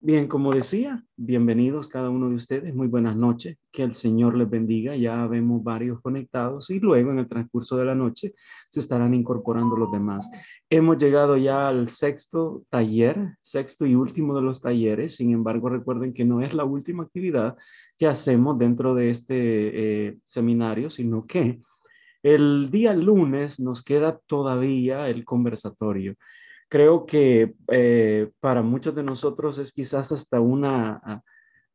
Bien, como decía, bienvenidos cada uno de ustedes, muy buenas noches, que el Señor les bendiga, ya vemos varios conectados y luego en el transcurso de la noche se estarán incorporando los demás. Hemos llegado ya al sexto taller, sexto y último de los talleres, sin embargo recuerden que no es la última actividad que hacemos dentro de este eh, seminario, sino que el día lunes nos queda todavía el conversatorio creo que eh, para muchos de nosotros es quizás hasta una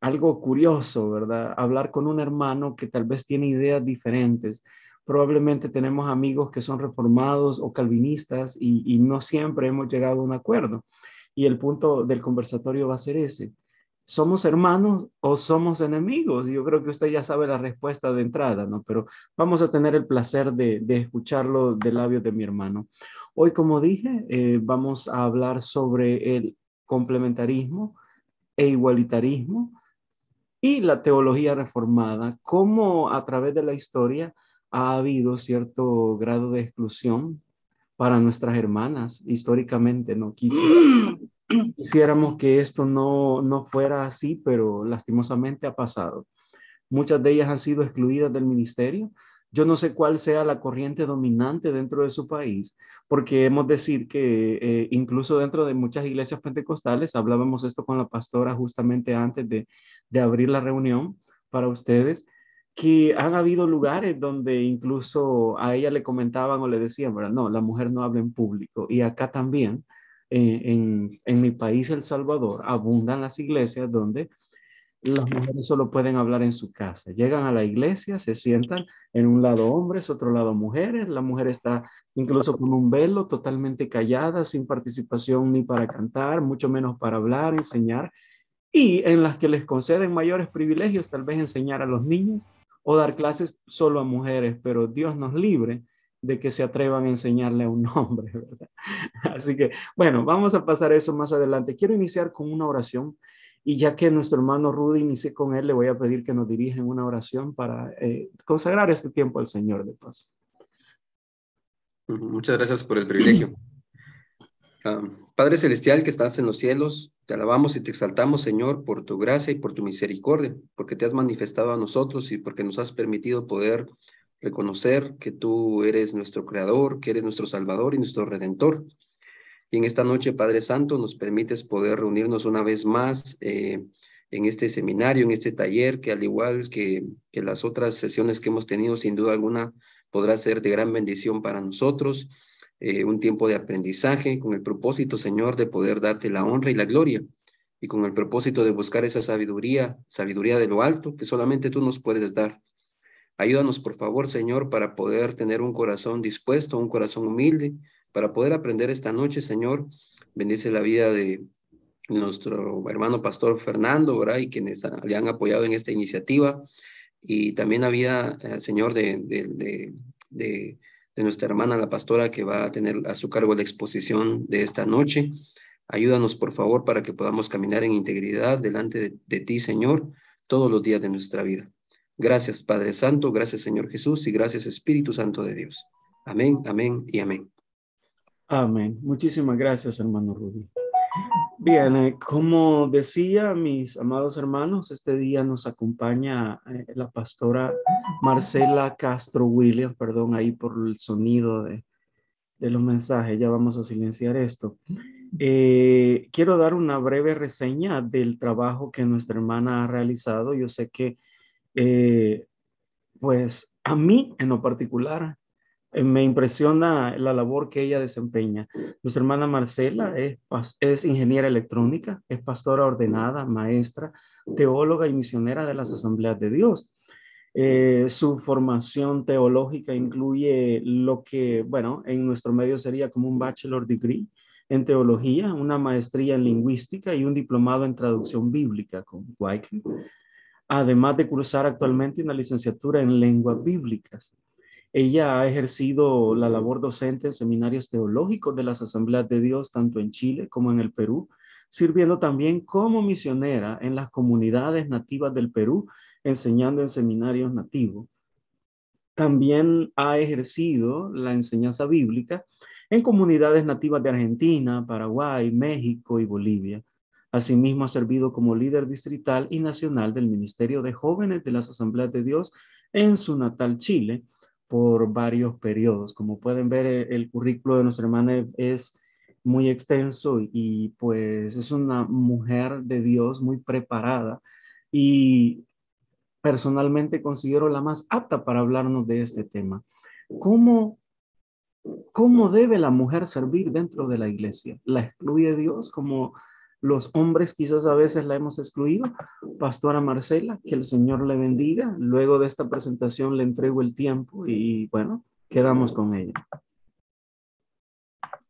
algo curioso, ¿verdad? Hablar con un hermano que tal vez tiene ideas diferentes. Probablemente tenemos amigos que son reformados o calvinistas y, y no siempre hemos llegado a un acuerdo. Y el punto del conversatorio va a ser ese. ¿Somos hermanos o somos enemigos? Yo creo que usted ya sabe la respuesta de entrada, ¿no? Pero vamos a tener el placer de, escucharlo de labios de mi hermano. Hoy, como dije, eh, vamos a hablar sobre el complementarismo e igualitarismo y la teología reformada, cómo a través de la historia ha habido cierto grado de exclusión para nuestras hermanas históricamente, ¿no? quisiéramos que esto no, no fuera así, pero lastimosamente ha pasado. Muchas de ellas han sido excluidas del ministerio, yo no sé cuál sea la corriente dominante dentro de su país, porque hemos decir que eh, incluso dentro de muchas iglesias pentecostales, hablábamos esto con la pastora justamente antes de, de abrir la reunión para ustedes, que han habido lugares donde incluso a ella le comentaban o le decían. No, la mujer no habla en público. Y acá también, en, en mi país, El Salvador, abundan las iglesias donde las mujeres solo pueden hablar en su casa. Llegan a la iglesia, se sientan en un lado hombres, otro lado mujeres. La mujer está incluso con un velo, totalmente callada, sin participación ni para cantar, mucho menos para hablar, enseñar. Y en las que les conceden mayores privilegios, tal vez enseñar a los niños o dar clases solo a mujeres, pero Dios nos libre de que se atrevan a enseñarle a un hombre, ¿verdad? Así que, bueno, vamos a pasar eso más adelante. Quiero iniciar con una oración y ya que nuestro hermano Rudy inicie con él, le voy a pedir que nos dirija una oración para eh, consagrar este tiempo al Señor de paso. Muchas gracias por el privilegio. Ah, Padre Celestial que estás en los cielos, te alabamos y te exaltamos, Señor, por tu gracia y por tu misericordia, porque te has manifestado a nosotros y porque nos has permitido poder reconocer que tú eres nuestro Creador, que eres nuestro Salvador y nuestro Redentor. Y en esta noche, Padre Santo, nos permites poder reunirnos una vez más eh, en este seminario, en este taller, que al igual que, que las otras sesiones que hemos tenido, sin duda alguna, podrá ser de gran bendición para nosotros. Eh, un tiempo de aprendizaje con el propósito, Señor, de poder darte la honra y la gloria y con el propósito de buscar esa sabiduría, sabiduría de lo alto que solamente tú nos puedes dar. Ayúdanos, por favor, Señor, para poder tener un corazón dispuesto, un corazón humilde, para poder aprender esta noche, Señor. Bendice la vida de nuestro hermano pastor Fernando, ¿verdad? Y quienes le han apoyado en esta iniciativa. Y también la vida, eh, Señor, de, de, de, de, nuestra hermana, la pastora, que va a tener a su cargo la exposición de esta noche. Ayúdanos, por favor, para que podamos caminar en integridad delante de ti, Señor, todos los días de nuestra vida. Gracias, Padre Santo, gracias, Señor Jesús, y gracias, Espíritu Santo de Dios. Amén, amén y amén. Amén. Muchísimas gracias, hermano Rudy. Bien, eh, como decía, mis amados hermanos, este día nos acompaña eh, la pastora Marcela Castro Williams, perdón ahí por el sonido de, los mensajes, ya vamos a silenciar esto. Eh, quiero dar una breve reseña del trabajo que nuestra hermana ha realizado. Yo sé que, pues, a mí en lo particular, eh, me impresiona la labor que ella desempeña. Nuestra hermana Marcela es, es ingeniera electrónica, es pastora ordenada, maestra, teóloga y misionera de las asambleas de Dios. Eh, su formación teológica incluye lo que, bueno, en nuestro medio sería como un bachelor degree en teología, una maestría en lingüística y un diplomado en traducción bíblica con Wycliffe, además de cursar actualmente una licenciatura en lenguas bíblicas. Ella ha ejercido la labor docente en seminarios teológicos de las Asambleas de Dios, tanto en Chile como en el Perú, sirviendo también como misionera en las comunidades nativas del Perú, enseñando en seminarios nativos. También ha ejercido la enseñanza bíblica en comunidades nativas de Argentina, Paraguay, México y Bolivia. Asimismo, ha servido como líder distrital y nacional del Ministerio de Jóvenes de las Asambleas de Dios en su natal Chile por varios periodos. Como pueden ver, el currículo de nuestra hermana es muy extenso y pues es una mujer de Dios muy preparada y personalmente considero la más apta para hablarnos de este tema. ¿Cómo, cómo debe la mujer servir dentro de la iglesia? ¿La excluye Dios como los hombres quizás a veces la hemos excluido. Pastora Marcela, que el Señor le bendiga. Luego de esta presentación le entrego el tiempo y bueno, quedamos con ella.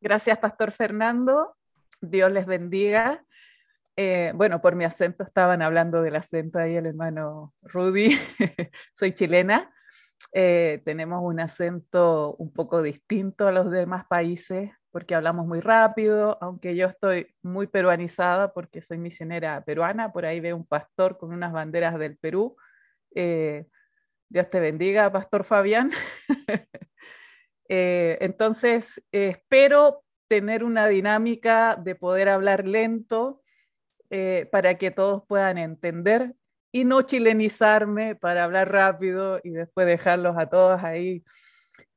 Gracias, Pastor Fernando. Dios les bendiga. Eh, bueno, por mi acento estaban hablando del acento ahí el hermano Rudy. Soy chilena. Eh, tenemos un acento un poco distinto a los demás países porque hablamos muy rápido, aunque yo estoy muy peruanizada porque soy misionera peruana, por ahí veo un pastor con unas banderas del Perú. Eh, Dios te bendiga, Pastor Fabián. Eh, entonces, espero tener una dinámica de poder hablar lento para que todos puedan entender y no chilenizarme para hablar rápido y después dejarlos a todos ahí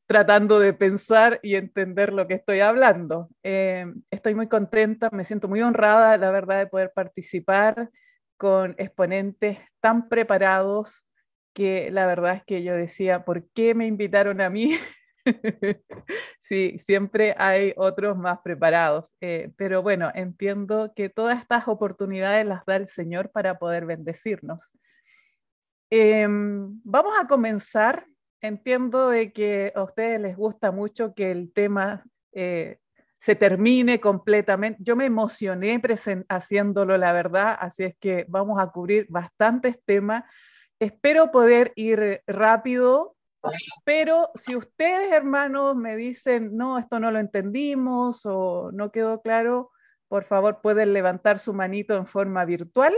tratando de pensar y entender lo que estoy hablando. Eh, estoy muy contenta, me siento muy honrada, la verdad, de poder participar con exponentes tan preparados que la verdad es que yo decía, ¿por qué me invitaron a mí? sí, siempre hay otros más preparados, eh, pero bueno, entiendo que todas estas oportunidades las da el Señor para poder bendecirnos. Em, vamos a comenzar entiendo de que a ustedes les gusta mucho que el tema eh, se termine completamente. Yo me emocioné haciéndolo, la verdad, así es que vamos a cubrir bastantes temas. Espero poder ir rápido, pero si ustedes, hermanos, me dicen, no, esto no lo entendimos o no quedó claro, por favor pueden levantar su manito en forma virtual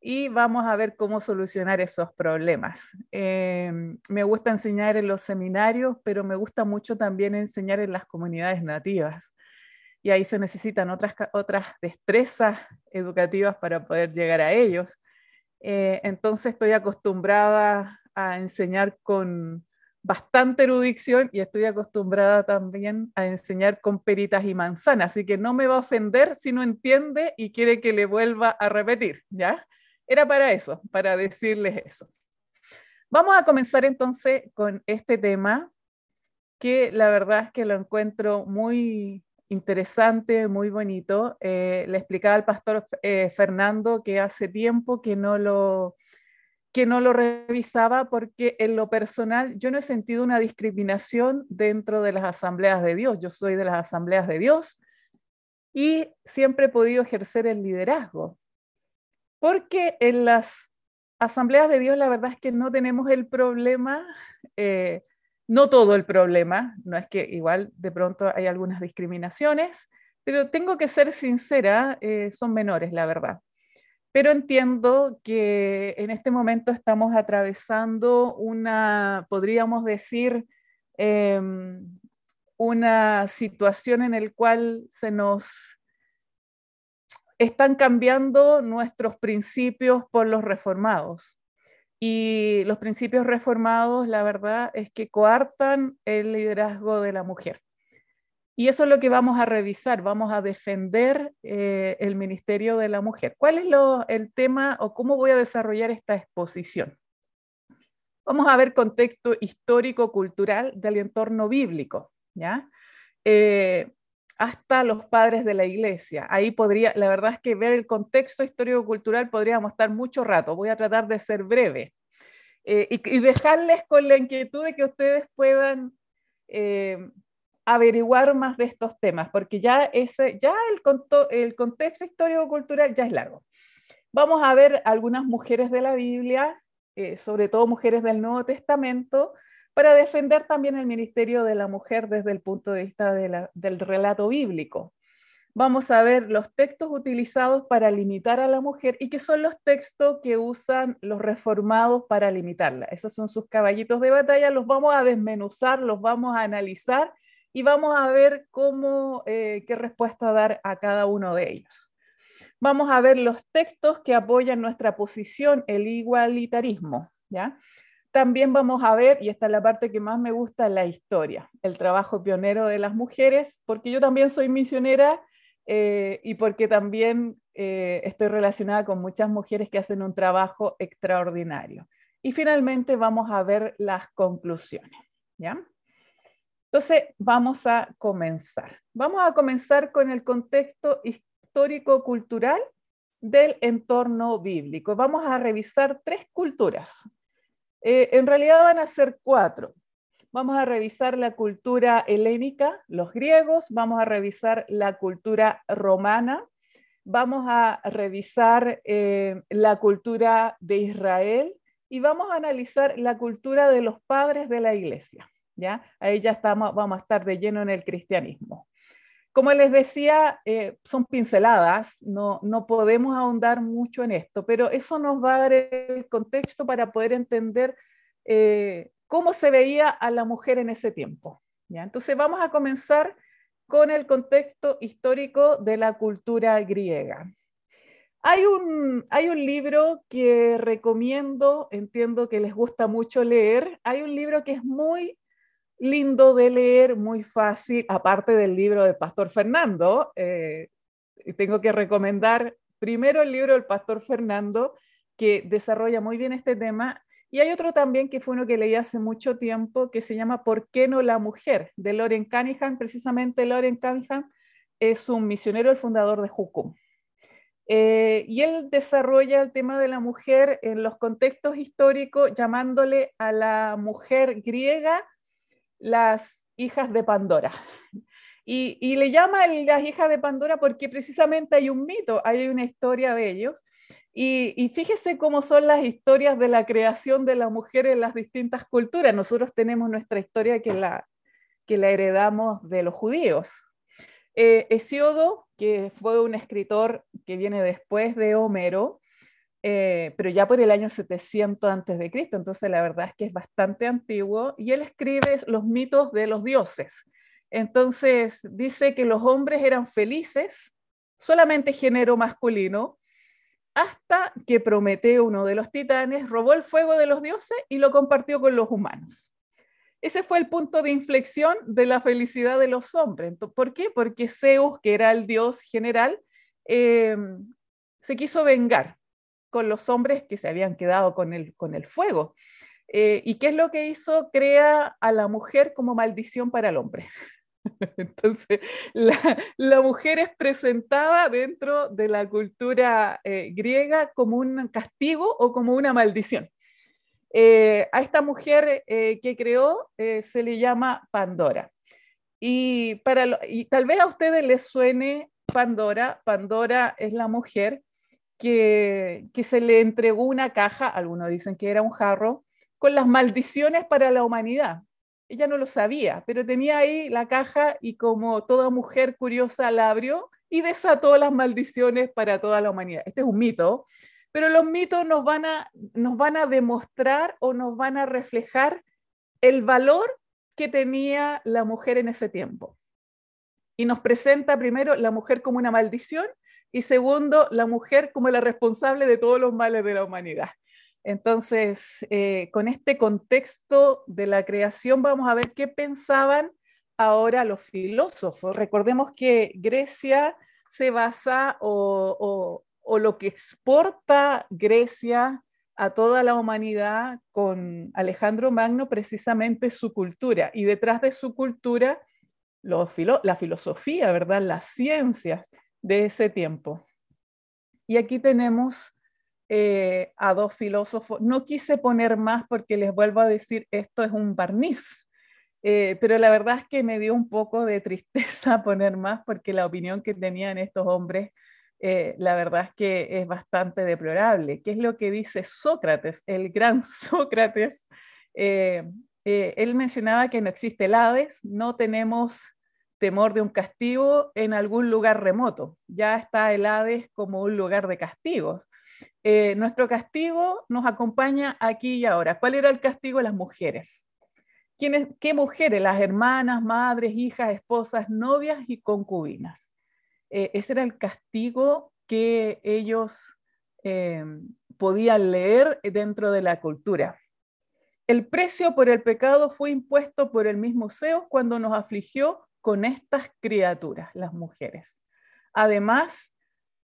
y vamos a ver cómo solucionar esos problemas. Em, me gusta enseñar en los seminarios, pero me gusta mucho también enseñar en las comunidades nativas. Y ahí se necesitan otras, otras destrezas educativas para poder llegar a ellos. Eh, entonces estoy acostumbrada a enseñar con bastante erudición y estoy acostumbrada también a enseñar con peritas y manzanas, así que no me va a ofender si no entiende y quiere que le vuelva a repetir, ¿ya? Era para eso, para decirles eso. Vamos a comenzar entonces con este tema que la verdad es que lo encuentro muy interesante, muy bonito. Eh, le explicaba al pastor eh, Fernando que hace tiempo que no lo que no lo revisaba porque en lo personal yo no he sentido una discriminación dentro de las asambleas de Dios. Yo soy de las asambleas de Dios y siempre he podido ejercer el liderazgo. Porque en las asambleas de Dios la verdad es que no tenemos el problema, eh, no todo el problema, no es que igual de pronto hay algunas discriminaciones, pero tengo que ser sincera, eh, son menores, la verdad. Pero entiendo que en este momento estamos atravesando una, podríamos decir, em, una situación en la cual se nos están cambiando nuestros principios por los reformados. Y los principios reformados, la verdad, es que coartan el liderazgo de la mujer. Y eso es lo que vamos a revisar, vamos a defender eh, el Ministerio de la Mujer. ¿Cuál es el tema o cómo voy a desarrollar esta exposición? Vamos a ver contexto histórico-cultural del entorno bíblico. ¿ya? Eh, hasta los padres de la iglesia. Ahí podría, la verdad es que ver el contexto histórico-cultural podríamos estar mucho rato. Voy a tratar de ser breve eh, y, dejarles con la inquietud de que ustedes puedan eh, averiguar más de estos temas, porque ya, ese, ya el, el contexto histórico-cultural ya es largo. Vamos a ver algunas mujeres de la Biblia, eh, sobre todo mujeres del Nuevo Testamento, para defender también el ministerio de la mujer desde el punto de vista del relato bíblico. Vamos a ver los textos utilizados para limitar a la mujer y que son los textos que usan los reformados para limitarla. Esos son sus caballitos de batalla, los vamos a desmenuzar, los vamos a analizar y vamos a ver cómo, eh, qué respuesta dar a cada uno de ellos. Vamos a ver los textos que apoyan nuestra posición, el igualitarismo, ¿ya? También vamos a ver, y esta es la parte que más me gusta, la historia, el trabajo pionero de las mujeres, porque yo también soy misionera eh, y porque también eh, estoy relacionada con muchas mujeres que hacen un trabajo extraordinario. Y finalmente vamos a ver las conclusiones, ¿ya? Entonces, vamos a comenzar. Vamos a comenzar con el contexto histórico-cultural del entorno bíblico. Vamos a revisar tres culturas, eh, en realidad van a ser cuatro. Vamos a revisar la cultura helénica, los griegos, vamos a revisar la cultura romana, vamos a revisar eh, la cultura de Israel y vamos a analizar la cultura de los padres de la iglesia. ¿ya? Ahí ya estamos, vamos a estar de lleno en el cristianismo. Como les decía, eh, son pinceladas, no, no podemos ahondar mucho en esto, pero eso nos va a dar el contexto para poder entender eh, cómo se veía a la mujer en ese tiempo. ¿ya? Entonces vamos a comenzar con el contexto histórico de la cultura griega. Hay un, hay un libro que recomiendo, entiendo que les gusta mucho leer, hay un libro que es muy lindo de leer, muy fácil, aparte del libro del Pastor Fernando. Eh, tengo que recomendar primero el libro del Pastor Fernando, que desarrolla muy bien este tema. Y hay otro también que fue uno que leí hace mucho tiempo, que se llama ¿Por qué no la mujer? de Loren Cunningham. Precisamente Loren Cunningham es un misionero, el fundador de Jukum. Eh, y él desarrolla el tema de la mujer en los contextos históricos, llamándole a la mujer griega las hijas de Pandora. Y, le llama las hijas de Pandora porque precisamente hay un mito, hay una historia de ellos. Y, fíjese cómo son las historias de la creación de la mujer en las distintas culturas. Nosotros tenemos nuestra historia que la, que la heredamos de los judíos. Eh, Hesiodo, que fue un escritor que viene después de Homero, eh, pero ya por el año 700 antes de Cristo, entonces la verdad es que es bastante antiguo, y él escribe los mitos de los dioses. Entonces dice que los hombres eran felices, solamente género masculino, hasta que Prometeo, uno de los titanes, robó el fuego de los dioses y lo compartió con los humanos. Ese fue el punto de inflexión de la felicidad de los hombres. ¿Por qué? Porque Zeus, que era el dios general, eh, se quiso vengar con los hombres que se habían quedado con el, con el fuego. Eh, ¿Y qué es lo que hizo? Crea a la mujer como maldición para el hombre. Entonces, la, mujer es presentada dentro de la cultura eh, griega como un castigo o como una maldición. Eh, a esta mujer que creó se le llama Pandora. Y, para y tal vez a ustedes les suene Pandora. Pandora es la mujer que, se le entregó una caja, algunos dicen que era un jarro, con las maldiciones para la humanidad. Ella no lo sabía, pero tenía ahí la caja y como toda mujer curiosa la abrió y desató las maldiciones para toda la humanidad. Este es un mito, pero los mitos nos van a, nos van a demostrar o nos van a reflejar el valor que tenía la mujer en ese tiempo. Y nos presenta primero la mujer como una maldición y segundo, la mujer como la responsable de todos los males de la humanidad. Entonces, eh, con este contexto de la creación, vamos a ver qué pensaban ahora los filósofos. Recordemos que Grecia se basa o, o lo que exporta Grecia a toda la humanidad con Alejandro Magno precisamente su cultura y detrás de su cultura los la filosofía, ¿verdad? Las ciencias, de ese tiempo. Y aquí tenemos eh, a dos filósofos. No quise poner más porque les vuelvo a decir, esto es un barniz, eh, pero la verdad es que me dio un poco de tristeza poner más porque la opinión que tenían estos hombres, eh, la verdad es que es bastante deplorable. ¿Qué es lo que dice Sócrates, el gran Sócrates? él mencionaba que no existe el Hades, no tenemos temor de un castigo en algún lugar remoto. Ya está el Hades como un lugar de castigos. Eh, nuestro castigo nos acompaña aquí y ahora. ¿Cuál era el castigo de las mujeres? ¿Quiénes, ¿Qué mujeres? Las hermanas, madres, hijas, esposas, novias y concubinas. Eh, ese era el castigo que ellos eh, podían leer dentro de la cultura. El precio por el pecado fue impuesto por el mismo Zeus cuando nos afligió con estas criaturas, las mujeres. Además,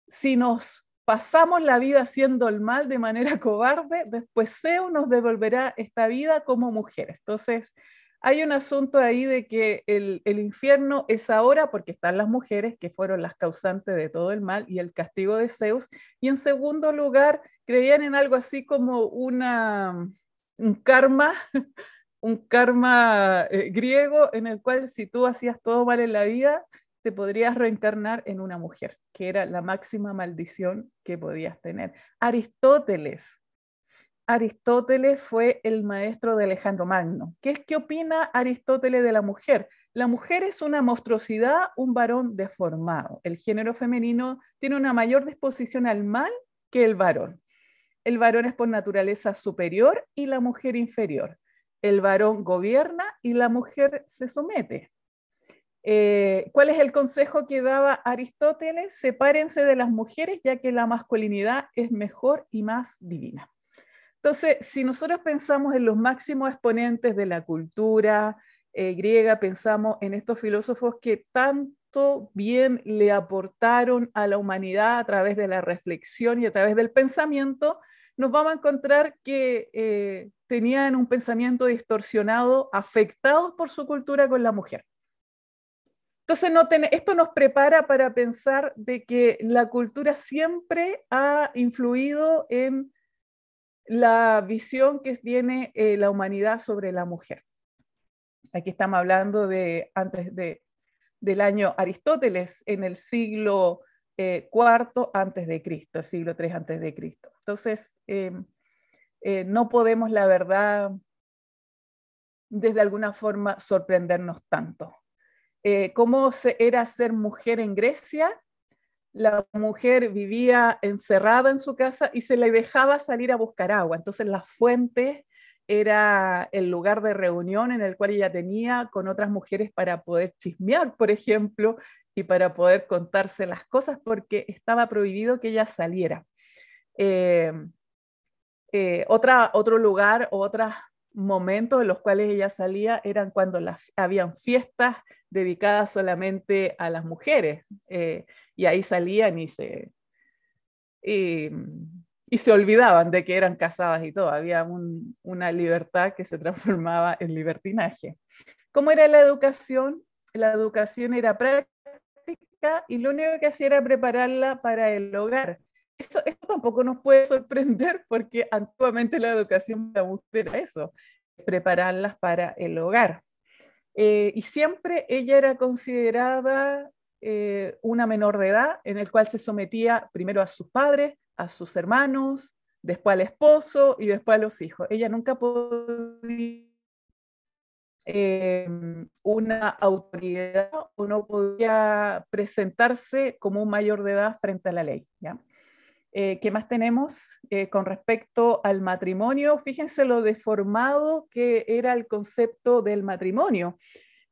si nos pasamos la vida haciendo el mal de manera cobarde, después Zeus nos devolverá esta vida como mujeres. Entonces, hay un asunto ahí de que el, infierno es ahora porque están las mujeres que fueron las causantes de todo el mal y el castigo de Zeus. Y en segundo lugar, creían en algo así como una, un karma, un karma eh, griego en el cual si tú hacías todo mal en la vida, te podrías reencarnar en una mujer, que era la máxima maldición que podías tener. Aristóteles Aristóteles fue el maestro de Alejandro Magno. ¿Qué es qué opina Aristóteles de la mujer? La mujer es una monstruosidad, un varón deformado. El género femenino tiene una mayor disposición al mal que el varón. El varón es por naturaleza superior y la mujer inferior. El varón gobierna y la mujer se somete. Eh, ¿Cuál es el consejo que daba Aristóteles? Sepárense de las mujeres ya que la masculinidad es mejor y más divina. Entonces, si nosotros pensamos en los máximos exponentes de la cultura eh, griega, pensamos en estos filósofos que tanto bien le aportaron a la humanidad a través de la reflexión y a través del pensamiento, nos vamos a encontrar que eh, tenían un pensamiento distorsionado, afectados por su cultura con la mujer. Entonces, no esto nos prepara para pensar de que la cultura siempre ha influido en la visión que tiene eh, la humanidad sobre la mujer. Aquí estamos hablando de antes de, del año Aristóteles en el siglo Eh, antes de Cristo, el siglo III antes de Cristo. Entonces, em, eh, no podemos, la verdad, desde alguna forma sorprendernos tanto. ¿Cómo era ser mujer en Grecia? la mujer vivía encerrada en su casa y se le dejaba salir a buscar agua. Entonces la fuente era el lugar de reunión en el cual ella tenía con otras mujeres para poder chismear, por ejemplo, y para poder contarse las cosas porque estaba prohibido que ella saliera. Eh, eh, otra, otro lugar o otros momentos en los cuales ella salía eran cuando las, habían fiestas dedicadas solamente a las mujeres. Eh, y ahí salían y se, y, se olvidaban de que eran casadas y todo. Había una libertad que se transformaba en libertinaje. ¿Cómo era la educación? La educación era práctica y lo único que hacía era prepararla para el hogar. Eso, tampoco nos puede sorprender porque antiguamente la educación de la mujer era eso, prepararlas para el hogar. Eh, y siempre ella era considerada eh, una menor de edad en el cual se sometía primero a sus padres, a sus hermanos, después al esposo y después a los hijos. Ella nunca podía eh, una autoridad o no podía presentarse como un mayor de edad frente a la ley. Eh, ¿Qué más tenemos con respecto al matrimonio? Fíjense lo deformado que era el concepto del matrimonio.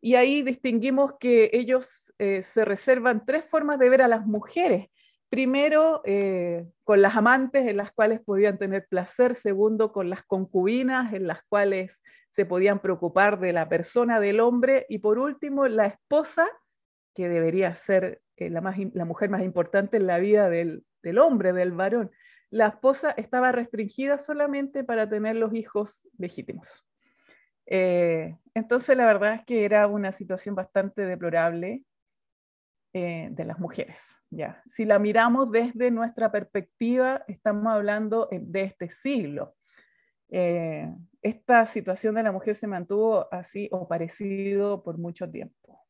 Y ahí distinguimos que ellos eh, se reservan tres formas de ver a las mujeres. Primero, eh, con las amantes en las cuales podían tener placer. Segundo, con las concubinas en las cuales se podían preocupar de la persona del hombre. Y por último, la esposa, que debería ser eh, la, mujer más importante en la vida del, del hombre, del varón. La esposa estaba restringida solamente para tener los hijos legítimos. Eh, entonces, la verdad es que era una situación bastante deplorable eh, de las mujeres. ¿ya? Si la miramos desde nuestra perspectiva, estamos hablando de este siglo. Eh, esta situación de la mujer se mantuvo así o parecido por mucho tiempo.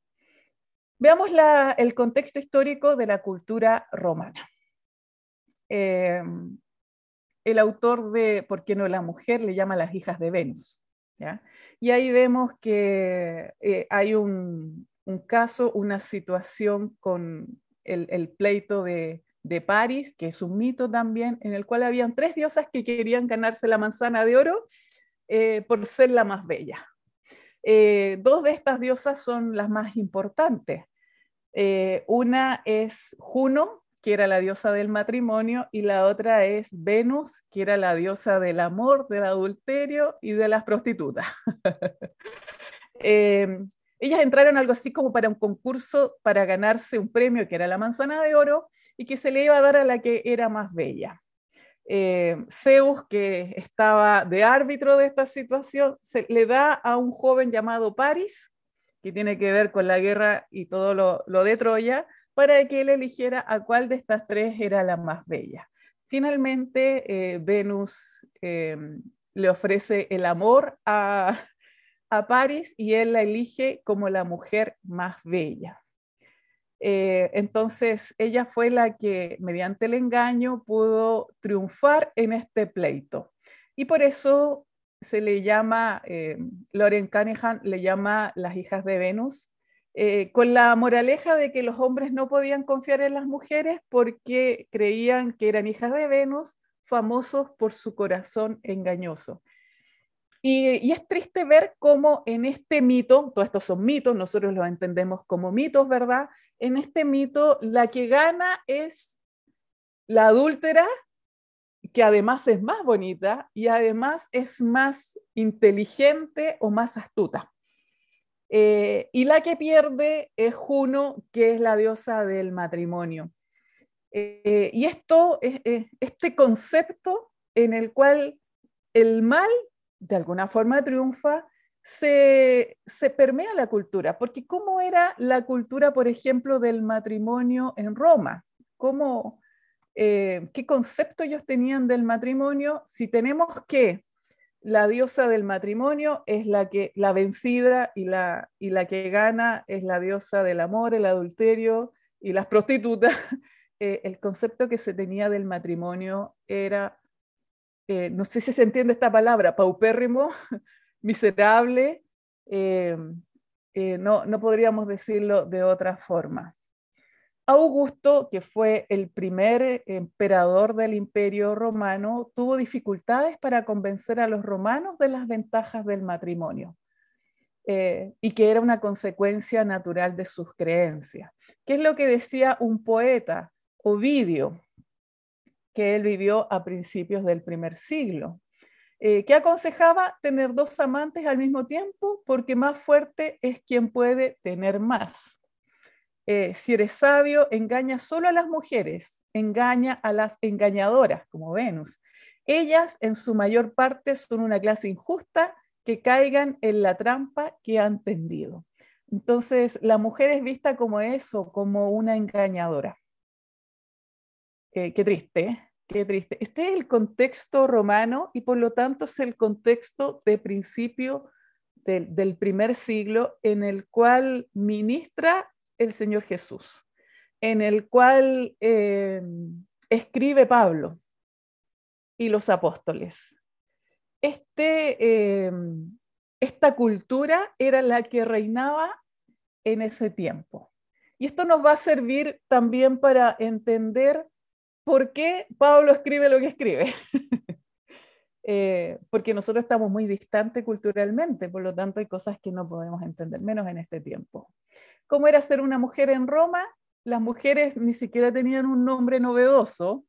Veamos el contexto histórico de la cultura romana. el autor de ¿Por qué no la mujer? le llama las hijas de Venus. Y ahí vemos que eh, hay un, caso, una situación con el, pleito de, París, que es un mito también, en el cual habían tres diosas que querían ganarse la manzana de oro eh, por ser la más bella. Eh, dos de estas diosas son las más importantes. una es Juno, que era la diosa del matrimonio, y la otra es Venus, que era la diosa del amor, del adulterio y de las prostitutas. Ellas entraron algo así como para un concurso para ganarse un premio que era la manzana de oro y que se le iba a dar a la que era más bella. Eh, Zeus, que estaba de árbitro de esta situación, se le da a un joven llamado Paris, que tiene que ver con la guerra y todo lo, de Troya, para que él eligiera a cuál de estas tres era la más bella. Finalmente, eh, Venus eh, le ofrece el amor a, a Paris y él la elige como la mujer más bella. Eh, entonces, ella fue la que, mediante el engaño, pudo triunfar en este pleito. Y por eso se le llama, eh, Loren Cunningham le llama las hijas de Venus, eh, con la moraleja de que los hombres no podían confiar en las mujeres porque creían que eran hijas de Venus, famosos por su corazón engañoso. Y, es triste ver cómo en este mito, todos estos son mitos, nosotros los entendemos como mitos, ¿verdad? En este mito, la que gana es la adúltera, que además es más bonita y además es más inteligente o más astuta. Eh, y la que pierde es Juno, que es la diosa del matrimonio. Eh, y esto, este concepto en el cual el mal de alguna forma triunfa, se, permea la cultura, porque ¿cómo era la cultura, por ejemplo, del matrimonio en Roma? ¿Cómo, eh, ¿Qué concepto ellos tenían del matrimonio? Si tenemos que la diosa del matrimonio es la que la vencida y la, y la que gana es la diosa del amor, el adulterio y las prostitutas, eh, el concepto que se tenía del matrimonio era eh, no sé si se entiende esta palabra, paupérrimo, miserable, eh, eh, no, no podríamos decirlo de otra forma. Augusto, que fue el primer emperador del imperio romano, tuvo dificultades para convencer a los romanos de las ventajas del matrimonio y que era una consecuencia natural de sus creencias. ¿Qué es lo que decía un poeta, Ovidio? Que él vivió a principios del primer siglo, eh, que aconsejaba tener dos amantes al mismo tiempo porque más fuerte es quien puede tener más. Eh, si eres sabio, engaña solo a las mujeres, engaña a las engañadoras, como Venus. Ellas en su mayor parte son una clase injusta que caigan en la trampa que han tendido. Entonces, la mujer es vista como eso, como una engañadora. Eh, qué triste, qué triste. Este es el contexto romano y por lo tanto es el contexto de principio del, primer siglo en el cual ministra el Señor Jesús, en el cual eh, escribe Pablo y los apóstoles. Este, eh, esta cultura era la que reinaba en ese tiempo. Y esto nos va a servir también para entender ¿por qué Pablo escribe lo que escribe? Eh, porque nosotros estamos muy distantes culturalmente, por lo tanto hay cosas que no podemos entender, menos en este tiempo. ¿Cómo era ser una mujer en Roma? Las mujeres ni siquiera tenían un nombre novedoso.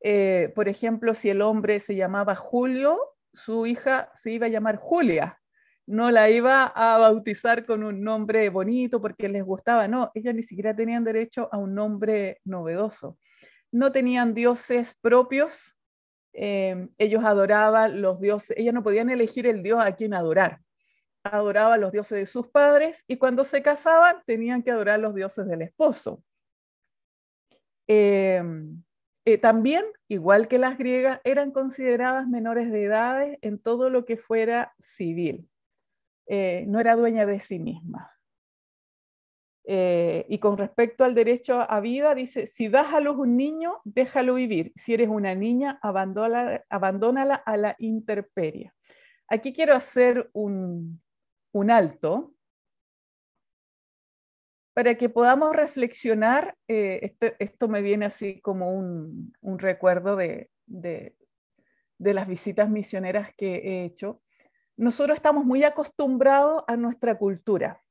Eh, por ejemplo, si el hombre se llamaba Julio, su hija se iba a llamar Julia. No la iba a bautizar con un nombre bonito porque les gustaba, no, ellas ni siquiera tenían derecho a un nombre novedoso no tenían dioses propios, eh, ellos adoraban los dioses, ellas no podían elegir el dios a quien adorar, adoraban los dioses de sus padres y cuando se casaban tenían que adorar los dioses del esposo. Eh, eh, también, igual que las griegas, eran consideradas menores de edad en todo lo que fuera civil. no era dueña de sí misma. Eh, y con respecto al derecho a vida, dice, si das a luz un niño, déjalo vivir. Si eres una niña, abandónala, a la intemperie. Aquí quiero hacer un, alto para que podamos reflexionar. Eh, este, esto, me viene así como un, recuerdo de, de las visitas misioneras que he hecho. Nosotros estamos muy acostumbrados a nuestra cultura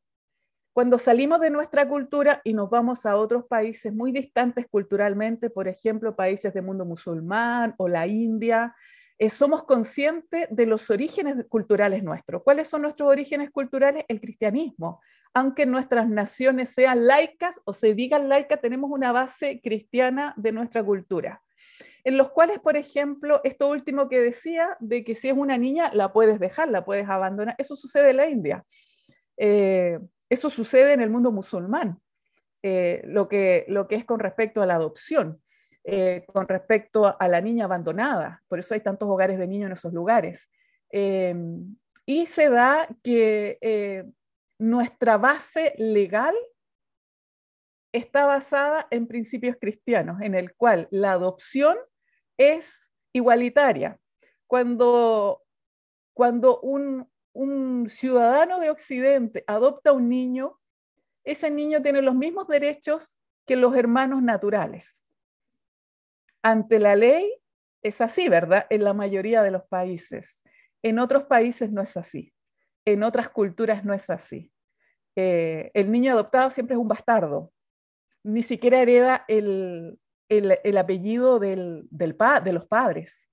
Cuando salimos de nuestra cultura y nos vamos a otros países muy distantes culturalmente, por ejemplo, países del mundo musulmán o la India, eh, somos conscientes de los orígenes culturales nuestros. ¿Cuáles son nuestros orígenes culturales? El cristianismo. Aunque nuestras naciones sean laicas o se digan laicas, tenemos una base cristiana de nuestra cultura. En los cuales, por ejemplo, esto último que decía, de que si es una niña, la puedes dejar, la puedes abandonar, eso sucede en la India. Eh, eso sucede en el mundo musulmán, eh, lo, que, lo que es con respecto a la adopción, eh, con respecto a la niña abandonada. Por eso hay tantos hogares de niños en esos lugares. Em, y se da que eh, nuestra base legal está basada en principios cristianos, en el cual la adopción es igualitaria. Cuando, cuando un, un ciudadano de Occidente adopta un niño, ese niño tiene los mismos derechos que los hermanos naturales. Ante la ley es así, ¿verdad? En la mayoría de los países. En otros países no es así. En otras culturas no es así. Eh, el niño adoptado siempre es un bastardo. Ni siquiera hereda el, apellido del, de los padres.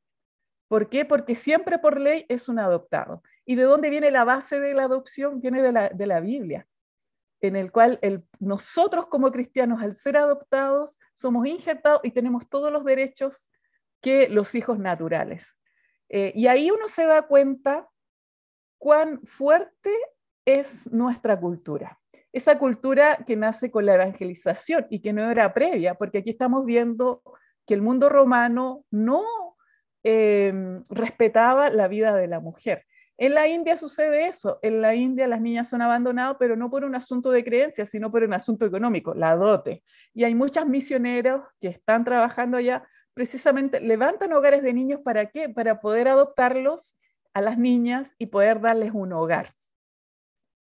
¿Por qué? Porque siempre por ley es un adoptado. ¿Y de dónde viene la base de la adopción? Viene de la, Biblia, en el cual nosotros como cristianos, al ser adoptados, somos injertados y tenemos todos los derechos que los hijos naturales. Eh, y ahí uno se da cuenta cuán fuerte es nuestra cultura. Esa cultura que nace con la evangelización y que no era previa, porque aquí estamos viendo que el mundo romano no em, respetaba la vida de la mujer. En la India sucede eso. En la India las niñas son abandonadas, pero no por un asunto de creencias, sino por un asunto económico, la dote. Y hay muchas misioneros que están trabajando allá, precisamente levantan hogares de niños para qué? Para poder adoptarlos a las niñas y poder darles un hogar.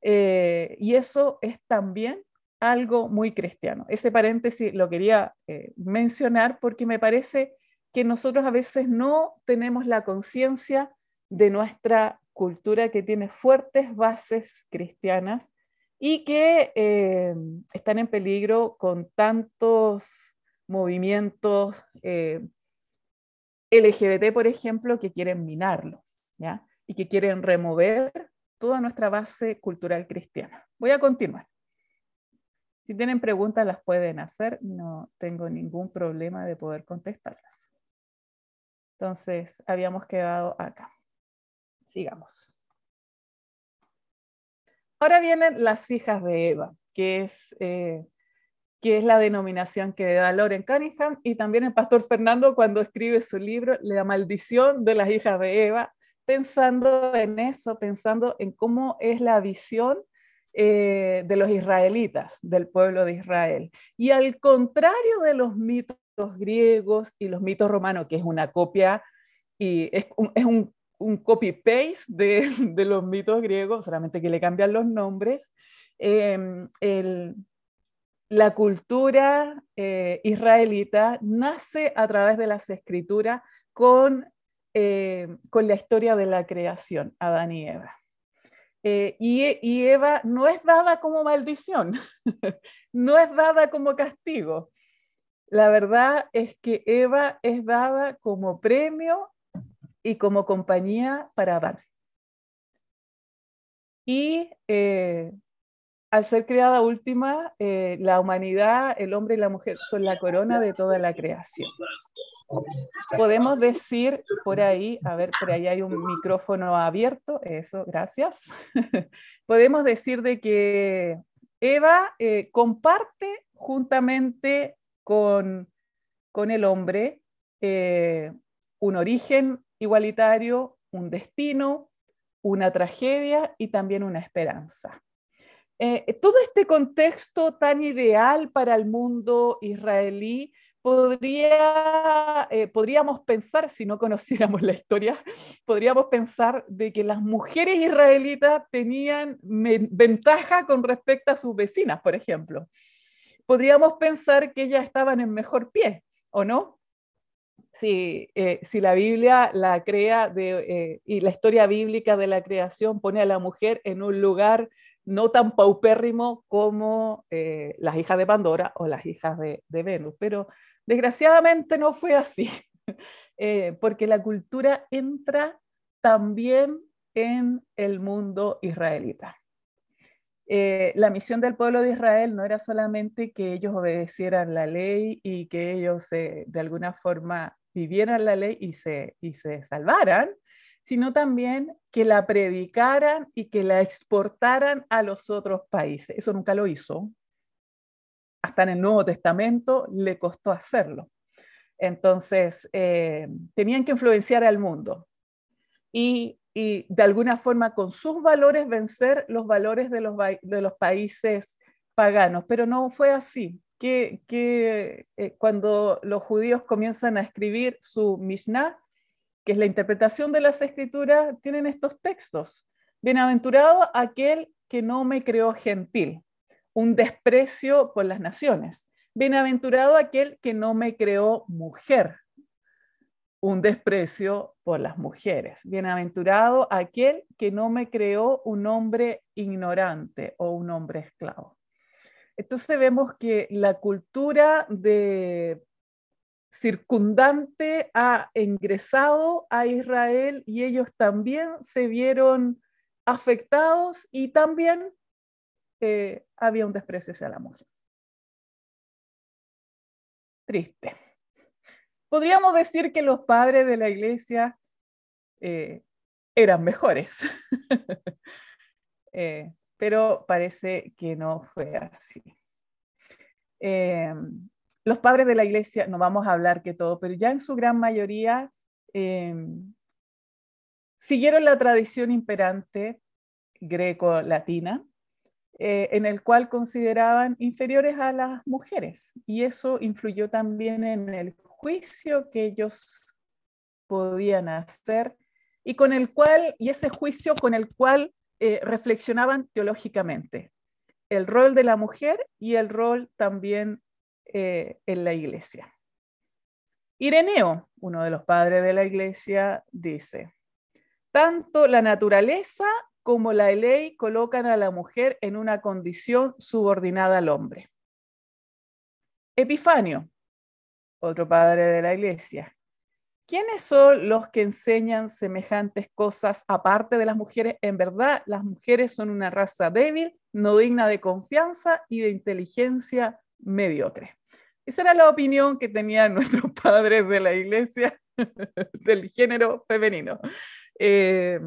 Eh, y eso es también algo muy cristiano. Ese paréntesis lo quería eh, mencionar porque me parece que nosotros a veces no tenemos la conciencia de nuestra cultura que tiene fuertes bases cristianas y que eh, están en peligro con tantos movimientos eh, LGBT, por ejemplo, que quieren minarlo. Y que quieren remover toda nuestra base cultural cristiana. Voy a continuar. Si tienen preguntas, las pueden hacer. No tengo ningún problema de poder contestarlas. Entonces, habíamos quedado acá. Ahora vienen las hijas de Eva, que es, eh, que es la denominación que da Loren Cunningham y también el pastor Fernando cuando escribe su libro La maldición de las hijas de Eva, pensando en eso, pensando en cómo es la visión eh, de los israelitas, del pueblo de Israel. Y al contrario de los mitos griegos y los mitos romanos, que es una copia y es un un copy-paste de, los mitos griegos, solamente que le cambian los nombres. Em, la cultura eh, israelita nace a través de las escrituras con, eh, con la historia de la creación, Adán y Eva. Eh, y, Eva no es dada como maldición, no es dada como castigo. La verdad es que Eva es dada como premio y como compañía para dar. Y eh, al ser creada última, eh, la humanidad, el hombre y la mujer son la corona de toda la creación. Podemos decir por ahí, a ver, por ahí hay un micrófono abierto, eso, gracias. Podemos decir de que Eva eh, comparte juntamente con, con el hombre un origen igualitario, un destino, una tragedia y también una esperanza. Eh, todo este contexto tan ideal para el mundo israelí podría, eh, podríamos pensar, si no conociéramos la historia, podríamos pensar de que las mujeres israelitas tenían ventaja con respecto a sus vecinas, por ejemplo. Podríamos pensar que ellas estaban en mejor pie, ¿o no? Si, eh, si la Biblia la crea de, eh, y la historia bíblica de la creación pone a la mujer en un lugar no tan paupérrimo como eh, las hijas de Pandora o las hijas de, Venus. Pero desgraciadamente no fue así, porque la cultura entra también en el mundo israelita. Eh, la misión del pueblo de Israel no era solamente que ellos obedecieran la ley y que ellos de alguna forma vivieran la ley y se, y se salvaran, sino también que la predicaran y que la exportaran a los otros países. Eso nunca lo hizo. Hasta en el Nuevo Testamento le costó hacerlo. Entonces, eh, tenían que influenciar al mundo y, y, de alguna forma con sus valores vencer los valores de los, de los países paganos, pero no fue así. Que, eh, cuando los judíos comienzan a escribir su Mishnah, que es la interpretación de las escrituras, tienen estos textos. Bienaventurado aquel que no me creó gentil, un desprecio por las naciones. Bienaventurado aquel que no me creó mujer, un desprecio por las mujeres. Bienaventurado aquel que no me creó un hombre ignorante o un hombre esclavo. Entonces vemos que la cultura de circundante ha ingresado a Israel y ellos también se vieron afectados y también eh, había un desprecio hacia la mujer. Triste. Podríamos decir que los padres de la iglesia eh, eran mejores, eh, pero parece que no fue así los padres de la iglesia, no vamos a hablar que todo, pero ya en su gran mayoría em, siguieron la tradición imperante greco-latina, eh, en el cual consideraban inferiores a las mujeres. Y eso influyó también en el juicio que ellos podían hacer y con el cual, y ese juicio con el cual eh, reflexionaban teológicamente el rol de la mujer y el rol también eh, en la iglesia. Ireneo, uno de los padres de la iglesia, dice, tanto la naturaleza como la ley colocan a la mujer en una condición subordinada al hombre. Epifanio, otro padre de la iglesia. ¿Quiénes son los que enseñan semejantes cosas aparte de las mujeres? En verdad, las mujeres son una raza débil, no digna de confianza y de inteligencia mediocre. Esa era la opinión que tenían nuestros padres de la iglesia del género femenino. Eh,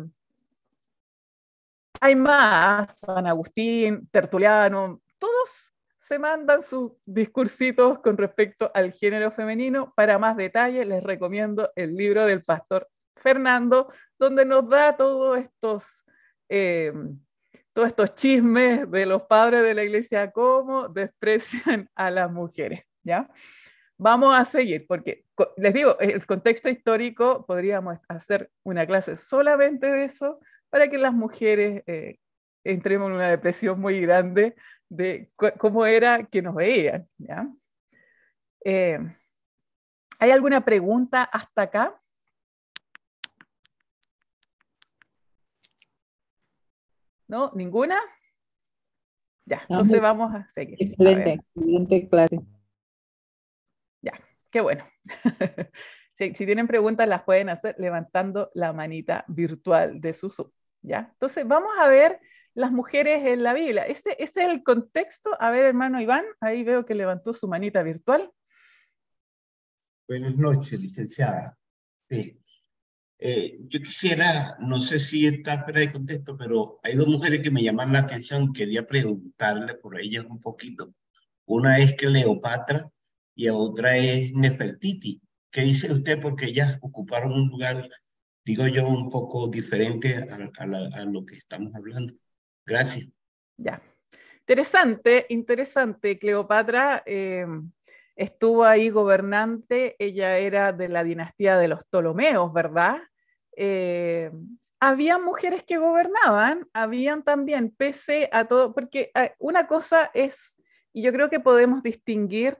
hay más, San Agustín, Tertuliano, todos se mandan sus discursitos con respecto al género femenino. Para más detalles les recomiendo el libro del pastor Fernando, donde nos da todos estos eh, todos estos chismes de los padres de la iglesia, cómo desprecian a las mujeres, ¿ya? Vamos a seguir, porque les digo, el contexto histórico, podríamos hacer una clase solamente de eso, para que las mujeres eh, entremos en una depresión muy grande de cómo era que nos veían, ¿ya? Eh, ¿Hay alguna pregunta hasta acá? ¿No? ¿Ninguna? Ya, entonces vamos a seguir. Excelente, excelente clase. Ya, qué bueno. si, tienen preguntas, las pueden hacer levantando la manita virtual de su Zoom. ¿ya? Entonces, vamos a ver las mujeres en la Biblia. Ese, es el contexto. A ver, hermano Iván, ahí veo que levantó su manita virtual. Buenas noches, licenciada. Sí. Eh, yo quisiera, no sé si está fuera de contexto, pero hay dos mujeres que me llaman la atención. Quería preguntarle por ellas un poquito. Una es Cleopatra y otra es Nefertiti. ¿Qué dice usted? Porque ellas ocuparon un lugar, digo yo, un poco diferente a, lo que estamos hablando. Gracias. Ya. Interesante, interesante. Cleopatra eh, estuvo ahí gobernante, ella era de la dinastía de los Ptolomeos, ¿verdad? Eh, había mujeres que gobernaban, habían también, pese a todo, porque eh, una cosa es, y yo creo que podemos distinguir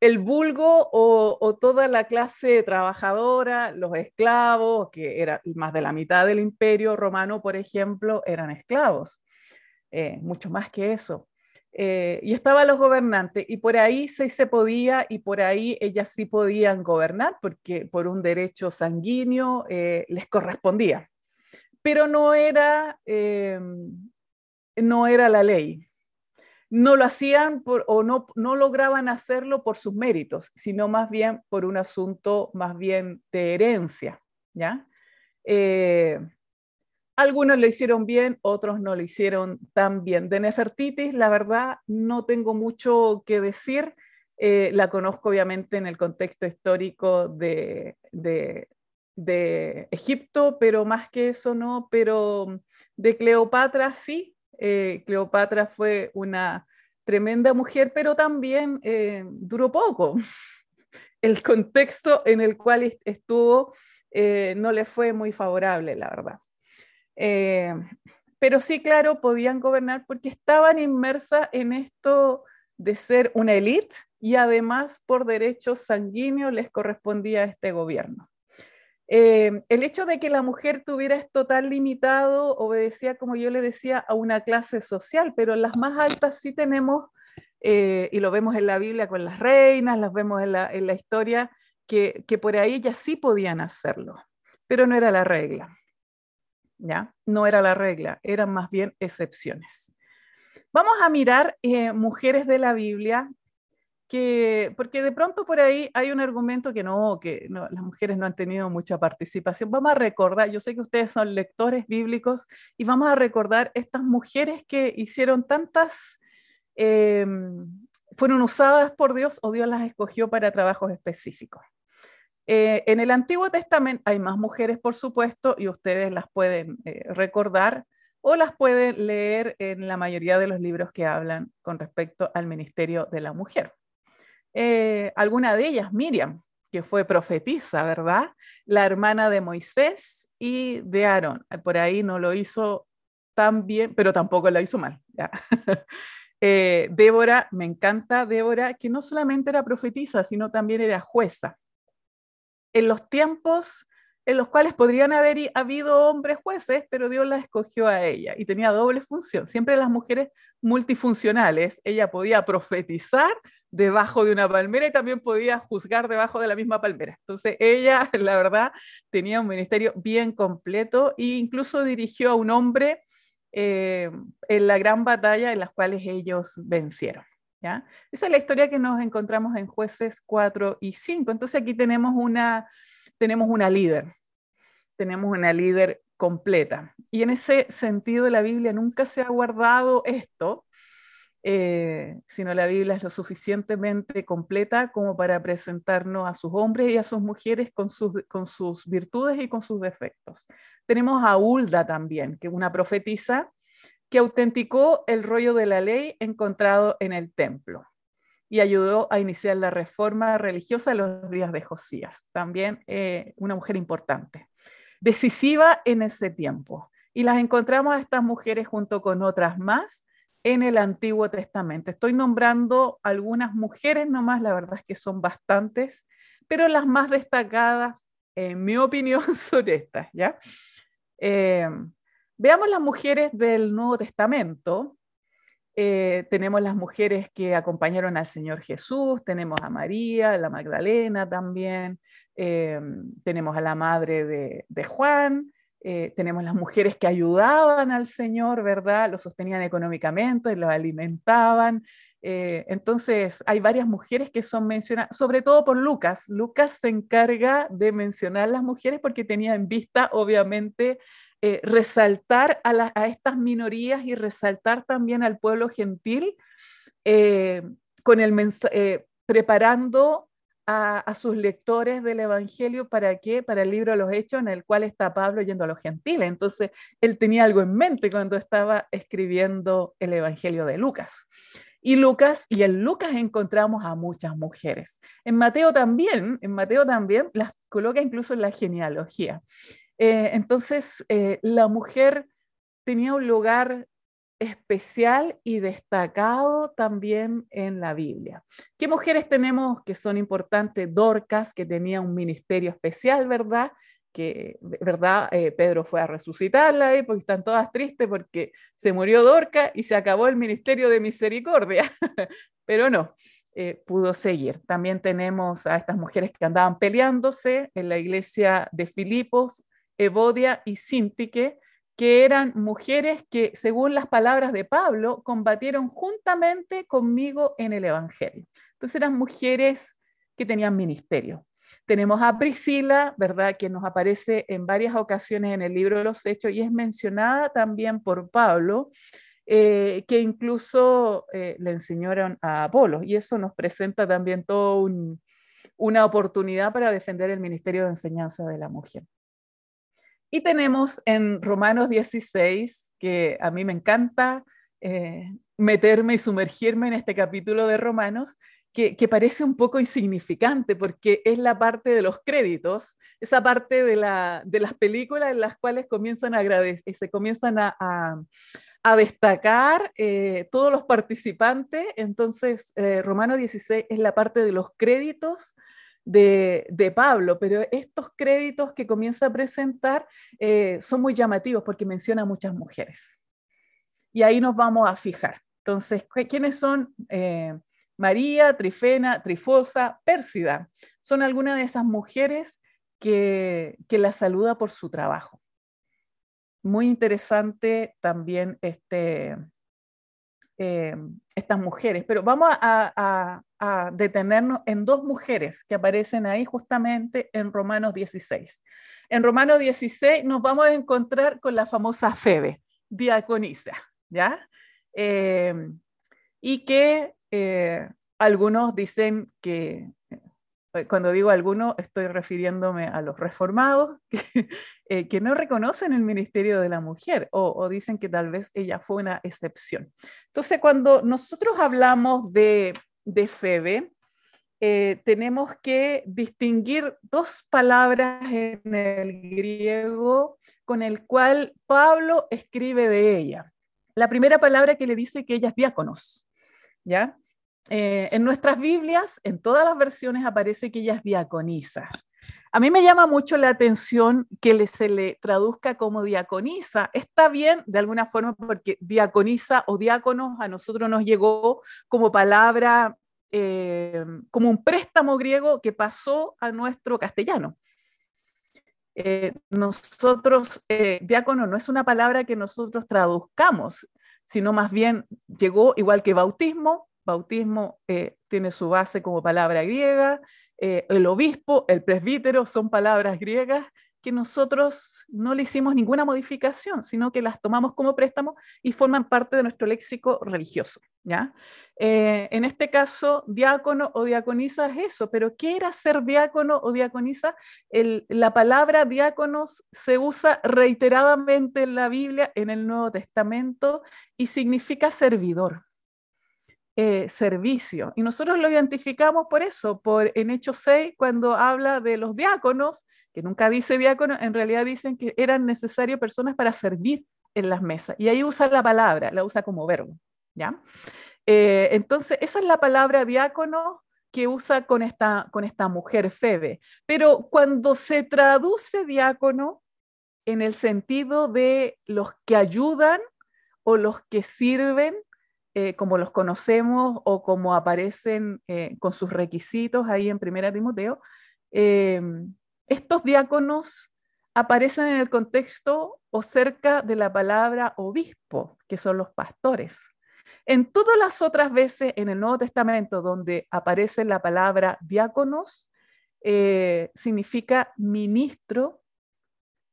el vulgo o, toda la clase trabajadora, los esclavos, que era más de la mitad del imperio romano, por ejemplo, eran esclavos. eh, mucho más que eso. Eh, y estaban los gobernantes, y por ahí sí se podía, y por ahí ellas sí podían gobernar, porque por un derecho sanguíneo eh, les correspondía. Pero no era, no era la ley. No lo hacían por, o no, no lograban hacerlo por sus méritos, sino más bien por un asunto más bien de herencia. ¿ya? Algunos lo hicieron bien, otros no lo hicieron tan bien. De Nefertitis, la verdad, no tengo mucho que decir. Eh, la conozco obviamente en el contexto histórico de, Egipto, pero más que eso no, pero de Cleopatra sí. Eh, Cleopatra fue una tremenda mujer, pero también eh, duró poco. El contexto en el cual estuvo no le fue muy favorable, la verdad. Eh, pero sí, claro, podían gobernar porque estaban inmersas en esto de ser una élite y además por derechos sanguíneos les correspondía este gobierno. Eh, el hecho de que la mujer tuviera esto tan limitado obedecía, como yo le decía, a una clase social, pero las más altas sí tenemos, eh, y lo vemos en la Biblia con las reinas, las vemos en la, historia, que, que por ahí ellas sí podían hacerlo, pero no era la regla. ¿ya? No era la regla, eran más bien excepciones. Vamos a mirar eh, mujeres de la Biblia, que, porque de pronto por ahí hay un argumento que no, que las mujeres no han tenido mucha participación. Vamos a recordar, yo sé que ustedes son lectores bíblicos, y vamos a recordar estas mujeres que hicieron tantas, em, fueron usadas por Dios o Dios las escogió para trabajos específicos. Eh, en el Antiguo Testamento hay más mujeres, por supuesto, y ustedes las pueden eh, recordar o las pueden leer en la mayoría de los libros que hablan con respecto al ministerio de la mujer. Eh, alguna de ellas, Miriam, que fue profetisa, ¿verdad? La hermana de Moisés y de Aarón. Por ahí no lo hizo tan bien, pero tampoco lo hizo mal. Débora, me encanta Débora, que no solamente era profetisa, sino también era jueza en los tiempos en los cuales podrían haber habido hombres jueces, pero Dios la escogió a ella y tenía doble función. Siempre las mujeres multifuncionales, ella podía profetizar debajo de una palmera y también podía juzgar debajo de la misma palmera. Entonces ella, la verdad, tenía un ministerio bien completo e incluso dirigió a un hombre eh, en la gran batalla en las cuales ellos vencieron. ¿ya? Esa es la historia que nos encontramos en jueces 4 y 5. Entonces aquí tenemos una, tenemos una líder, tenemos una líder completa. Y en ese sentido la Biblia nunca se ha guardado esto, eh, sino la Biblia es lo suficientemente completa como para presentarnos a sus hombres y a sus mujeres con sus, con sus virtudes y con sus defectos. Tenemos a Hulda también, que es una profetisa que autenticó el rollo de la ley encontrado en el templo y ayudó a iniciar la reforma religiosa en los días de Josías. También eh, una mujer importante, decisiva en ese tiempo. Y las encontramos a estas mujeres junto con otras más en el Antiguo Testamento. Estoy nombrando algunas mujeres nomás, la verdad es que son bastantes, pero las más destacadas, en mi opinión, son estas, ¿ya? Eh, Veamos las mujeres del Nuevo Testamento. Eh, tenemos las mujeres que acompañaron al Señor Jesús, tenemos a María, la Magdalena también, eh, tenemos a la madre de, Juan, eh, tenemos las mujeres que ayudaban al Señor, ¿verdad? Lo sostenían económicamente, lo alimentaban. entonces, hay varias mujeres que son mencionadas, sobre todo por Lucas. Lucas se encarga de mencionar las mujeres porque tenía en vista, obviamente, eh, resaltar a, estas minorías y resaltar también al pueblo gentil, eh, con el eh, preparando a, sus lectores del Evangelio para qué? Para el libro de los Hechos en el cual está Pablo yendo a los gentiles. Entonces, él tenía algo en mente cuando estaba escribiendo el Evangelio de Lucas. Y Lucas, y en Lucas encontramos a muchas mujeres. En Mateo también, en Mateo también las coloca incluso en la genealogía. Eh, entonces, eh, la mujer tenía un lugar especial y destacado también en la Biblia. ¿Qué mujeres tenemos que son importantes? Dorcas, que tenía un ministerio especial, ¿verdad? que, ¿verdad? Eh, Pedro fue a resucitarla ahí porque están todas tristes porque se murió Dorca y se acabó el ministerio de misericordia, pero no, eh, pudo seguir. También tenemos a estas mujeres que andaban peleándose en la iglesia de Filipos, Evodia y Sintique, que eran mujeres que, según las palabras de Pablo, combatieron juntamente conmigo en el Evangelio. Entonces eran mujeres que tenían ministerio. Tenemos a Priscila, ¿verdad?, que nos aparece en varias ocasiones en el libro de los Hechos y es mencionada también por Pablo, eh, que incluso eh, le enseñaron a Apolo. Y eso nos presenta también toda una oportunidad para defender el ministerio de enseñanza de la mujer. Y tenemos en Romanos 16, que a mí me encanta eh, meterme y sumergirme en este capítulo de Romanos, que, parece un poco insignificante porque es la parte de los créditos, esa parte de, la, de las películas en las cuales comienzan a agradecer, se comienzan a, a, destacar eh, todos los participantes. Entonces, eh, Romano 16 es la parte de los créditos de, de, Pablo, pero estos créditos que comienza a presentar eh, son muy llamativos porque menciona a muchas mujeres. Y ahí nos vamos a fijar. Entonces, ¿quiénes son? María, Trifena, Trifosa, Pérsida. Son algunas de esas mujeres que, la saluda por su trabajo. Muy interesante también este, eh, estas mujeres, pero vamos a, detenernos en dos mujeres que aparecen ahí justamente en Romanos 16. En Romanos 16 nos vamos a encontrar con la famosa Febe, diaconisa, ¿ya? Eh, y que eh, algunos dicen que, cuando digo algunos, estoy refiriéndome a los reformados, eh, que, no reconocen el ministerio de la mujer o, dicen que tal vez ella fue una excepción. Entonces, cuando nosotros hablamos de, de Febe, tenemos que distinguir dos palabras en el griego con el cual Pablo escribe de ella. La primera palabra que le dice que ella es diáconos, ¿ya? Eh, en nuestras Biblias, en todas las versiones aparece que ella es diaconisa. A mí me llama mucho la atención que se le traduzca como diaconisa. Está bien de alguna forma porque diaconisa o diáconos a nosotros nos llegó como palabra, eh, como un préstamo griego que pasó a nuestro castellano. Eh, nosotros, diácono no es una palabra que nosotros traduzcamos, sino más bien llegó igual que bautismo, bautismo eh, tiene su base como palabra griega, eh, el obispo, el presbítero son palabras griegas que nosotros no le hicimos ninguna modificación, sino que las tomamos como préstamo y forman parte de nuestro léxico religioso. ¿ya? Eh, en este caso, diácono o diaconisa es eso, pero ¿qué era ser diácono o diaconisa? la palabra diáconos se usa reiteradamente en la Biblia, en el Nuevo Testamento, y significa servidor. Eh, servicio. Y nosotros lo identificamos por eso, por en Hechos 6, cuando habla de los diáconos, que nunca dice diácono, en realidad dicen que eran necesarias personas para servir en las mesas. Y ahí usa la palabra, la usa como verbo. ¿ya? Eh, entonces, esa es la palabra diácono que usa con esta, con esta mujer Febe. Pero cuando se traduce diácono en el sentido de los que ayudan o los que sirven, eh, como los conocemos o como aparecen eh, con sus requisitos ahí en Primera Timoteo, eh, estos diáconos aparecen en el contexto o cerca de la palabra obispo, que son los pastores. En todas las otras veces en el Nuevo Testamento donde aparece la palabra diáconos, significa ministro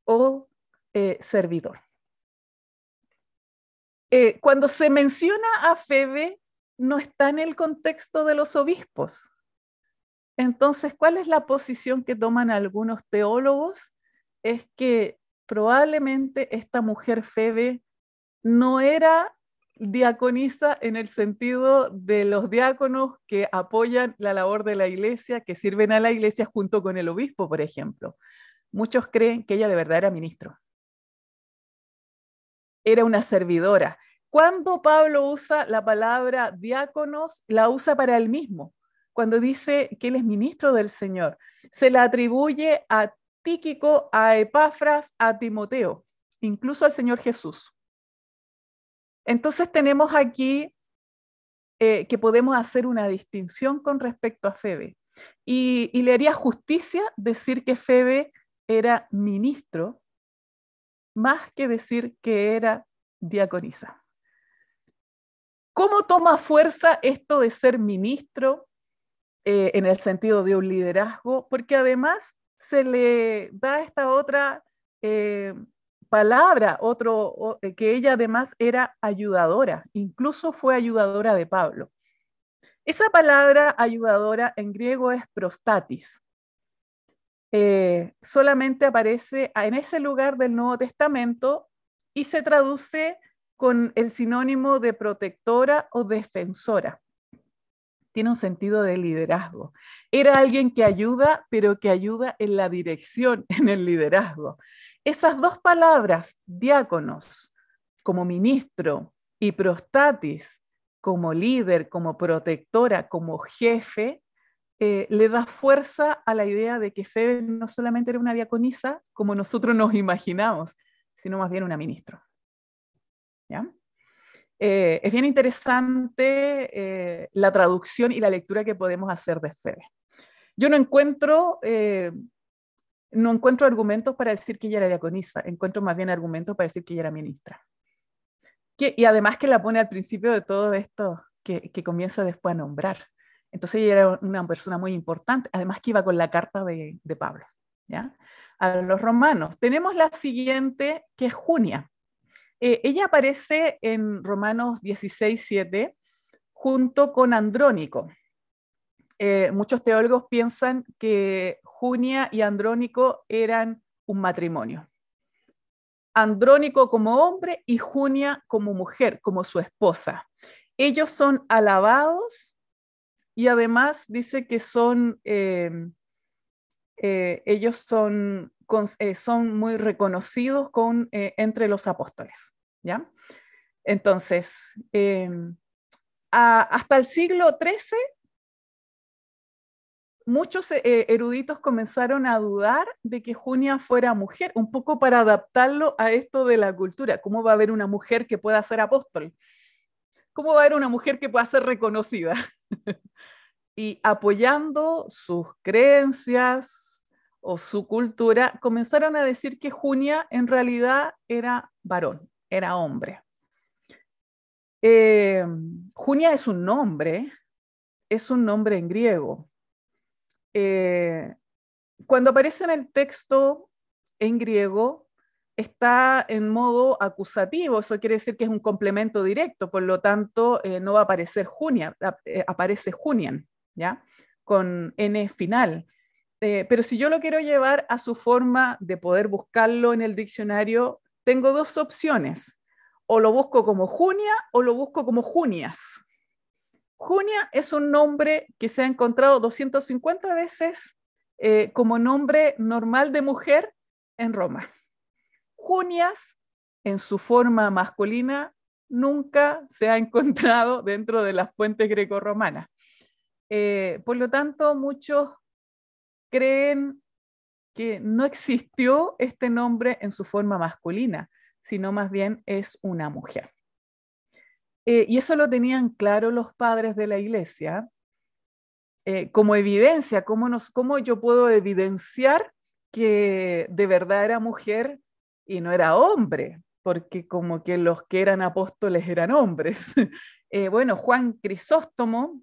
o servidor. Eh, cuando se menciona a Febe, no está en el contexto de los obispos. Entonces, ¿cuál es la posición que toman algunos teólogos? Es que probablemente esta mujer Febe no era diaconisa en el sentido de los diáconos que apoyan la labor de la iglesia, que sirven a la iglesia junto con el obispo, por ejemplo. Muchos creen que ella de verdad era ministro era una servidora. Cuando Pablo usa la palabra diáconos, la usa para él mismo. Cuando dice que él es ministro del Señor, se la atribuye a Tíquico, a Epafras, a Timoteo, incluso al Señor Jesús. Entonces tenemos aquí eh, que podemos hacer una distinción con respecto a Febe. Y, y, le haría justicia decir que Febe era ministro, más que decir que era diaconisa. ¿Cómo toma fuerza esto de ser ministro eh, en el sentido de un liderazgo? Porque además se le da esta otra eh, palabra, otro, eh, que ella además era ayudadora, incluso fue ayudadora de Pablo. Esa palabra ayudadora en griego es prostatis. Solamente aparece en ese lugar del Nuevo Testamento y se traduce con el sinónimo de protectora o defensora. Tiene un sentido de liderazgo. Era alguien que ayuda, pero que ayuda en la dirección, en el liderazgo. Esas dos palabras, diáconos como ministro y prostatis como líder, como protectora, como jefe, eh, le da fuerza a la idea de que Febe no solamente era una diaconisa como nosotros nos imaginamos, sino más bien una ministra. Eh, es bien interesante eh, la traducción y la lectura que podemos hacer de Febe. Yo no encuentro, no encuentro argumentos para decir que ella era diaconisa, encuentro más bien argumentos para decir que ella era ministra. y además que la pone al principio de todo esto que, que, comienza después a nombrar. Entonces ella era una persona muy importante, además que iba con la carta de, Pablo. ¿ya? A los romanos. Tenemos la siguiente, que es Junia. Eh, ella aparece en Romanos 16, 7 junto con Andrónico. Eh, muchos teólogos piensan que Junia y Andrónico eran un matrimonio. Andrónico como hombre y Junia como mujer, como su esposa. Ellos son alabados y además dice que son, eh, ellos son eh, son muy reconocidos con, eh, entre los apóstoles. ¿ya? Entonces, em, hasta el siglo XIII, muchos eruditos comenzaron a dudar de que Junia fuera mujer, un poco para adaptarlo a esto de la cultura. ¿Cómo va a haber una mujer que pueda ser apóstol? ¿Cómo va a haber una mujer que pueda ser reconocida? y apoyando sus creencias, o su cultura, comenzaron a decir que Junia en realidad era varón, era hombre. Eh, Junia es un nombre, es un nombre en griego. Eh, cuando aparece en el texto en griego, está en modo acusativo, eso quiere decir que es un complemento directo, por lo tanto eh, no va a aparecer Junia, aparece Junian, ¿ya? Con N final. Eh, pero si yo lo quiero llevar a su forma de poder buscarlo en el diccionario, tengo dos opciones. O lo busco como Junia o lo busco como Junias. Junia es un nombre que se ha encontrado 250 veces eh, como nombre normal de mujer en Roma. Junias, en su forma masculina, nunca se ha encontrado dentro de las fuentes greco-romanas. Eh, por lo tanto, muchos creen que no existió este nombre en su forma masculina, sino más bien es una mujer. Eh, y eso lo tenían claro los padres de la iglesia eh, como evidencia, ¿cómo, nos, ¿cómo yo puedo evidenciar que de verdad era mujer y no era hombre? Porque como que los que eran apóstoles eran hombres. Eh, bueno, Juan Crisóstomo,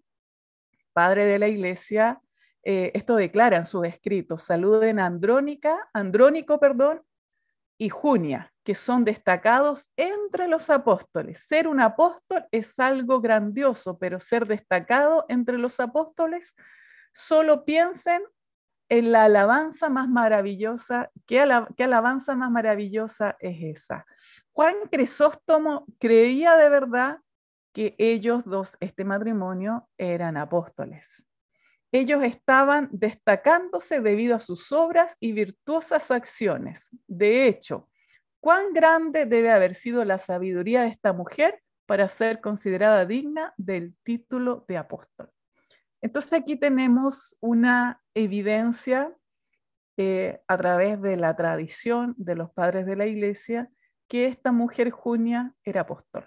padre de la iglesia, eh, esto declara en sus escritos, saluden a Andrónica, Andrónico, perdón, y Junia, que son destacados entre los apóstoles. Ser un apóstol es algo grandioso, pero ser destacado entre los apóstoles, solo piensen en la alabanza más maravillosa. ¿Qué, alabanza más maravillosa es esa? Juan Crisóstomo creía de verdad que ellos dos, este matrimonio, eran apóstoles ellos estaban destacándose debido a sus obras y virtuosas acciones. De hecho, ¿cuán grande debe haber sido la sabiduría de esta mujer para ser considerada digna del título de apóstol? Entonces aquí tenemos una evidencia eh, a través de la tradición de los padres de la iglesia que esta mujer Junia era apóstol.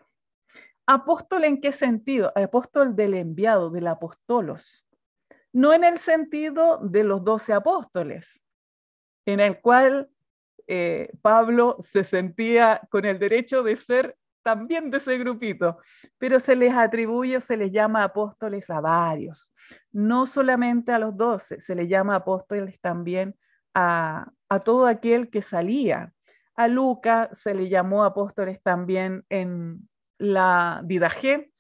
¿Apóstol en qué sentido? Apóstol del enviado, del apostolos. No en el sentido de los doce apóstoles, en el cual eh, Pablo se sentía con el derecho de ser también de ese grupito, pero se les atribuye, se les llama apóstoles a varios, no solamente a los doce, se les llama apóstoles también a, todo aquel que salía. A Lucas se le llamó apóstoles también en la Didaje,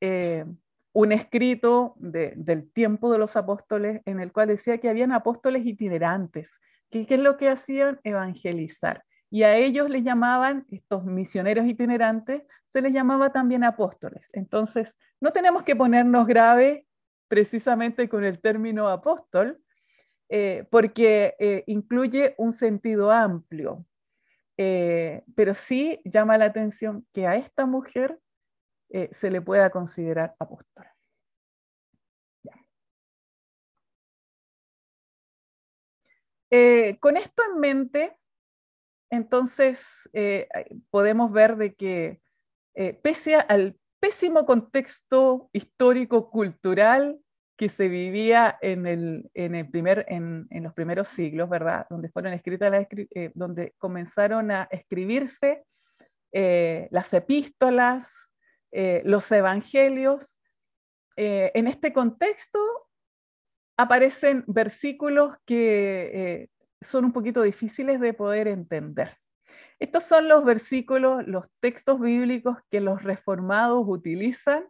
eh, un escrito del tiempo de los apóstoles en el cual decía que habían apóstoles itinerantes, que qué es lo que hacían evangelizar y a ellos les llamaban, estos misioneros itinerantes, se les llamaba también apóstoles. Entonces, no tenemos que ponernos grave precisamente con el término apóstol, eh, porque eh, incluye un sentido amplio. Eh, pero sí llama la atención que a esta mujer se le pueda considerar apóstol. con esto en mente, entonces eh, podemos ver de que eh, pese al pésimo contexto histórico-cultural que se vivía en, el, primer, en, los primeros siglos, ¿verdad? Donde fueron escritas eh, donde comenzaron a escribirse las epístolas, los evangelios. en este contexto aparecen versículos que son un poquito difíciles de poder entender. Estos son los versículos, los textos bíblicos que los reformados utilizan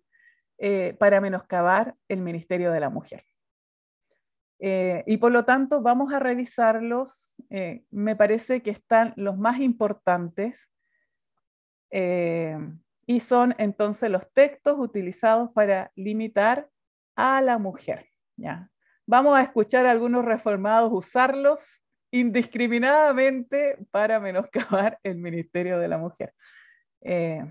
eh, para menoscabar el ministerio de la mujer. Eh, y por lo tanto vamos a revisarlos. Eh, me parece que están los más importantes y son entonces los textos utilizados para limitar a la mujer. ¿ya? Vamos a escuchar a algunos reformados usarlos indiscriminadamente para menoscabar el ministerio de la mujer. Eh,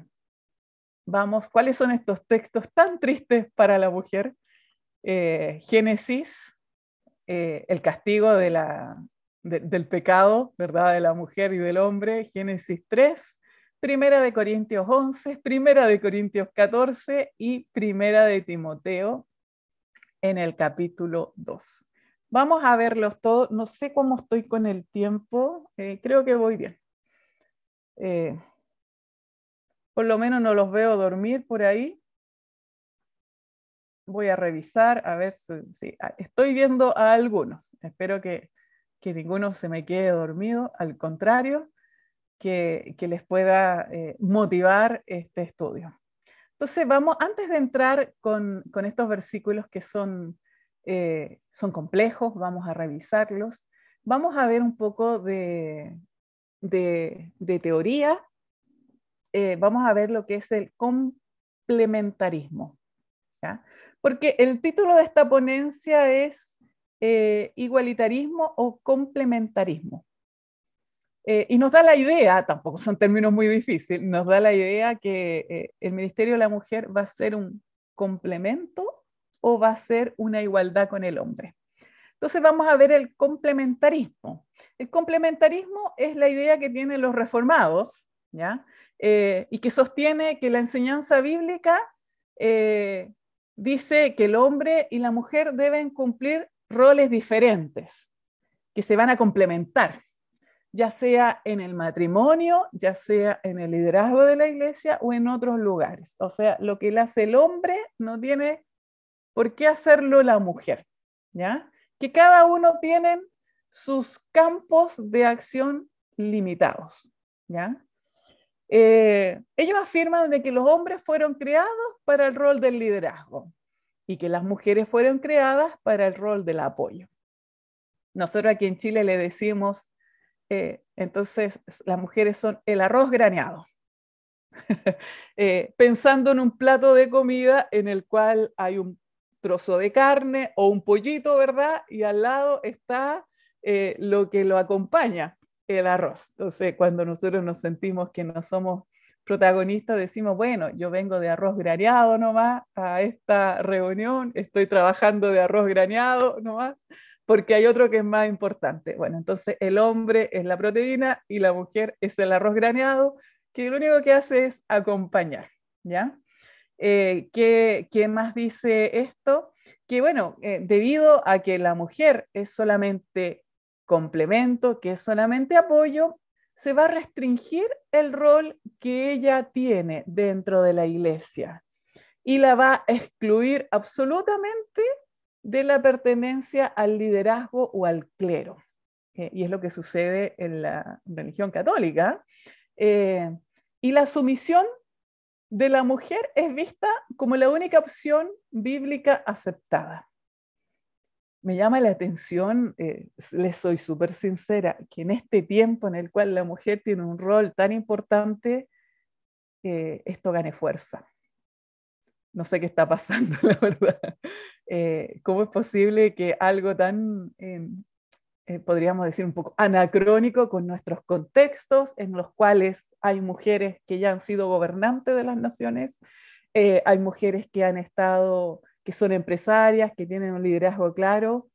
vamos, ¿cuáles son estos textos tan tristes para la mujer? Eh, Génesis, eh, el castigo del pecado, ¿verdad? De la mujer y del hombre, Génesis 3, Primera de Corintios 11, Primera de Corintios 14 y Primera de Timoteo en el capítulo 2. Vamos a verlos todos. No sé cómo estoy con el tiempo. Eh, creo que voy bien. Eh, por lo menos no los veo dormir por ahí. Voy a revisar, a ver si, ah, estoy viendo a algunos. Espero que, ninguno se me quede dormido. Al contrario, que, les pueda eh, motivar este estudio. Entonces, vamos, antes de entrar con, con estos versículos que son eh, son complejos, vamos a revisarlos. Vamos a ver un poco de, teoría. Eh, vamos a ver lo que es el complementarismo. Porque el título de esta ponencia es eh, igualitarismo o complementarismo. y nos da la idea, tampoco son términos muy difíciles, nos da la idea que el Ministerio de la Mujer va a ser un complemento o va a ser una igualdad con el hombre. Entonces vamos a ver el complementarismo. El complementarismo es la idea que tienen los reformados, ¿ya? Eh, y que sostiene que la enseñanza bíblica eh, dice que el hombre y la mujer deben cumplir roles diferentes, que se van a complementar, ya sea en el matrimonio, ya sea en el liderazgo de la iglesia o en otros lugares. O sea, lo que le hace el hombre no tiene ¿Por qué hacerlo la mujer? ¿Ya? Que cada uno tiene sus campos de acción limitados. ¿ya? Eh, ellos afirman de que los hombres fueron creados para el rol del liderazgo y que las mujeres fueron creadas para el rol del apoyo. Nosotros aquí en Chile le decimos, eh, entonces las mujeres son el arroz graneado. Eh, pensando en un plato de comida en el cual hay un trozo de carne o un pollito, ¿verdad? Y al lado está eh, lo que lo acompaña, el arroz. Entonces, cuando nosotros nos sentimos que no somos protagonistas, decimos, bueno, yo vengo de arroz graneado nomás a esta reunión, estoy trabajando de arroz graneado nomás, porque hay otro que es más importante. Bueno, entonces el hombre es la proteína y la mujer es el arroz graneado, que lo único que hace es acompañar, ¿ya? Eh, ¿qué, más dice esto? Que bueno, eh, debido a que la mujer es solamente complemento, que es solamente apoyo, se va a restringir el rol que ella tiene dentro de la iglesia y la va a excluir absolutamente de la pertenencia al liderazgo o al clero. Eh, y es lo que sucede en la religión católica. Eh, y la sumisión de la mujer es vista como la única opción bíblica aceptada. Me llama la atención, eh, les soy súper sincera, que en este tiempo en el cual la mujer tiene un rol tan importante, esto gane fuerza no sé qué está pasando, la verdad. Eh, ¿Cómo es posible que algo tan, em, eh, podríamos decir, un poco anacrónico con nuestros contextos, en los cuales hay mujeres que ya han sido gobernantes de las naciones, eh, hay mujeres que han estado, que son empresarias, que tienen un liderazgo claro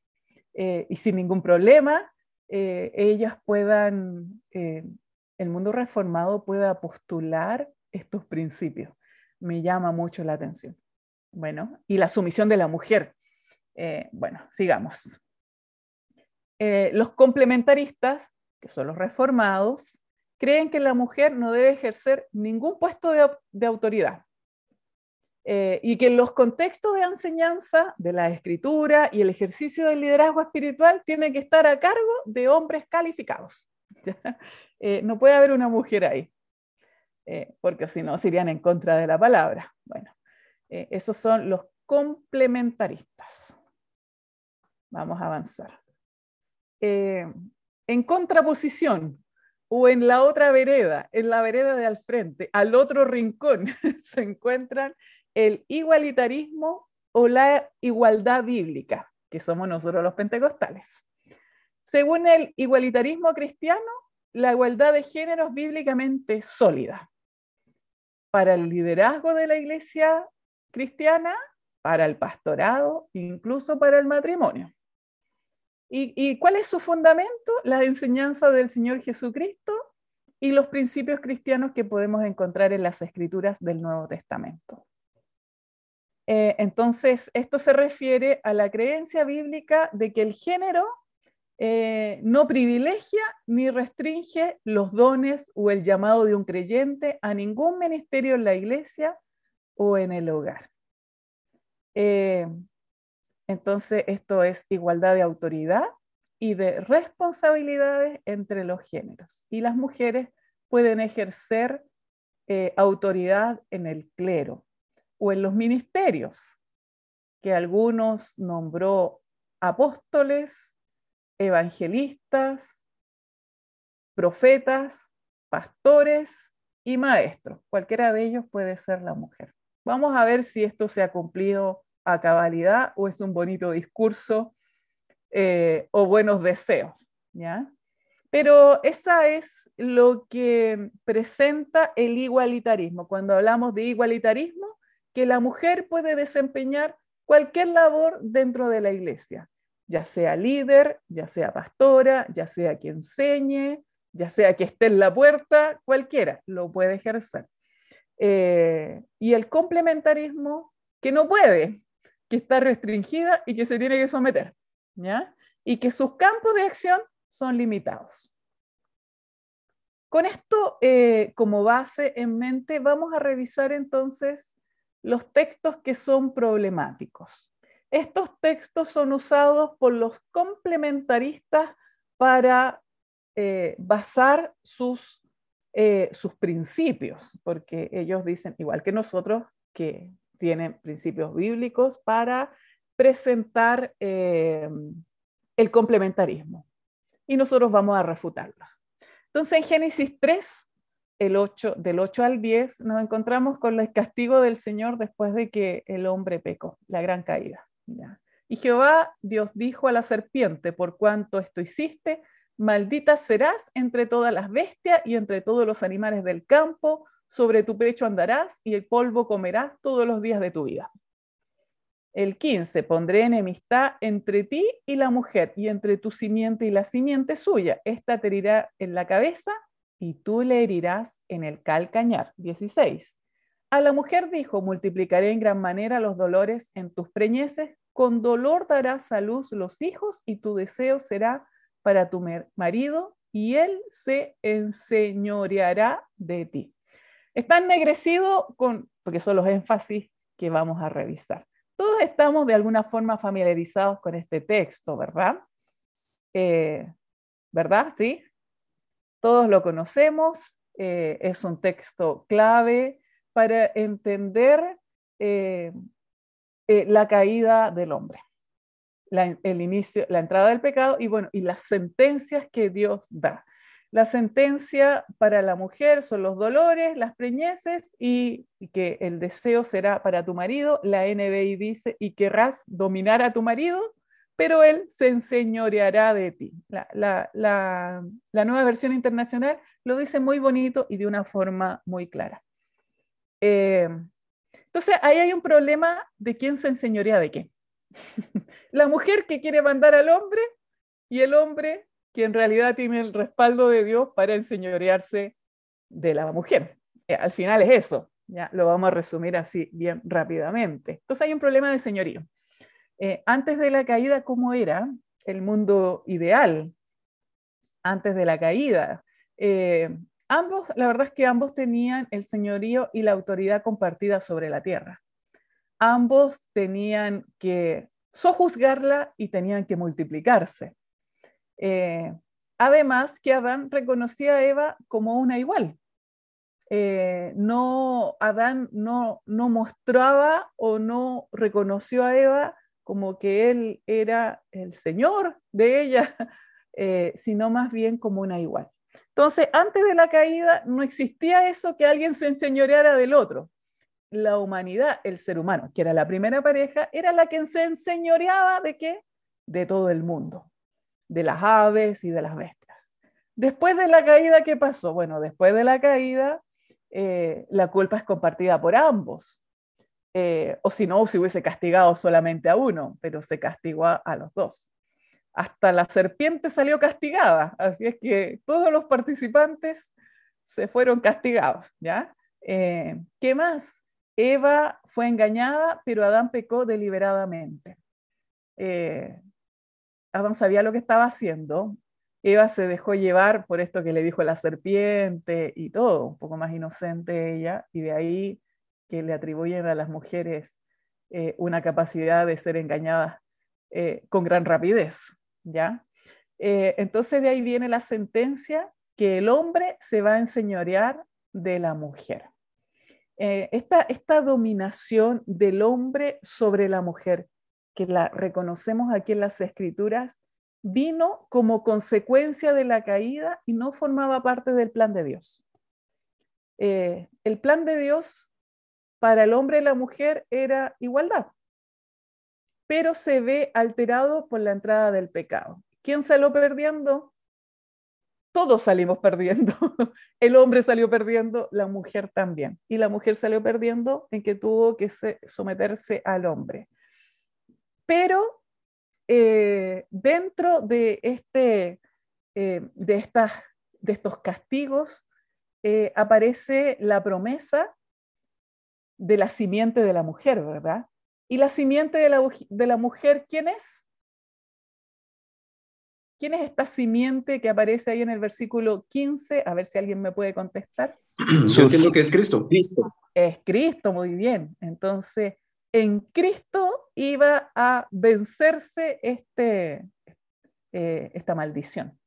y sin ningún problema, ellas puedan, el mundo reformado pueda postular estos principios me llama mucho la atención. Bueno, y la sumisión de la mujer. Eh, bueno, sigamos. Eh, los complementaristas, que son los reformados, creen que la mujer no debe ejercer ningún puesto de, autoridad eh, y que los contextos de enseñanza de la escritura y el ejercicio del liderazgo espiritual tienen que estar a cargo de hombres calificados. no puede haber una mujer ahí. Eh, porque si no, se irían en contra de la palabra. Bueno, eh, esos son los complementaristas. Vamos a avanzar. Eh, en contraposición o en la otra vereda, en la vereda de al frente, al otro rincón, se encuentran el igualitarismo o la igualdad bíblica, que somos nosotros los pentecostales. Según el igualitarismo cristiano, la igualdad de género es bíblicamente sólida para el liderazgo de la iglesia cristiana, para el pastorado, incluso para el matrimonio. ¿Y, cuál es su fundamento? La enseñanza del Señor Jesucristo y los principios cristianos que podemos encontrar en las escrituras del Nuevo Testamento. Eh, entonces, esto se refiere a la creencia bíblica de que el género eh, no privilegia ni restringe los dones o el llamado de un creyente a ningún ministerio en la iglesia o en el hogar. Eh, entonces, esto es igualdad de autoridad y de responsabilidades entre los géneros. Y las mujeres pueden ejercer eh, autoridad en el clero o en los ministerios, que algunos nombró apóstoles, evangelistas, profetas, pastores y maestros. Cualquiera de ellos puede ser la mujer. Vamos a ver si esto se ha cumplido a cabalidad o es un bonito discurso eh, o buenos deseos. ¿ya? Pero esa es lo que presenta el igualitarismo. Cuando hablamos de igualitarismo, que la mujer puede desempeñar cualquier labor dentro de la iglesia, ya sea líder, ya sea pastora, ya sea que enseñe, ya sea que esté en la puerta, cualquiera lo puede ejercer. Eh, y el complementarismo que no puede, que está restringida y que se tiene que someter, ¿ya? Y que sus campos de acción son limitados. Con esto eh, como base en mente, vamos a revisar entonces los textos que son problemáticos. Estos textos son usados por los complementaristas para eh, basar sus, eh, sus principios, porque ellos dicen, igual que nosotros, que tienen principios bíblicos para presentar eh, el complementarismo. Y nosotros vamos a refutarlos. Entonces, en Génesis 3, el 8, del 8 al 10, nos encontramos con el castigo del Señor después de que el hombre pecó, la gran caída. Y Jehová Dios dijo a la serpiente, por cuanto esto hiciste, maldita serás entre todas las bestias y entre todos los animales del campo, sobre tu pecho andarás y el polvo comerás todos los días de tu vida. El 15, pondré enemistad entre ti y la mujer y entre tu simiente y la simiente suya. Esta te herirá en la cabeza y tú le herirás en el calcañar. 16. A la mujer dijo, multiplicaré en gran manera los dolores en tus preñeces, con dolor darás a luz los hijos y tu deseo será para tu marido y él se enseñoreará de ti. Está ennegrecido con, porque son los énfasis que vamos a revisar. Todos estamos de alguna forma familiarizados con este texto, ¿verdad? Eh, ¿Verdad? ¿Sí? Todos lo conocemos. Eh, es un texto clave para entender eh, la caída del hombre, el inicio, la entrada del pecado y bueno, y las sentencias que Dios da. La sentencia para la mujer son los dolores, las preñeces y, que el deseo será para tu marido. La NBI dice, y querrás dominar a tu marido, pero él se enseñoreará de ti. La, nueva versión internacional lo dice muy bonito y de una forma muy clara. Eh, entonces, ahí hay un problema de quién se enseñorea de qué. la mujer que quiere mandar al hombre y el hombre que en realidad tiene el respaldo de Dios para enseñorearse de la mujer. Eh, al final es eso, ya lo vamos a resumir así bien rápidamente. Entonces hay un problema de señorío. Eh, antes de la caída, ¿cómo era el mundo ideal? Antes de la caída. Eh, ambos, la verdad es que ambos tenían el señorío y la autoridad compartida sobre la tierra. Ambos tenían que sojuzgarla y tenían que multiplicarse. Eh, además que Adán reconocía a Eva como una igual. Eh, no, Adán no, no mostraba o no reconoció a Eva como que él era el Señor de ella, eh, sino más bien como una igual. Entonces, antes de la caída no existía eso que alguien se enseñoreara del otro. La humanidad, el ser humano, que era la primera pareja, era la que se enseñoreaba de qué? De todo el mundo de las aves y de las bestias. Después de la caída, ¿qué pasó? Bueno, después de la caída, eh, la culpa es compartida por ambos. Eh, o si no, se hubiese castigado solamente a uno, pero se castigó a, los dos. Hasta la serpiente salió castigada, así es que todos los participantes se fueron castigados, ¿ya? Eh, ¿Qué más? Eva fue engañada, pero Adán pecó deliberadamente. Adán sabía lo que estaba haciendo. Eva se dejó llevar por esto que le dijo la serpiente y todo, un poco más inocente ella, y de ahí que le atribuyen a las mujeres eh, una capacidad de ser engañadas eh, con gran rapidez, ¿ya? Eh, entonces de ahí viene la sentencia que el hombre se va a enseñorear de la mujer. esta dominación del hombre sobre la mujer que la reconocemos aquí en las escrituras, vino como consecuencia de la caída y no formaba parte del plan de Dios. Eh, el plan de Dios para el hombre y la mujer era igualdad, pero se ve alterado por la entrada del pecado. ¿Quién salió perdiendo? Todos salimos perdiendo. El hombre salió perdiendo, la mujer también. Y la mujer salió perdiendo en que tuvo que someterse al hombre. Pero eh, dentro de, este, eh, de, estas, de estos castigos eh, aparece la promesa de la simiente de la mujer, ¿verdad? ¿Y la simiente de la, de la mujer quién es? ¿Quién es esta simiente que aparece ahí en el versículo 15? A ver si alguien me puede contestar. Yo entiendo que es Cristo. Cristo. Es Cristo, muy bien. Entonces, en Cristo iba a vencerse este, eh, esta maldición.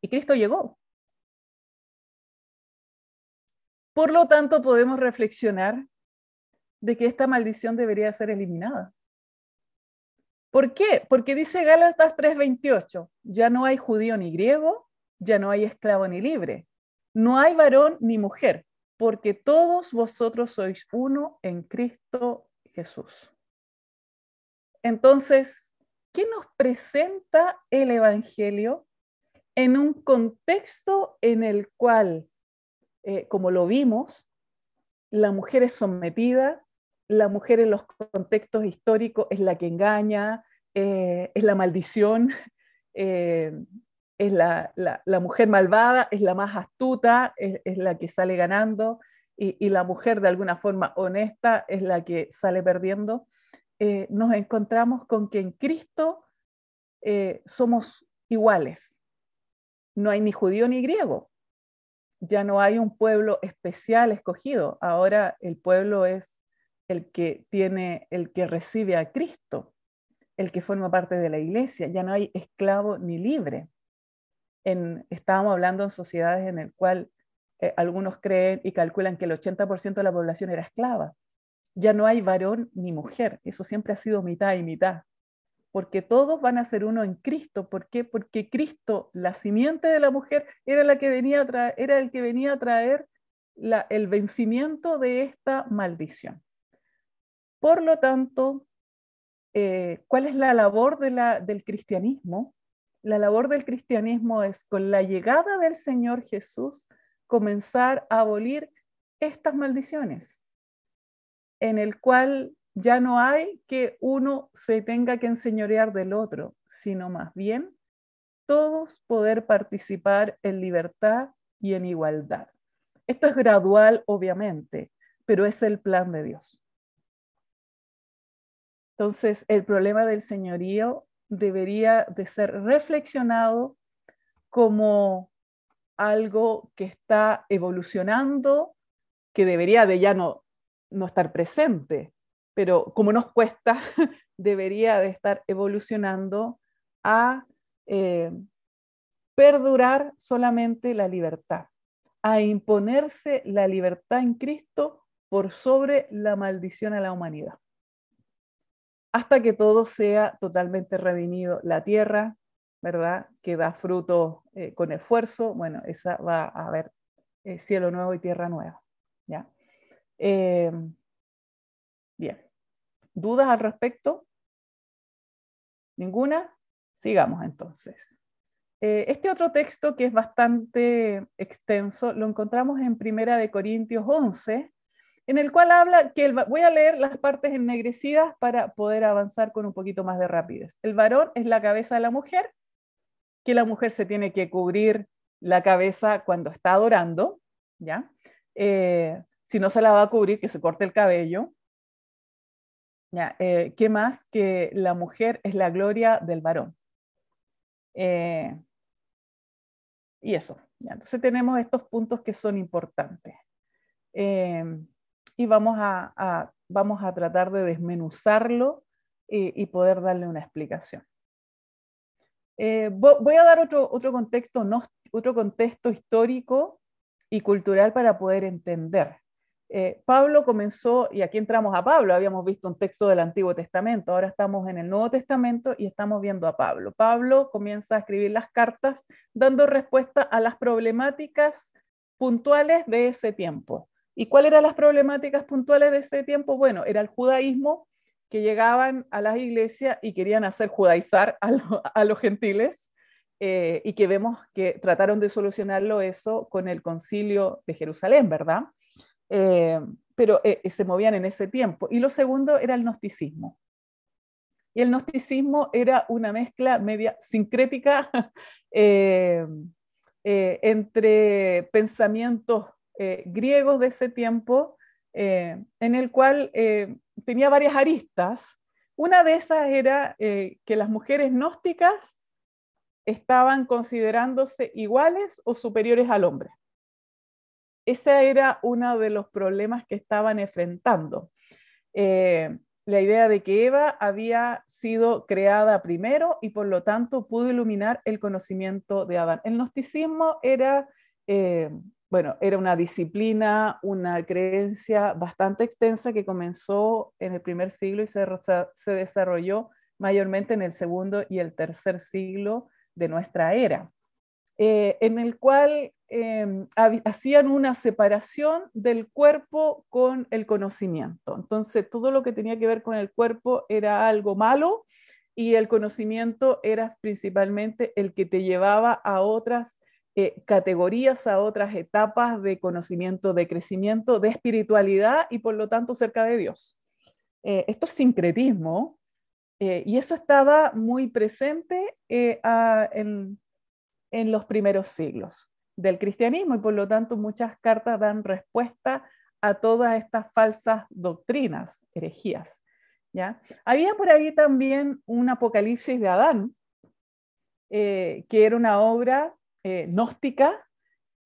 Y Cristo llegó. Por lo tanto, podemos reflexionar de que esta maldición debería ser eliminada. ¿Por qué? Porque dice Gálatas 3:28, ya no hay judío ni griego, ya no hay esclavo ni libre, no hay varón ni mujer, porque todos vosotros sois uno en Cristo Jesús. Entonces, ¿qué nos presenta el Evangelio en un contexto en el cual, eh, como lo vimos, la mujer es sometida, la mujer en los contextos históricos es la que engaña, eh, es la maldición, eh, es la, mujer malvada, es la más astuta, es, la que sale ganando, y, la mujer de alguna forma honesta es la que sale perdiendo. Eh, nos encontramos con que en Cristo somos iguales. No hay ni judío ni griego. Ya no hay un pueblo especial escogido. Ahora el pueblo es el que tiene, el que recibe a Cristo, el que forma parte de la iglesia. Ya no hay esclavo ni libre. En, estábamos hablando en sociedades en el cual eh, algunos creen y calculan que el 80% de la población era esclava. Ya no hay varón ni mujer. Eso siempre ha sido mitad y mitad. Porque todos van a ser uno en Cristo. ¿Por qué? Porque Cristo, la simiente de la mujer, era, la que venía era el que venía a traer el vencimiento de esta maldición. Por lo tanto, eh, ¿cuál es la labor del cristianismo? La labor del cristianismo es, con la llegada del Señor Jesús, comenzar a abolir estas maldiciones, en el cual ya no hay que uno se tenga que enseñorear del otro, sino más bien todos poder participar en libertad y en igualdad. Esto es gradual, obviamente, pero es el plan de Dios. Entonces, el problema del señorío debería de ser reflexionado como algo que está evolucionando, que debería de ya no, no estar presente, pero como nos cuesta, debería de estar evolucionando a eh, perdurar solamente la libertad, a imponerse la libertad en Cristo por sobre la maldición a la humanidad hasta que todo sea totalmente redimido. La tierra, ¿verdad? Que da fruto eh, con esfuerzo, bueno, esa va a haber eh, cielo nuevo y tierra nueva. ¿ya? Eh, bien. ¿Dudas al respecto? ¿Ninguna? Sigamos entonces. Este otro texto que es bastante extenso lo encontramos en Primera de Corintios 11, en el cual habla que voy a leer las partes ennegrecidas para poder avanzar con un poquito más de rapidez. El varón es la cabeza de la mujer, que la mujer se tiene que cubrir la cabeza cuando está adorando, ¿ya? Eh, si no se la va a cubrir, que se corte el cabello. ¿ya? Eh, ¿Qué más? Que la mujer es la gloria del varón. Eh, y eso. Entonces tenemos estos puntos que son importantes y vamos a, vamos a tratar de desmenuzarlo y, poder darle una explicación. Eh, voy a dar otro, otro, contexto, otro contexto histórico y cultural para poder entender. Eh, Pablo comenzó, y aquí entramos a Pablo, habíamos visto un texto del Antiguo Testamento, ahora estamos en el Nuevo Testamento y estamos viendo a Pablo. Pablo comienza a escribir las cartas dando respuesta a las problemáticas puntuales de ese tiempo. ¿Y cuáles eran las problemáticas puntuales de ese tiempo? Bueno, era el judaísmo, que llegaban a las iglesias y querían hacer judaizar a, los gentiles, eh, y que vemos que trataron de solucionarlo eso con el concilio de Jerusalén, ¿verdad? Eh, pero eh, se movían en ese tiempo. Y lo segundo era el gnosticismo. Y el gnosticismo era una mezcla media sincrética entre pensamientos eh, griegos de ese tiempo, eh, en el cual eh, tenía varias aristas. Una de esas era que las mujeres gnósticas estaban considerándose iguales o superiores al hombre. Ese era uno de los problemas que estaban enfrentando. la idea de que Eva había sido creada primero y por lo tanto pudo iluminar el conocimiento de Adán. El gnosticismo era bueno, era una disciplina, una creencia bastante extensa que comenzó en el primer siglo y se, desarrolló mayormente en el segundo y el tercer siglo de nuestra era, eh, en el cual em, hacían una separación del cuerpo con el conocimiento. Entonces, todo lo que tenía que ver con el cuerpo era algo malo y el conocimiento era principalmente el que te llevaba a otras eh, categorías a otras etapas de conocimiento, de crecimiento, de espiritualidad y por lo tanto cerca de Dios. esto es sincretismo, y eso estaba muy presente en, en los primeros siglos del cristianismo y por lo tanto muchas cartas dan respuesta a todas estas falsas doctrinas, herejías. ¿ya? Había por ahí también un Apocalipsis de Adán, eh, que era una obra eh, gnóstica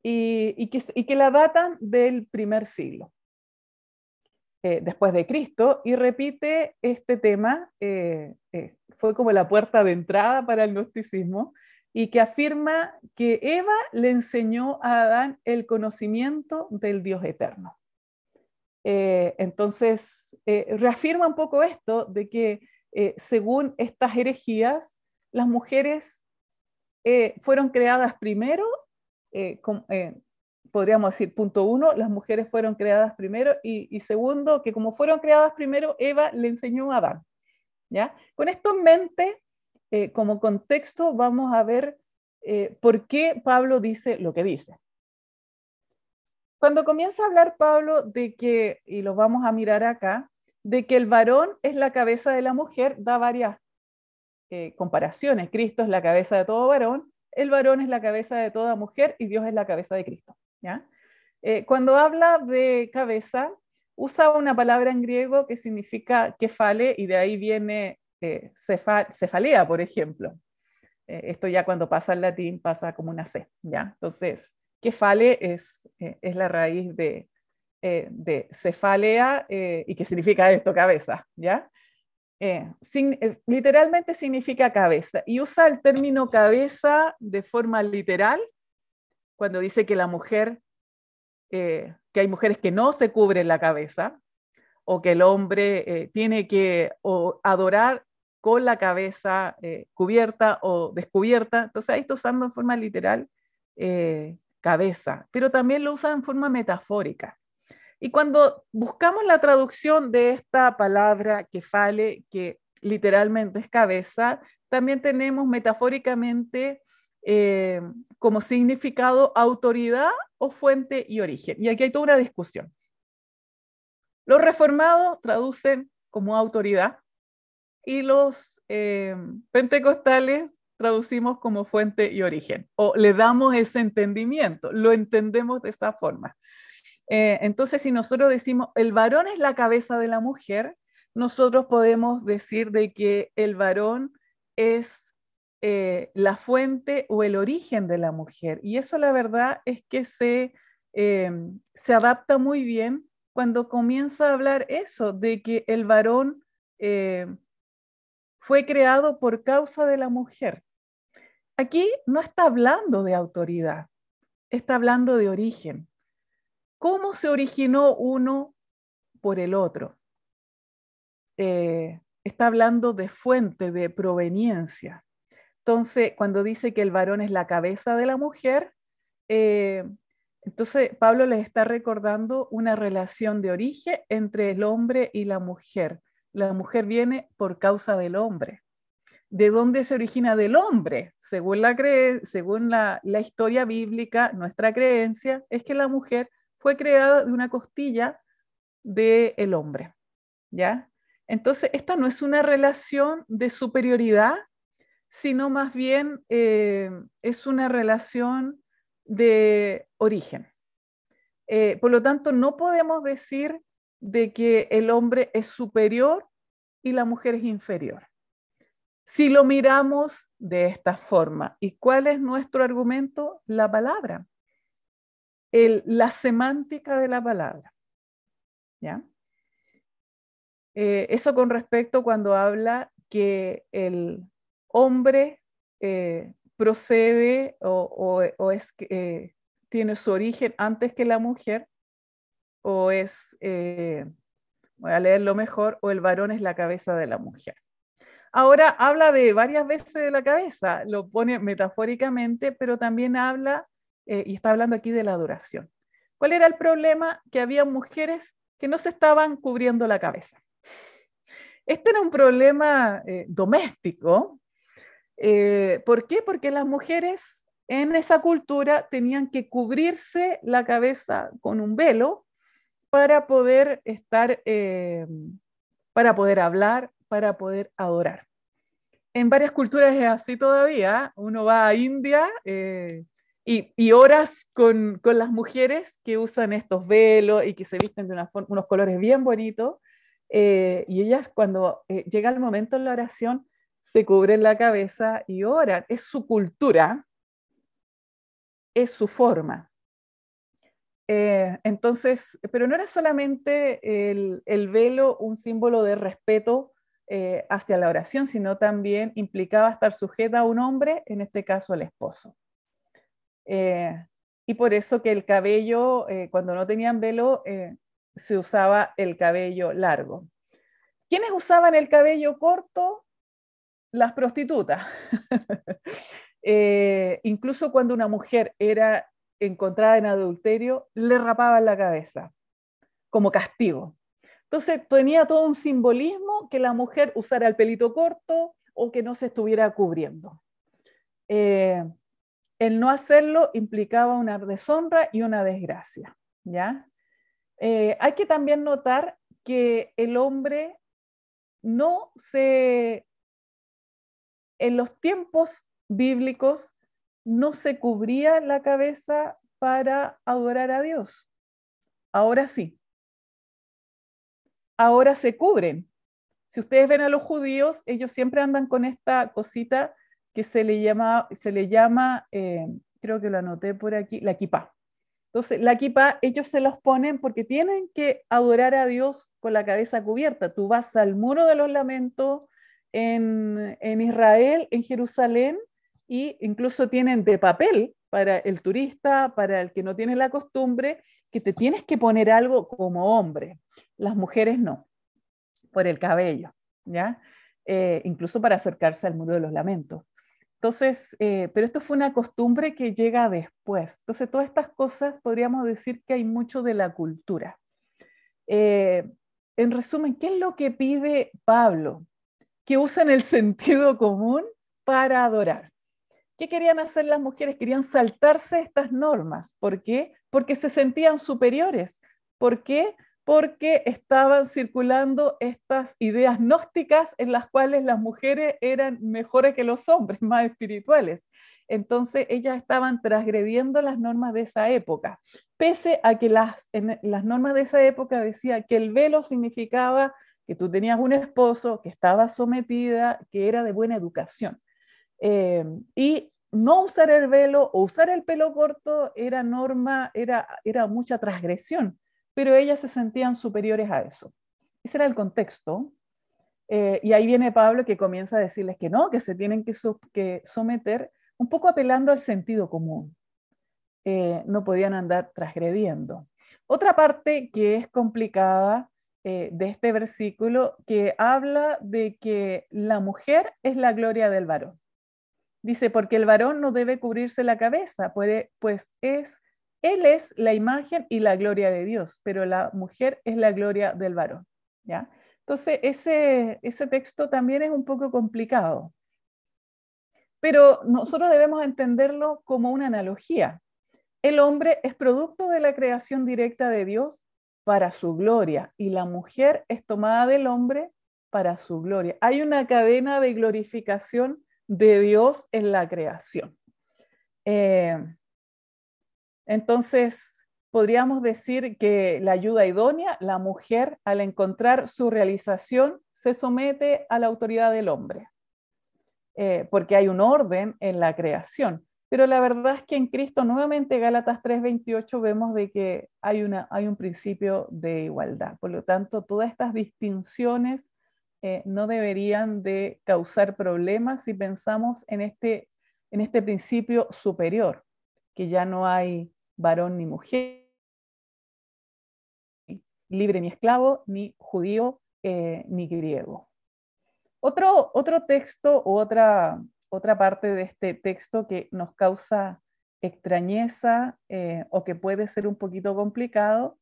y, que, la datan del primer siglo eh, después de Cristo y repite este tema, fue como la puerta de entrada para el gnosticismo y que afirma que Eva le enseñó a Adán el conocimiento del Dios eterno. Eh, entonces, eh, reafirma un poco esto de que eh, según estas herejías, las mujeres fueron creadas primero, podríamos decir, punto uno, las mujeres fueron creadas primero y, segundo, que como fueron creadas primero, Eva le enseñó a Adán. ¿ya? Con esto en mente, eh, como contexto vamos a ver eh, por qué Pablo dice lo que dice. Cuando comienza a hablar Pablo de que, y lo vamos a mirar acá, de que el varón es la cabeza de la mujer, da varias eh, comparaciones. Cristo es la cabeza de todo varón, el varón es la cabeza de toda mujer y Dios es la cabeza de Cristo. ¿ya? cuando habla de cabeza, usa una palabra en griego que significa kefale y de ahí viene eh, cefalea, por ejemplo. Eh, esto ya cuando pasa al latín pasa como una C, ¿ya? Entonces, kefale es, eh, es la raíz de, de cefalea y que significa esto, cabeza, ¿ya? Literalmente significa cabeza y usa el término cabeza de forma literal cuando dice que la mujer, que hay mujeres que no se cubren la cabeza, o que el hombre tiene que adorar con la cabeza eh, cubierta o descubierta. Entonces ahí está usando en forma literal eh, cabeza, pero también lo usa en forma metafórica. Y cuando buscamos la traducción de esta palabra que fale, que literalmente es cabeza, también tenemos metafóricamente eh, como significado autoridad o fuente y origen. Y aquí hay toda una discusión. Los reformados traducen como autoridad, y los eh, pentecostales traducimos como fuente y origen, o le damos ese entendimiento, lo entendemos de esa forma. Eh, entonces, si nosotros decimos, el varón es la cabeza de la mujer, nosotros podemos decir de que el varón es eh, la fuente o el origen de la mujer. Y eso la verdad es que se, se adapta muy bien cuando comienza a hablar eso, de que el varón fue creado por causa de la mujer. Aquí no está hablando de autoridad, está hablando de origen. ¿Cómo se originó uno por el otro? Eh, está hablando de fuente, de proveniencia. Entonces, cuando dice que el varón es la cabeza de la mujer, eh, entonces Pablo les está recordando una relación de origen entre el hombre y la mujer la mujer viene por causa del hombre. ¿De dónde se origina del hombre? Según la, según la, historia bíblica, nuestra creencia es que la mujer fue creada de una costilla del hombre. ¿Ya? Entonces, esta no es una relación de superioridad, sino más bien eh, es una relación de origen. Eh, por lo tanto, no podemos decir de que el hombre es superior y la mujer es inferior. Si lo miramos de esta forma, ¿y cuál es nuestro argumento? La palabra, la semántica de la palabra. ¿Ya? Eh, eso con respecto cuando habla que el hombre eh, procede o, es, eh, tiene su origen antes que la mujer, o es, eh, voy a leerlo mejor, o el varón es la cabeza de la mujer. Ahora habla de varias veces de la cabeza, lo pone metafóricamente, pero también habla, eh, y está hablando aquí de la adoración. ¿Cuál era el problema? Que había mujeres que no se estaban cubriendo la cabeza. Este era un problema eh, doméstico. ¿Por qué? Porque las mujeres en esa cultura tenían que cubrirse la cabeza con un velo para poder estar, eh, para poder hablar, para poder adorar. En varias culturas es así todavía. Uno va a India eh, y, horas con, las mujeres que usan estos velos y que se visten de unos colores bien bonitos. Eh, y ellas cuando eh, llega el momento en la oración se cubren la cabeza y oran. Es su cultura, es su forma. Eh, entonces, pero no era solamente el, velo un símbolo de respeto hacia la oración, sino también implicaba estar sujeta a un hombre, en este caso el esposo. Eh, y por eso que el cabello, eh, cuando no tenían velo, eh, se usaba el cabello largo. ¿Quiénes usaban el cabello corto? Las prostitutas. incluso cuando una mujer era encontrada en adulterio, le rapaban la cabeza como castigo. Entonces tenía todo un simbolismo que la mujer usara el pelito corto o que no se estuviera cubriendo el no hacerlo implicaba una deshonra y una desgracia. ¿ya? Eh, hay que también notar que el hombre no se, en los tiempos bíblicos, no se cubría la cabeza para adorar a Dios. Ahora sí. Ahora se cubren. Si ustedes ven a los judíos, ellos siempre andan con esta cosita que se le llama, se le llama eh, creo que lo anoté por aquí, la equipa. Entonces, la equipa, ellos se los ponen porque tienen que adorar a Dios con la cabeza cubierta. Tú vas al muro de los lamentos en, en Israel, en Jerusalén, y incluso tienen de papel para el turista, para el que no tiene la costumbre, que te tienes que poner algo como hombre. Las mujeres no, por el cabello, ¿ya? Eh, incluso para acercarse al muro de los lamentos. Entonces, eh, pero esto fue una costumbre que llega después. Entonces, todas estas cosas podríamos decir que hay mucho de la cultura. Eh, en resumen, ¿qué es lo que pide Pablo? Que usen el sentido común para adorar. ¿Qué querían hacer las mujeres? Querían saltarse estas normas. ¿Por qué? Porque se sentían superiores. ¿Por qué? Porque estaban circulando estas ideas gnósticas en las cuales las mujeres eran mejores que los hombres, más espirituales. Entonces ellas estaban transgrediendo las normas de esa época, pese a que las, las normas de esa época decían que el velo significaba que tú tenías un esposo, que estaba sometida, que era de buena educación. Eh, y no usar el velo o usar el pelo corto era norma, era, era mucha transgresión pero ellas se sentían superiores a eso. Ese era el contexto. Eh, y ahí viene Pablo que comienza a decirles que no, que se tienen que, someter, un poco apelando al sentido común. Eh, no podían andar transgrediendo. Otra parte que es complicada eh, de este versículo, que habla de que la mujer es la gloria del varón. Dice, porque el varón no debe cubrirse la cabeza, pues es él es la imagen y la gloria de Dios, pero la mujer es la gloria del varón. ¿ya? Entonces, ese, ese texto también es un poco complicado, pero nosotros debemos entenderlo como una analogía. El hombre es producto de la creación directa de Dios para su gloria y la mujer es tomada del hombre para su gloria. Hay una cadena de glorificación de Dios en la creación. Eh, entonces, podríamos decir que la ayuda idónea, la mujer, al encontrar su realización, se somete a la autoridad del hombre, eh, porque hay un orden en la creación. Pero la verdad es que en Cristo, nuevamente, Gálatas 3:28, vemos de que hay, una, hay un principio de igualdad. Por lo tanto, todas estas distinciones eh, no deberían de causar problemas si pensamos en este, en este principio superior, que ya no hay varón ni mujer, libre ni esclavo, ni judío eh, ni griego. Otro, otro texto o otra, otra parte de este texto que nos causa extrañeza eh, o que puede ser un poquito complicado,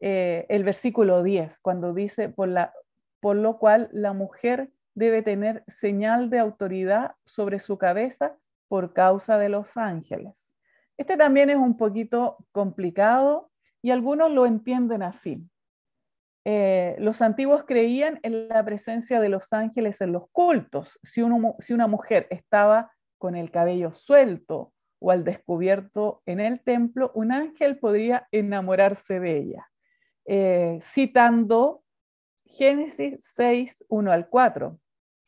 eh, el versículo 10, cuando dice, por, la, por lo cual la mujer debe tener señal de autoridad sobre su cabeza por causa de los ángeles. Este también es un poquito complicado y algunos lo entienden así. eh, los antiguos creían en la presencia de los ángeles en los cultos. Si, una mujer estaba con el cabello suelto o al descubierto en el templo, un ángel podría enamorarse de ella. Eh, citando Génesis 6, 1 al 4,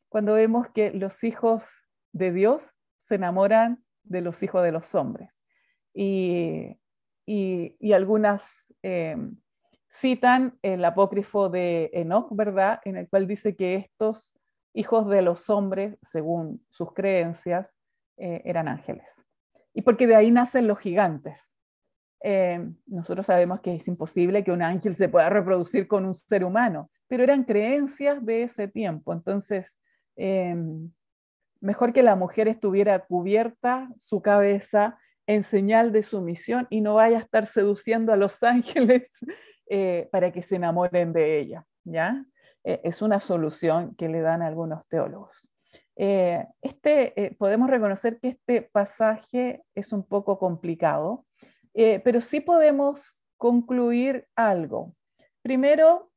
cuando vemos que los hijos de Dios se enamoran de los hijos de los hombres. Y, y, algunas eh, citan el apócrifo de Enoch, ¿verdad? En el cual dice que estos hijos de los hombres, según sus creencias, eh, eran ángeles. Y porque de ahí nacen los gigantes. Eh, nosotros sabemos que es imposible que un ángel se pueda reproducir con un ser humano, pero eran creencias de ese tiempo. Entonces, mejor que la mujer estuviera cubierta su cabeza en señal de sumisión y no vaya a estar seduciendo a los ángeles eh, para que se enamoren de ella. ¿ya? Eh, es una solución que le dan algunos teólogos. este, podemos reconocer que este pasaje es un poco complicado, eh, pero sí podemos concluir algo. Primero,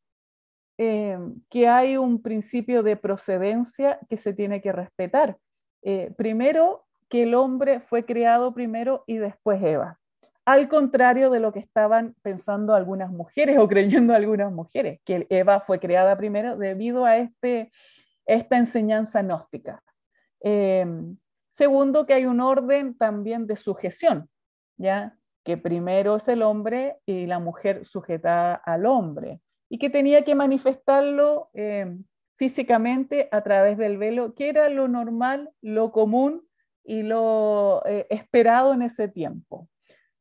eh, que hay un principio de procedencia que se tiene que respetar. Eh, primero, que el hombre fue creado primero y después Eva. Al contrario de lo que estaban pensando algunas mujeres o creyendo algunas mujeres, que Eva fue creada primero debido a este, esta enseñanza gnóstica. segundo, que hay un orden también de sujeción, ¿ya? que primero es el hombre y la mujer sujetada al hombre, y que tenía que manifestarlo eh, físicamente a través del velo, que era lo normal, lo común y lo eh, esperado en ese tiempo.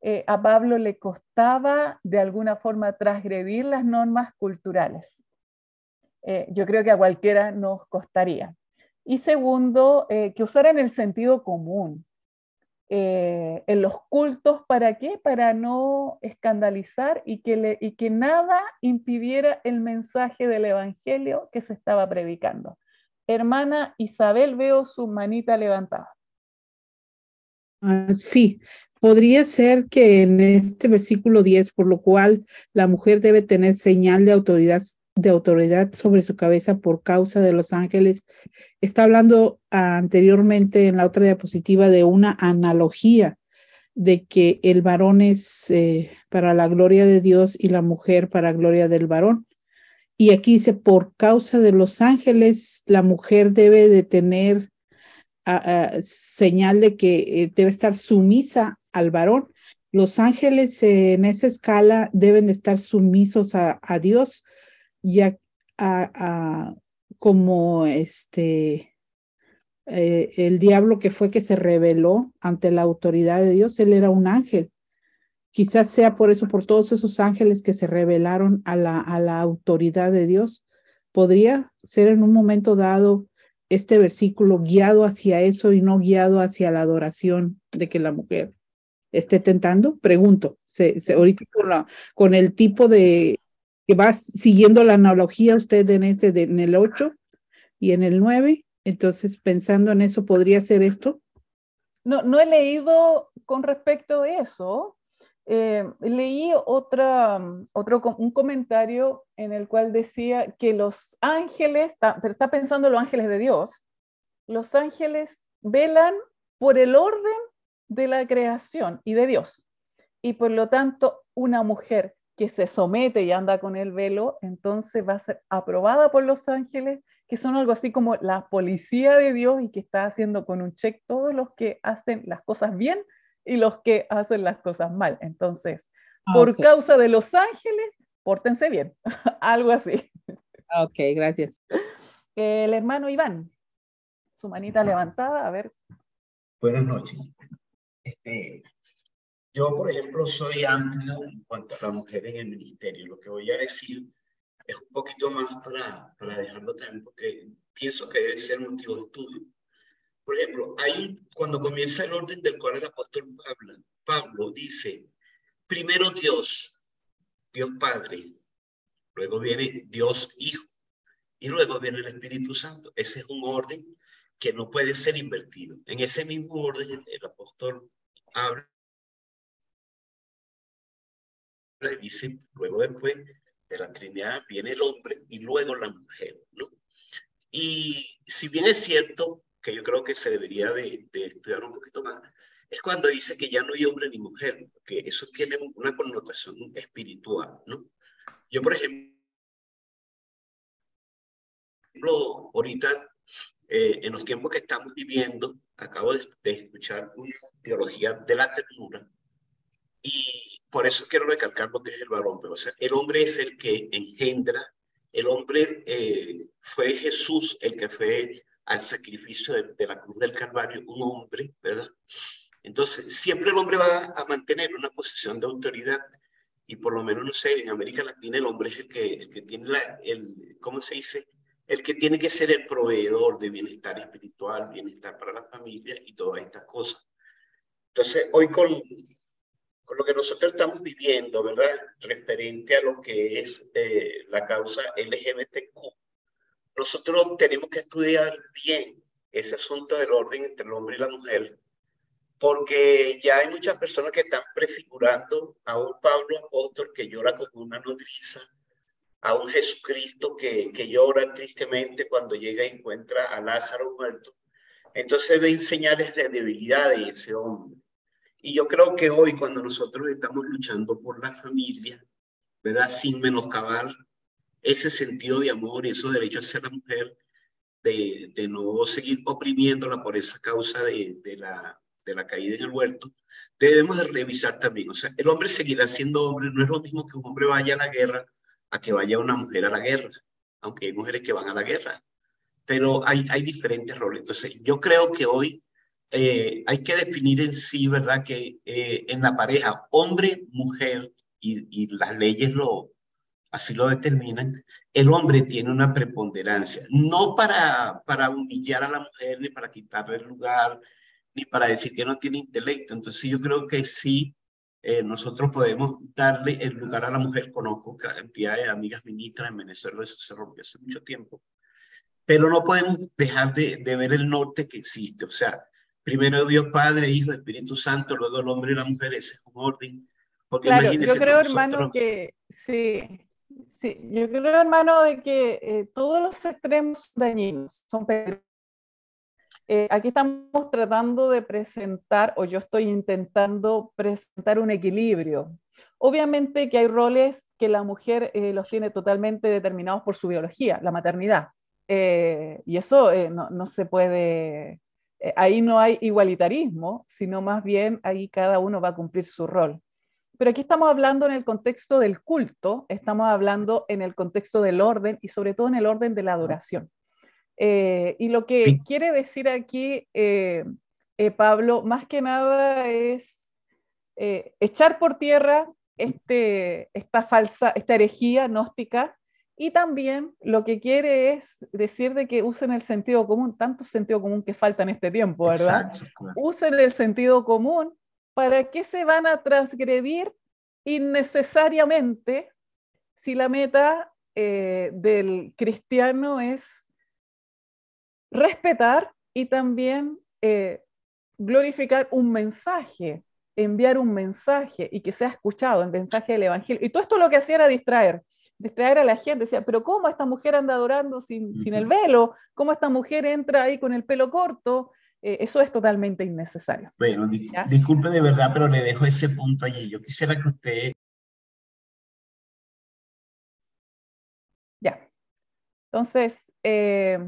Eh, a Pablo le costaba de alguna forma transgredir las normas culturales. yo creo que a cualquiera nos costaría. Y segundo, que usaran el sentido común, eh, en los cultos, ¿para qué? Para no escandalizar y que nada impidiera el mensaje del Evangelio que se estaba predicando. Hermana Isabel, veo su manita levantada. Ah, sí, podría ser que en este versículo 10, por lo cual la mujer debe tener señal de autoridad de autoridad sobre su cabeza por causa de los ángeles. Está hablando anteriormente en la otra diapositiva de una analogía de que el varón es eh, para la gloria de Dios y la mujer para gloria del varón. Y aquí dice, por causa de los ángeles, la mujer debe de tener señal de que eh, debe estar sumisa al varón. Los ángeles en esa escala deben de estar sumisos a, a Dios ya como este eh, el diablo que fue que se rebeló ante la autoridad de Dios, él era un ángel. Quizás sea por eso, por todos esos ángeles que se rebelaron a la, a la autoridad de Dios. Podría ser en un momento dado este versículo guiado hacia eso y no guiado hacia la adoración de que la mujer esté tentando? Pregunto, se, ahorita con, con el tipo de que va siguiendo la analogía usted en ese en el 8 y en el 9. Entonces, pensando en eso, ¿podría ser esto? No, no he leído con respecto a eso. Eh, leí otra, otro, un comentario en el cual decía que los ángeles, pero está pensando los ángeles de Dios, los ángeles velan por el orden de la creación y de Dios. Y por lo tanto, una mujer que se somete y anda con el velo, entonces va a ser aprobada por los ángeles, que son algo así como la policía de Dios y que está haciendo con un check todos los que hacen las cosas bien y los que hacen las cosas mal. Entonces, ah, por causa de los ángeles, pórtense bien, algo así. Ah, ok, gracias. El hermano Iván, su manita levantada, a ver. Buenas noches. Este, yo, por ejemplo, soy amplio en cuanto a la mujer en el ministerio. Lo que voy a decir es un poquito más para, para dejarlo también, porque pienso que debe ser motivo de estudio. Por ejemplo, hay, cuando comienza el orden del cual el apóstol Pablo, Pablo dice, primero Dios, Dios Padre, luego viene Dios Hijo, y luego viene el Espíritu Santo. Ese es un orden que no puede ser invertido. En ese mismo orden, el apóstol habla dice luego después de la Trinidad viene el hombre y luego la mujer, ¿no? Y si bien es cierto que yo creo que se debería de, de estudiar un poquito más, es cuando dice que ya no hay hombre ni mujer, que eso tiene una connotación espiritual, ¿no? Yo, por ejemplo, ahorita, eh, en los tiempos que estamos viviendo, acabo de, escuchar una teología de la ternura y por eso quiero recalcar lo que es el varón, pero o sea, el hombre es el que engendra, el hombre eh, fue Jesús el que fue al sacrificio de, de la cruz del Calvario, un hombre, ¿verdad? Entonces, siempre el hombre va a mantener una posición de autoridad y por lo menos, no sé, en América Latina el hombre es el que, el que tiene la, el, ¿cómo se dice? El que tiene que ser el proveedor de bienestar espiritual, bienestar para la familia y todas estas cosas. Entonces, hoy con, con lo que nosotros estamos viviendo, ¿verdad? Referente a lo que es eh, la causa LGBTQ, nosotros tenemos que estudiar bien ese asunto del orden entre el hombre y la mujer, porque ya hay muchas personas que están prefigurando a un Pablo apóstol que llora como una nodriza, a un Jesucristo que, que llora tristemente cuando llega y encuentra a Lázaro muerto. Entonces ven señales de debilidad de ese hombre. Y yo creo que hoy cuando nosotros estamos luchando por la familia, ¿verdad? Sin menoscabar ese sentido de amor y esos derechos hacia la mujer, de, de no seguir oprimiéndola por esa causa de, de la de la caída en el huerto, debemos de revisar también. O sea, el hombre seguirá siendo hombre, no es lo mismo que un hombre vaya a la guerra a que vaya una mujer a la guerra, aunque hay mujeres que van a la guerra, pero hay, hay diferentes roles. Entonces, yo creo que hoy eh, hay que definir en sí, ¿verdad? Que eh, en la pareja hombre, mujer, y, y las leyes lo, así lo determinan, el hombre tiene una preponderancia, no para, para humillar a la mujer ni para quitarle el lugar, ni para decir que no tiene intelecto. Entonces yo creo que sí, eh, nosotros podemos darle el lugar a la mujer. Conozco cantidad de amigas ministras en Venezuela, eso se rompió hace mucho tiempo. Pero no podemos dejar de, de ver el norte que existe. O sea, primero Dios Padre, Hijo, Espíritu Santo, luego el hombre y la mujer, ese es un orden. Porque claro, yo creo, hermano, que sí, sí, yo creo, hermano, de que eh, todos los extremos dañinos son peligrosos eh, aquí estamos tratando de presentar, o yo estoy intentando presentar un equilibrio. Obviamente que hay roles que la mujer eh, los tiene totalmente determinados por su biología, la maternidad. Y eso no, se puede, ahí no hay igualitarismo, sino más bien ahí cada uno va a cumplir su rol. Pero aquí estamos hablando en el contexto del culto, estamos hablando en el contexto del orden y sobre todo en el orden de la adoración. Eh, y lo que quiere decir aquí, eh, eh, Pablo, más que nada es echar por tierra este, esta falsa, esta herejía gnóstica y también lo que quiere es decir de que usen el sentido común, tanto sentido común que falta en este tiempo, ¿verdad? Usen el sentido común para que se van a transgredir innecesariamente si la meta del cristiano es respetar y también eh, glorificar un mensaje, enviar un mensaje y que sea escuchado, el mensaje del Evangelio. Y todo esto lo que hacía era distraer, distraer a la gente. Decía, pero ¿cómo esta mujer anda adorando sin, sin el velo? ¿Cómo esta mujer entra ahí con el pelo corto? Eh, eso es totalmente innecesario. Bueno, disculpe de verdad, pero le dejo ese punto allí. Yo quisiera que usted... Ya. Entonces, eh,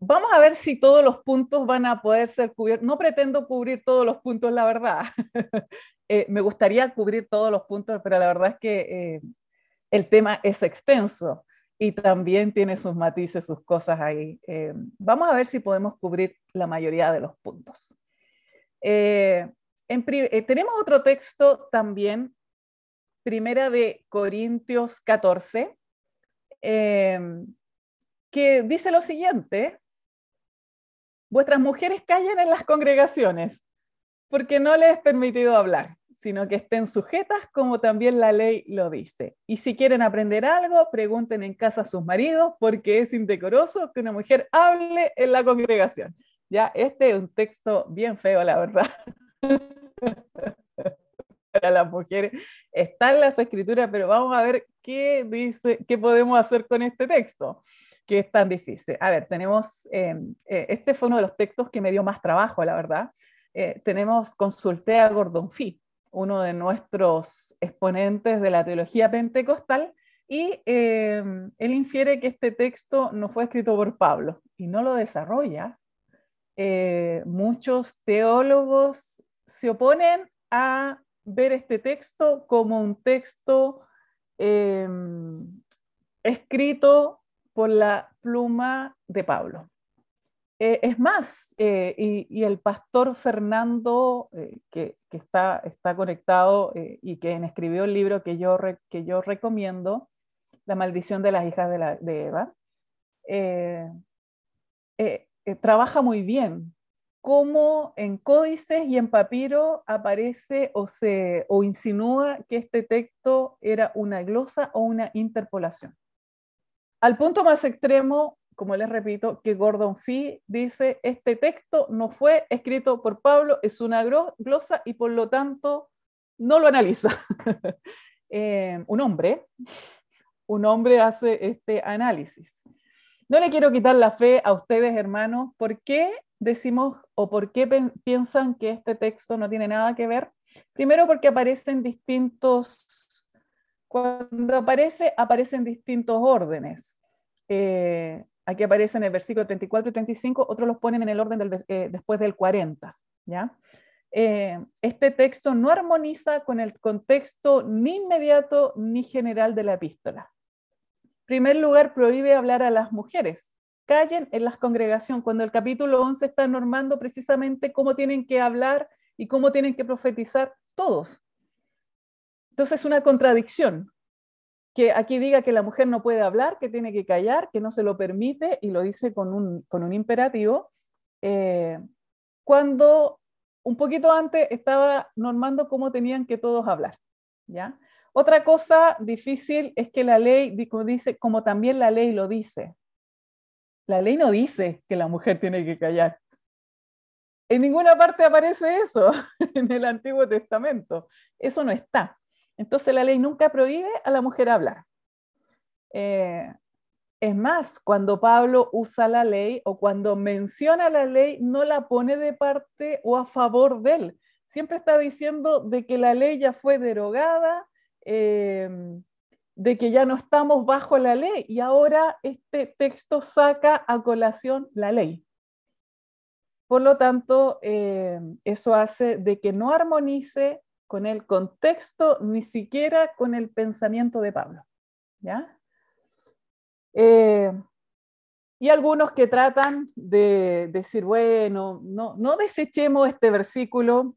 Vamos a ver si todos los puntos van a poder ser cubiertos. No pretendo cubrir todos los puntos, la verdad. Eh, me gustaría cubrir todos los puntos, pero la verdad es que el tema es extenso y también tiene sus matices, sus cosas ahí. Eh, vamos a ver si podemos cubrir la mayoría de los puntos. tenemos otro texto también, Primera de Corintios 14, que dice lo siguiente, vuestras mujeres callen en las congregaciones, porque no les es permitido hablar, sino que estén sujetas como también la ley lo dice. Y si quieren aprender algo, pregunten en casa a sus maridos, porque es indecoroso que una mujer hable en la congregación. Ya, este es un texto bien feo, la verdad. para las mujeres. Está en las escrituras, pero vamos a ver qué dice, qué podemos hacer con este texto, que es tan difícil. A ver, tenemos, eh, eh, este fue uno de los textos que me dio más trabajo, la verdad. Eh, tenemos, consulté a Gordon Fee, uno de nuestros exponentes de la teología pentecostal, y él infiere que este texto no fue escrito por Pablo y no lo desarrolla. muchos teólogos se oponen a ver este texto como un texto em, escrito por la pluma de Pablo. Eh, es más, eh, y, el pastor Fernando, eh, que, está, está, conectado y quien escribió el libro que yo, que yo recomiendo, La maldición de las hijas de, la, de Eva, trabaja muy bien cómo en códices y en papiro aparece o, se, o insinúa que este texto era una glosa o una interpolación. Al punto más extremo, como les repito, que Gordon Fee dice, este texto no fue escrito por Pablo, es una glosa y por lo tanto no lo analiza. Eh, un hombre, un hombre hace este análisis. No le quiero quitar la fe a ustedes, hermanos. ¿Por qué decimos o por qué piensan que este texto no tiene nada que ver? Primero porque aparecen distintos, cuando aparece, aparecen distintos órdenes. Eh, aquí aparecen el versículo 34 y 35, otros los ponen en el orden eh, después del 40. ¿ya? Eh, este texto no armoniza con el contexto ni inmediato ni general de la epístola primer lugar, prohíbe hablar a las mujeres. Callen en las congregaciones, cuando el capítulo 11 está normando precisamente cómo tienen que hablar y cómo tienen que profetizar todos. Entonces es una contradicción que aquí diga que la mujer no puede hablar, que tiene que callar, que no se lo permite y lo dice con un, con un imperativo, eh, cuando un poquito antes estaba normando cómo tenían que todos hablar. ¿ya? Otra cosa difícil es que la ley, dice, como también la ley lo dice, la ley no dice que la mujer tiene que callar. En ninguna parte aparece eso en el Antiguo Testamento. Eso no está. Entonces la ley nunca prohíbe a la mujer hablar. Eh, es más, cuando Pablo usa la ley o cuando menciona la ley, no la pone de parte o a favor de él. Siempre está diciendo de que la ley ya fue derogada, Em, de que ya no estamos bajo la ley y ahora este texto saca a colación la ley. Por lo tanto, em, eso hace de que no armonice con el contexto ni siquiera con el pensamiento de Pablo. ¿ya? Em, y algunos que tratan de decir, bueno, no, no desechemos este versículo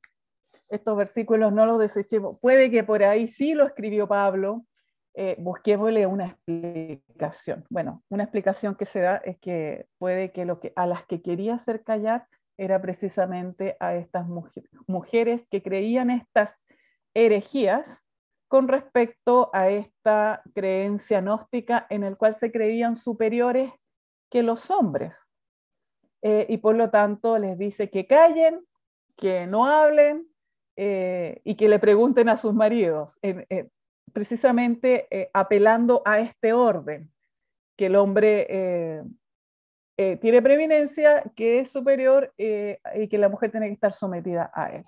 estos versículos no los desechemos. Puede que por ahí sí lo escribió Pablo, eh, busquémosle una explicación. Bueno, una explicación que se da es que puede que, lo que a las que quería hacer callar era precisamente a estas mujeres que creían estas herejías con respecto a esta creencia gnóstica en el cual se creían superiores que los hombres. Eh, y por lo tanto les dice que callen, que no hablen, eh, y que le pregunten a sus maridos, eh, precisamente apelando a este orden, que el hombre tiene preeminencia, que es superior y que la mujer tiene que estar sometida a él.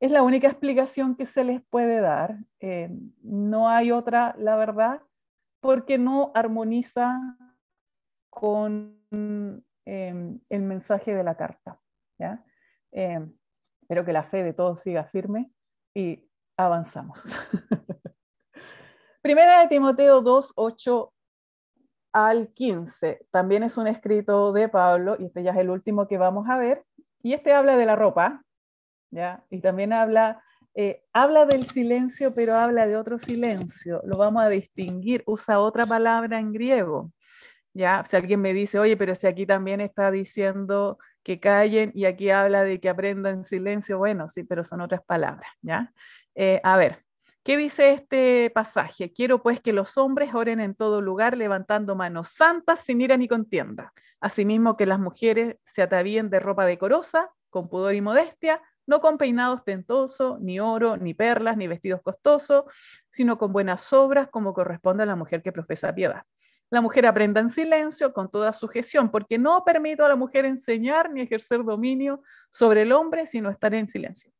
Es la única explicación que se les puede dar. no hay otra, la verdad, porque no armoniza con el mensaje de la carta. ¿ya? Espero que la fe de todos siga firme y avanzamos. Primera de Timoteo 2, 8 al 15. También es un escrito de Pablo, y este ya es el último que vamos a ver. Y este habla de la ropa, ¿ya? Y también habla, eh, habla del silencio, pero habla de otro silencio. Lo vamos a distinguir, usa otra palabra en griego. ¿Ya? Si alguien me dice, oye, pero si aquí también está diciendo que callen y aquí habla de que aprendan silencio. Bueno, sí, pero son otras palabras, ¿ya? Eh, a ver, ¿qué dice este pasaje? Quiero pues que los hombres oren en todo lugar levantando manos santas sin ira ni contienda. Asimismo que las mujeres se atavíen de ropa decorosa, con pudor y modestia, no con peinado ostentoso, ni oro, ni perlas, ni vestidos costosos, sino con buenas obras como corresponde a la mujer que profesa piedad. La mujer aprenda en silencio, con toda sujeción, porque no permito a la mujer enseñar ni ejercer dominio sobre el hombre, sino estar en silencio.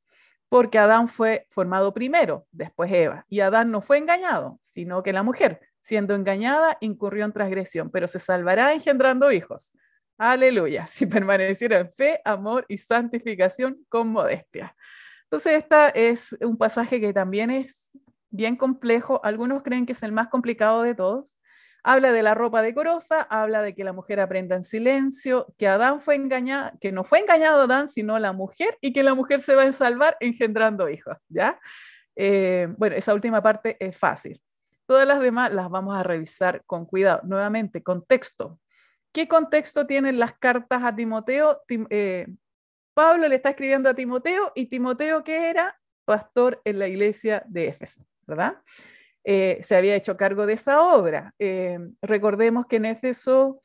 Porque Adán fue formado primero, después Eva, y Adán no fue engañado, sino que la mujer, siendo engañada, incurrió en transgresión, pero se salvará engendrando hijos. Aleluya, si permaneciera en fe, amor y santificación con modestia. Entonces, esta es un pasaje que también es bien complejo. Algunos creen que es el más complicado de todos. Habla de la ropa decorosa, habla de que la mujer aprenda en silencio, que Adán fue engañado, que no fue engañado Adán, sino la mujer, y que la mujer se va a salvar engendrando hijos, ¿ya? Eh, bueno, esa última parte es fácil. Todas las demás las vamos a revisar con cuidado. Nuevamente, contexto. ¿Qué contexto tienen las cartas a Timoteo? Eh, Pablo le está escribiendo a Timoteo y Timoteo, ¿qué era? Pastor en la iglesia de Éfeso, ¿verdad? Eh, se había hecho cargo de esa obra. Eh, recordemos que en Éfeso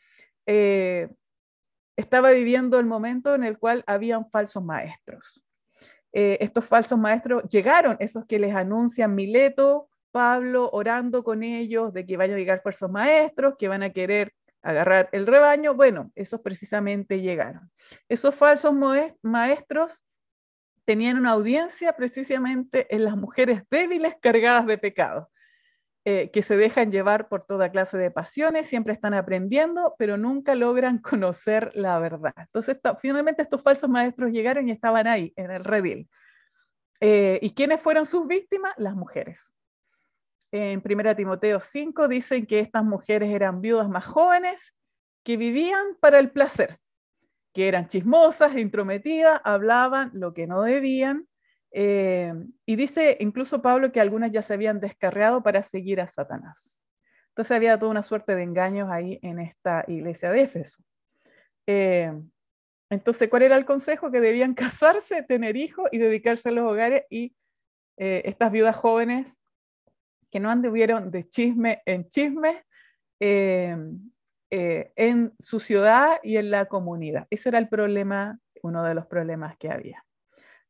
estaba viviendo el momento en el cual habían falsos maestros. estos falsos maestros llegaron, esos que les anuncian Mileto, Pablo orando con ellos de que vayan a llegar falsos maestros, que van a querer agarrar el rebaño, bueno, esos precisamente llegaron. Esos falsos maestros tenían una audiencia precisamente en las mujeres débiles cargadas de pecado, eh, que se dejan llevar por toda clase de pasiones, siempre están aprendiendo, pero nunca logran conocer la verdad. Entonces, finalmente estos falsos maestros llegaron y estaban ahí, en el redil. Eh, ¿Y quiénes fueron sus víctimas? Las mujeres en 1 Timoteo 5 dicen que estas mujeres eran viudas más jóvenes que vivían para el placer, que eran chismosas, intrometidas, hablaban lo que no debían. Eh, y dice incluso Pablo que algunas ya se habían descarriado para seguir a Satanás. Entonces había toda una suerte de engaños ahí en esta iglesia de Éfeso. Eh, entonces, ¿cuál era el consejo? Que debían casarse, tener hijos y dedicarse a los hogares y eh, estas viudas jóvenes que no anduvieron de chisme en chisme en su ciudad y en la comunidad. Ese era el problema, uno de los problemas que había.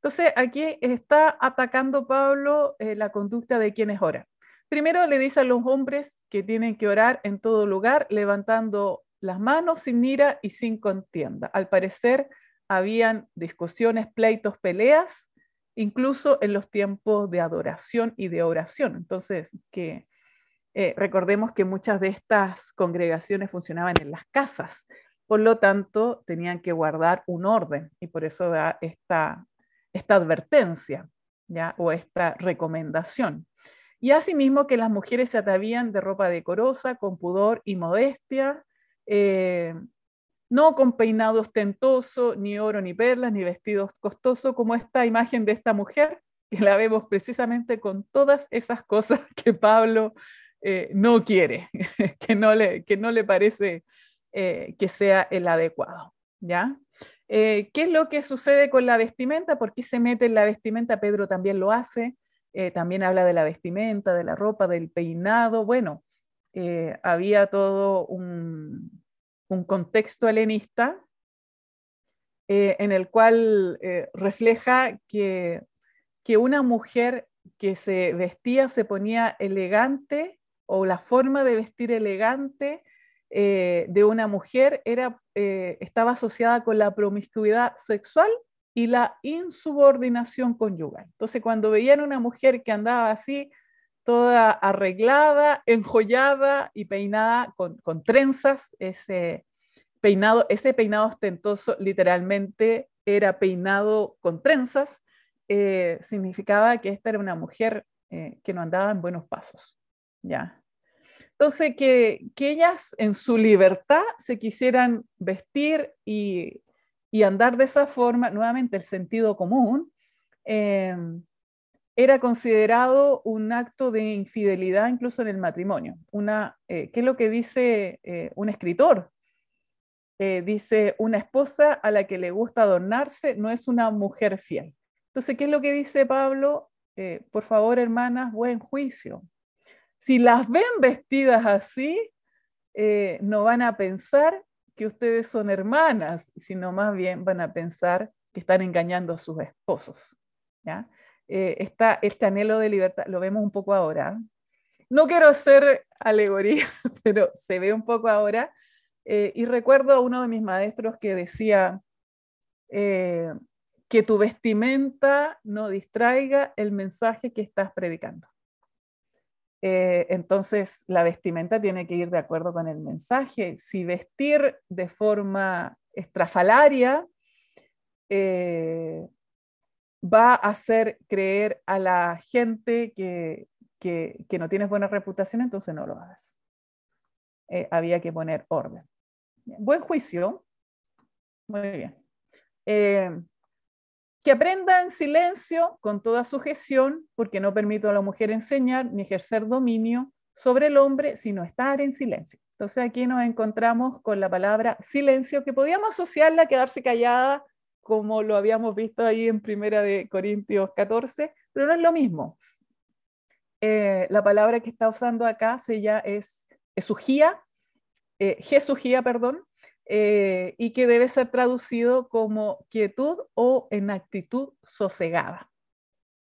Entonces, aquí está atacando Pablo eh, la conducta de quienes oran. Primero le dice a los hombres que tienen que orar en todo lugar, levantando las manos sin ira y sin contienda. Al parecer, habían discusiones, pleitos, peleas incluso en los tiempos de adoración y de oración. Entonces, que eh, recordemos que muchas de estas congregaciones funcionaban en las casas, por lo tanto, tenían que guardar un orden y por eso da esta, esta advertencia ¿ya? o esta recomendación. Y asimismo que las mujeres se atavían de ropa decorosa, con pudor y modestia, eh, no con peinado ostentoso, ni oro, ni perlas, ni vestidos costosos, como esta imagen de esta mujer, que la vemos precisamente con todas esas cosas que Pablo eh, no quiere, que no le, que no le parece eh, que sea el adecuado. ¿ya? Eh, ¿Qué es lo que sucede con la vestimenta? ¿Por qué se mete en la vestimenta? Pedro también lo hace, también habla de la vestimenta, de la ropa, del peinado. Bueno, había todo un, contexto helenista eh, en el cual eh, refleja que, que una mujer que se vestía, se ponía elegante o la forma de vestir elegante eh, de una mujer era, estaba asociada con la promiscuidad sexual y la insubordinación conyugal. Entonces, cuando veían una mujer que andaba así, toda arreglada, enjollada y peinada con, trenzas. Ese peinado, ese peinado ostentoso literalmente era peinado con trenzas. Eh, significaba que esta era una mujer eh, que no andaba en buenos pasos. ¿ya? Entonces, que, ellas en su libertad se quisieran vestir y, andar de esa forma, nuevamente el sentido común, eh, era considerado un acto de infidelidad incluso en el matrimonio. Una, eh, ¿Qué es lo que dice eh, un escritor? Eh, dice, una esposa a la que le gusta adornarse no es una mujer fiel. Entonces, ¿qué es lo que dice Pablo? por favor, hermanas, buen juicio. Si las ven vestidas así, no van a pensar que ustedes son hermanas, sino más bien van a pensar que están engañando a sus esposos. ¿ya? Eh, está este anhelo de libertad, lo vemos un poco ahora. No quiero hacer alegoría, pero se ve un poco ahora. Eh, y recuerdo a uno de mis maestros que decía eh, que tu vestimenta no distraiga el mensaje que estás predicando. Entonces, la vestimenta tiene que ir de acuerdo con el mensaje. Si vestir de forma estrafalaria va a hacer creer a la gente que, no tienes buena reputación, entonces no lo hagas. Eh, había que poner orden. Buen juicio. Muy bien. Que aprenda en silencio con toda sujeción, porque no permito a la mujer enseñar ni ejercer dominio sobre el hombre, sino estar en silencio. Entonces aquí nos encontramos con la palabra silencio, que podíamos asociarla a quedarse callada como lo habíamos visto ahí en Primera de Corintios 14, pero no es lo mismo. Eh, la palabra que está usando acá se llama, es esugía, eh, jesugía, perdón, eh, y que debe ser traducido como quietud o en actitud sosegada,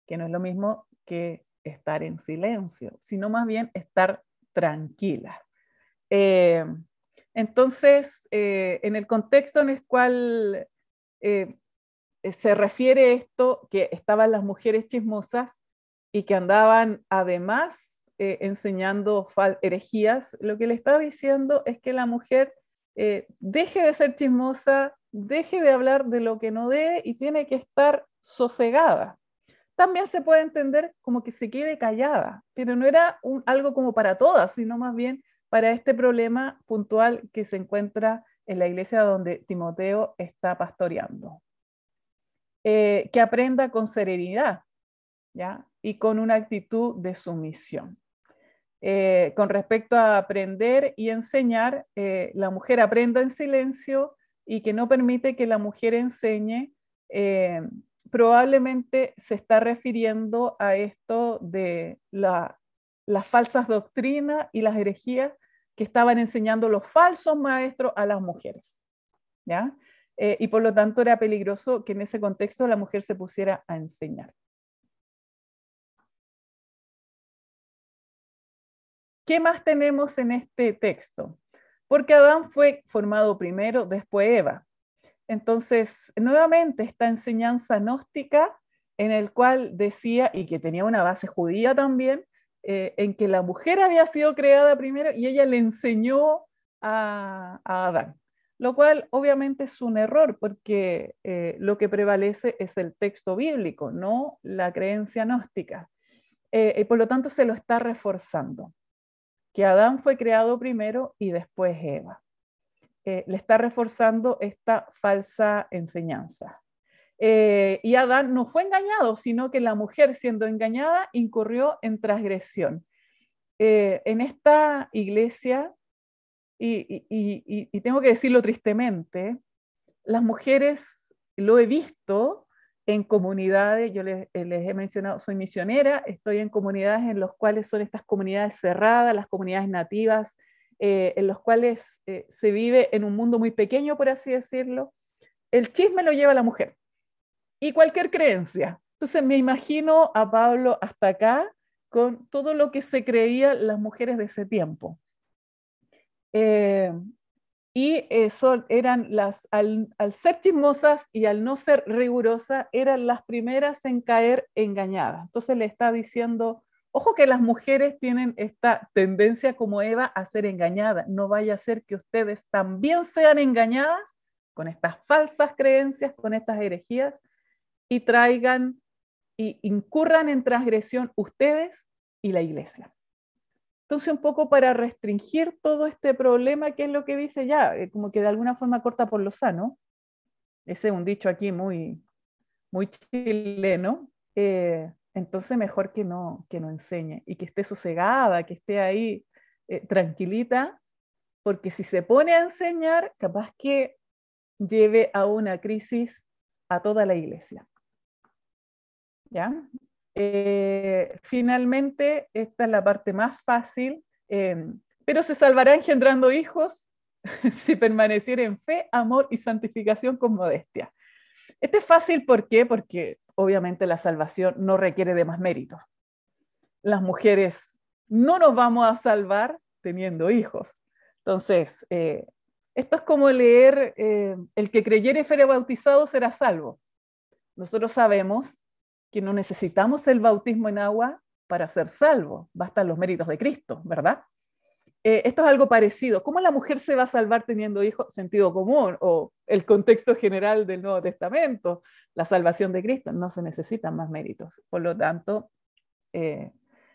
que no es lo mismo que estar en silencio, sino más bien estar tranquila. entonces, en el contexto en el cual eh, se refiere esto que estaban las mujeres chismosas y que andaban además eh, enseñando herejías, lo que le está diciendo es que la mujer eh, deje de ser chismosa, deje de hablar de lo que no debe y tiene que estar sosegada. También se puede entender como que se quede callada, pero no era algo como para todas, sino más bien para este problema puntual que se encuentra en la iglesia donde Timoteo está pastoreando. Eh, que aprenda con serenidad ¿ya? y con una actitud de sumisión. Eh, con respecto a aprender y enseñar, eh, la mujer aprenda en silencio y que no permite que la mujer enseñe, probablemente se está refiriendo a esto de las falsas doctrinas y las herejías que estaban enseñando los falsos maestros a las mujeres. ¿ya? Eh, y por lo tanto era peligroso que en ese contexto la mujer se pusiera a enseñar. ¿Qué más tenemos en este texto? Porque Adán fue formado primero, después Eva. Entonces, nuevamente esta enseñanza gnóstica en el cual decía, y que tenía una base judía también, eh, en que la mujer había sido creada primero y ella le enseñó a, Adán, lo cual obviamente es un error porque eh, lo que prevalece es el texto bíblico, no la creencia gnóstica. Eh, y por lo tanto se lo está reforzando, que Adán fue creado primero y después Eva. le está reforzando esta falsa enseñanza. Eh, y Adán no fue engañado, sino que la mujer siendo engañada incurrió en transgresión. Eh, en esta iglesia, y, tengo que decirlo tristemente, las mujeres, lo he visto en comunidades, yo les, les, he mencionado, soy misionera, estoy en comunidades en las cuales son estas comunidades cerradas, las comunidades nativas, eh, en los cuales se vive en un mundo muy pequeño, por así decirlo. El chisme lo lleva la mujer y cualquier creencia. Entonces me imagino a Pablo hasta acá con todo lo que se creían las mujeres de ese tiempo. Eh, y eso eran las, al, ser chismosas y al no ser rigurosas, eran las primeras en caer engañadas. Entonces le está diciendo, ojo que las mujeres tienen esta tendencia como Eva a ser engañadas. No vaya a ser que ustedes también sean engañadas con estas falsas creencias, con estas herejías, y traigan y incurran en transgresión ustedes y la iglesia. Entonces, un poco para restringir todo este problema, ¿qué es lo que dice ya? Eh, como que de alguna forma corta por lo sano. Ese es un dicho aquí muy, muy chileno. Eh, entonces, mejor que no, que no enseñe y que esté sosegada, que esté ahí eh, tranquilita, porque si se pone a enseñar, capaz que lleve a una crisis a toda la iglesia. ¿ya? Eh, finalmente, esta es la parte más fácil, em, pero se salvará engendrando hijos si permaneciera en fe, amor y santificación con modestia. Este es fácil, ¿por qué? Porque obviamente la salvación no requiere de más mérito. Las mujeres no nos vamos a salvar teniendo hijos. Entonces, eh, esto es como leer, eh, el que creyere y fuere bautizado será salvo. Nosotros sabemos que no necesitamos el bautismo en agua para ser salvo, bastan los méritos de Cristo, ¿verdad? Eh, esto es algo parecido. ¿Cómo la mujer se va a salvar teniendo hijos? Sentido común o el contexto general del Nuevo Testamento, la salvación de Cristo. No se necesitan más méritos. Por lo tanto, eh,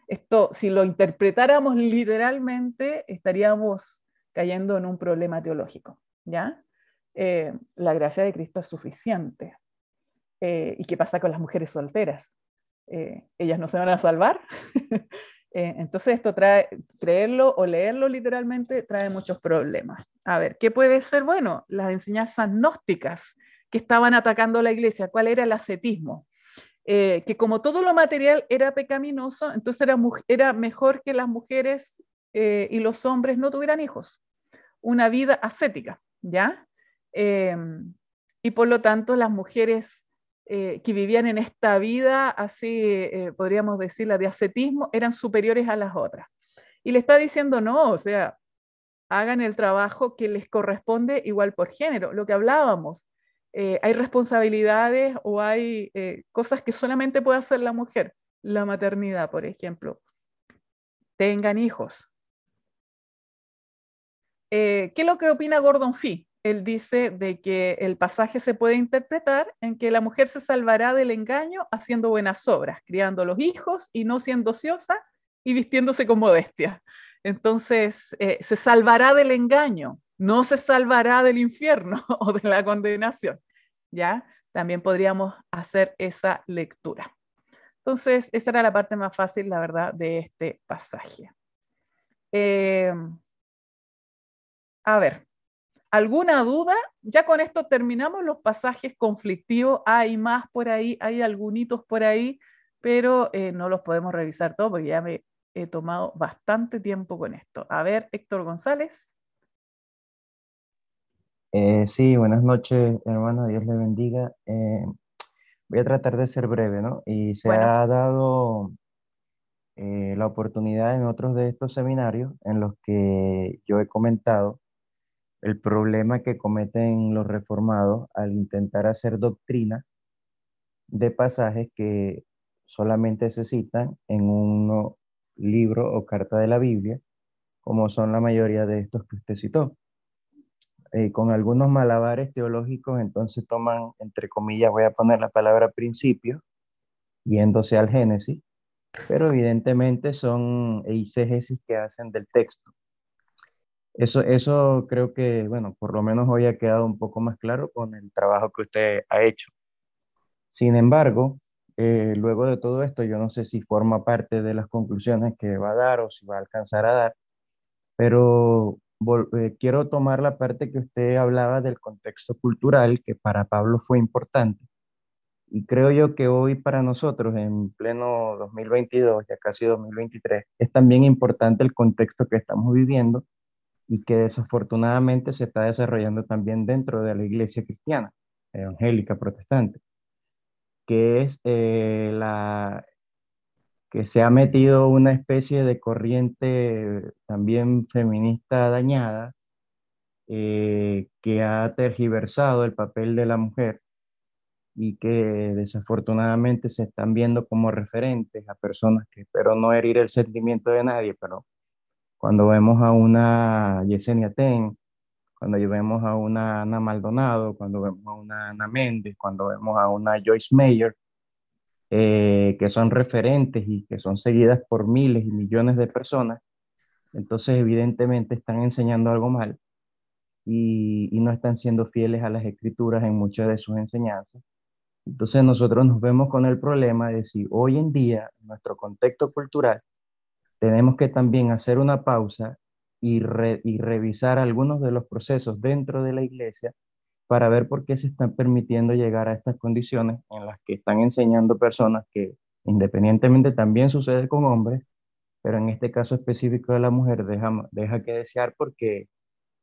esto, si lo interpretáramos literalmente, estaríamos cayendo en un problema teológico. ¿ya? Eh, la gracia de Cristo es suficiente. ¿Y qué pasa con las mujeres solteras? ¿Ellas no se van a salvar? Eh, entonces esto trae, creerlo o leerlo literalmente trae muchos problemas. A ver, ¿qué puede ser? Bueno, las enseñanzas gnósticas que estaban atacando la iglesia. ¿Cuál era el ascetismo? Eh, que como todo lo material era pecaminoso, entonces era, era mejor que las mujeres eh, y los hombres no tuvieran hijos. Una vida ascética, ¿ya? y por lo tanto las mujeres eh, que vivían en esta vida, así eh, podríamos decir, la de ascetismo, eran superiores a las otras. Y le está diciendo, no, o sea, hagan el trabajo que les corresponde igual por género, lo que hablábamos. Eh, hay responsabilidades o hay cosas que solamente puede hacer la mujer, la maternidad, por ejemplo. Tengan hijos. ¿Qué es lo que opina Gordon Fee? Él dice de que el pasaje se puede interpretar en que la mujer se salvará del engaño haciendo buenas obras, criando los hijos y no siendo ociosa y vistiéndose con modestia. Entonces, eh, se salvará del engaño, no se salvará del infierno o de la condenación. ¿Ya? También podríamos hacer esa lectura. Entonces, esa era la parte más fácil, la verdad, de este pasaje. Eh, a ver, ¿Alguna duda? Ya con esto terminamos los pasajes conflictivos. Hay más por ahí, hay algunos por ahí, pero eh, no los podemos revisar todos porque ya me he tomado bastante tiempo con esto. A ver, Héctor González. Eh, sí, buenas noches, hermano. Dios le bendiga. Eh, voy a tratar de ser breve, ¿no? Y se ha dado la oportunidad en otros de estos seminarios en los que yo he comentado el problema que cometen los reformados al intentar hacer doctrina de pasajes que solamente se citan en un libro o carta de la Biblia, como son la mayoría de estos que usted citó. Eh, con algunos malabares teológicos, entonces toman, entre comillas, voy a poner la palabra principio, yéndose al Génesis, pero evidentemente son eisegesis que hacen del texto. Eso, eso creo que, bueno, por lo menos hoy ha quedado un poco más claro con el trabajo que usted ha hecho. Sin embargo, eh, luego de todo esto, yo no sé si forma parte de las conclusiones que va a dar o si va a alcanzar a dar, pero eh, quiero tomar la parte que usted hablaba del contexto cultural, que para Pablo fue importante. Y creo yo que hoy para nosotros, en pleno 2022, ya casi 2023, es también importante el contexto que estamos viviendo y que desafortunadamente se está desarrollando también dentro de la iglesia cristiana, evangélica, protestante, que es eh, la que se ha metido una especie de corriente también feminista dañada, eh, que ha tergiversado el papel de la mujer y que desafortunadamente se están viendo como referentes a personas que espero no herir el sentimiento de nadie, pero cuando vemos a una Yesenia Ten, cuando vemos a una Ana Maldonado, cuando vemos a una Ana Méndez, cuando vemos a una Joyce Mayer, eh, que son referentes y que son seguidas por miles y millones de personas, entonces evidentemente están enseñando algo mal y, y no están siendo fieles a las escrituras en muchas de sus enseñanzas. Entonces nosotros nos vemos con el problema de si hoy en día, nuestro contexto cultural, tenemos que también hacer una pausa y, revisar algunos de los procesos dentro de la iglesia para ver por qué se están permitiendo llegar a estas condiciones en las que están enseñando personas que independientemente también sucede con hombres, pero en este caso específico de la mujer deja, deja que desear porque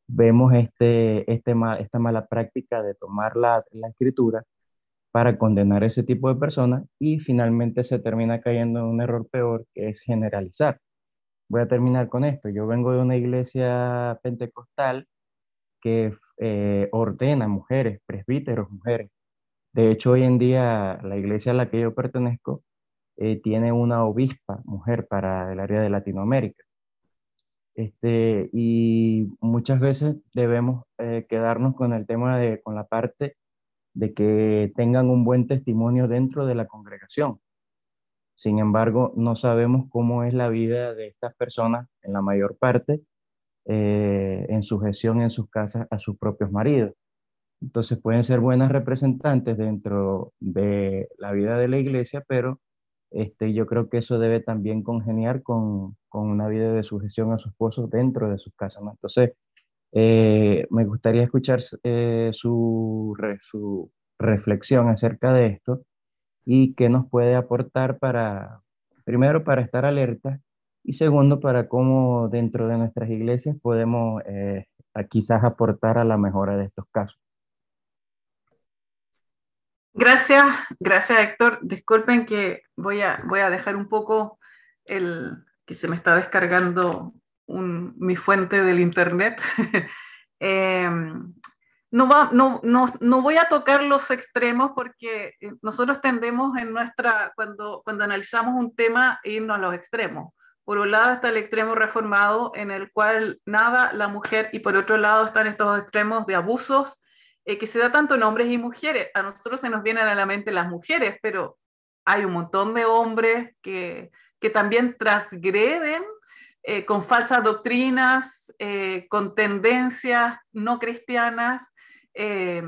vemos este, este esta mala práctica de tomar la, la escritura para condenar ese tipo de personas y finalmente se termina cayendo en un error peor que es generalizar. Voy a terminar con esto. Yo vengo de una iglesia pentecostal que eh, ordena mujeres, presbíteros, mujeres. De hecho, hoy en día la iglesia a la que yo pertenezco eh, tiene una obispa mujer para el área de Latinoamérica. Este, y muchas veces debemos eh, quedarnos con el tema de, con la parte de que tengan un buen testimonio dentro de la congregación. Sin embargo, no sabemos cómo es la vida de estas personas en la mayor parte eh, en sujeción en sus casas a sus propios maridos. Entonces pueden ser buenas representantes dentro de la vida de la iglesia, pero este, yo creo que eso debe también congeniar con, una vida de sujeción a su esposo dentro de sus casas. Entonces, eh, me gustaría escuchar eh, su reflexión acerca de esto y qué nos puede aportar para, primero, para estar alerta y segundo, para cómo dentro de nuestras iglesias podemos eh, quizás aportar a la mejora de estos casos. Gracias, gracias Héctor. Disculpen que voy a, voy a dejar un poco el que se me está descargando mi fuente del internet. Em, no, va, no, no, no, voy a tocar los extremos porque eh, nosotros tendemos en nuestra, cuando, cuando analizamos un tema, irnos a los extremos. Por un lado está el extremo reformado en el cual nada la mujer y por otro lado están estos extremos de abusos eh, que se da tanto en hombres y mujeres. A nosotros se nos vienen a la mente las mujeres, pero hay un montón de hombres que, que también transgreden eh, con falsas doctrinas, con tendencias no cristianas, eh,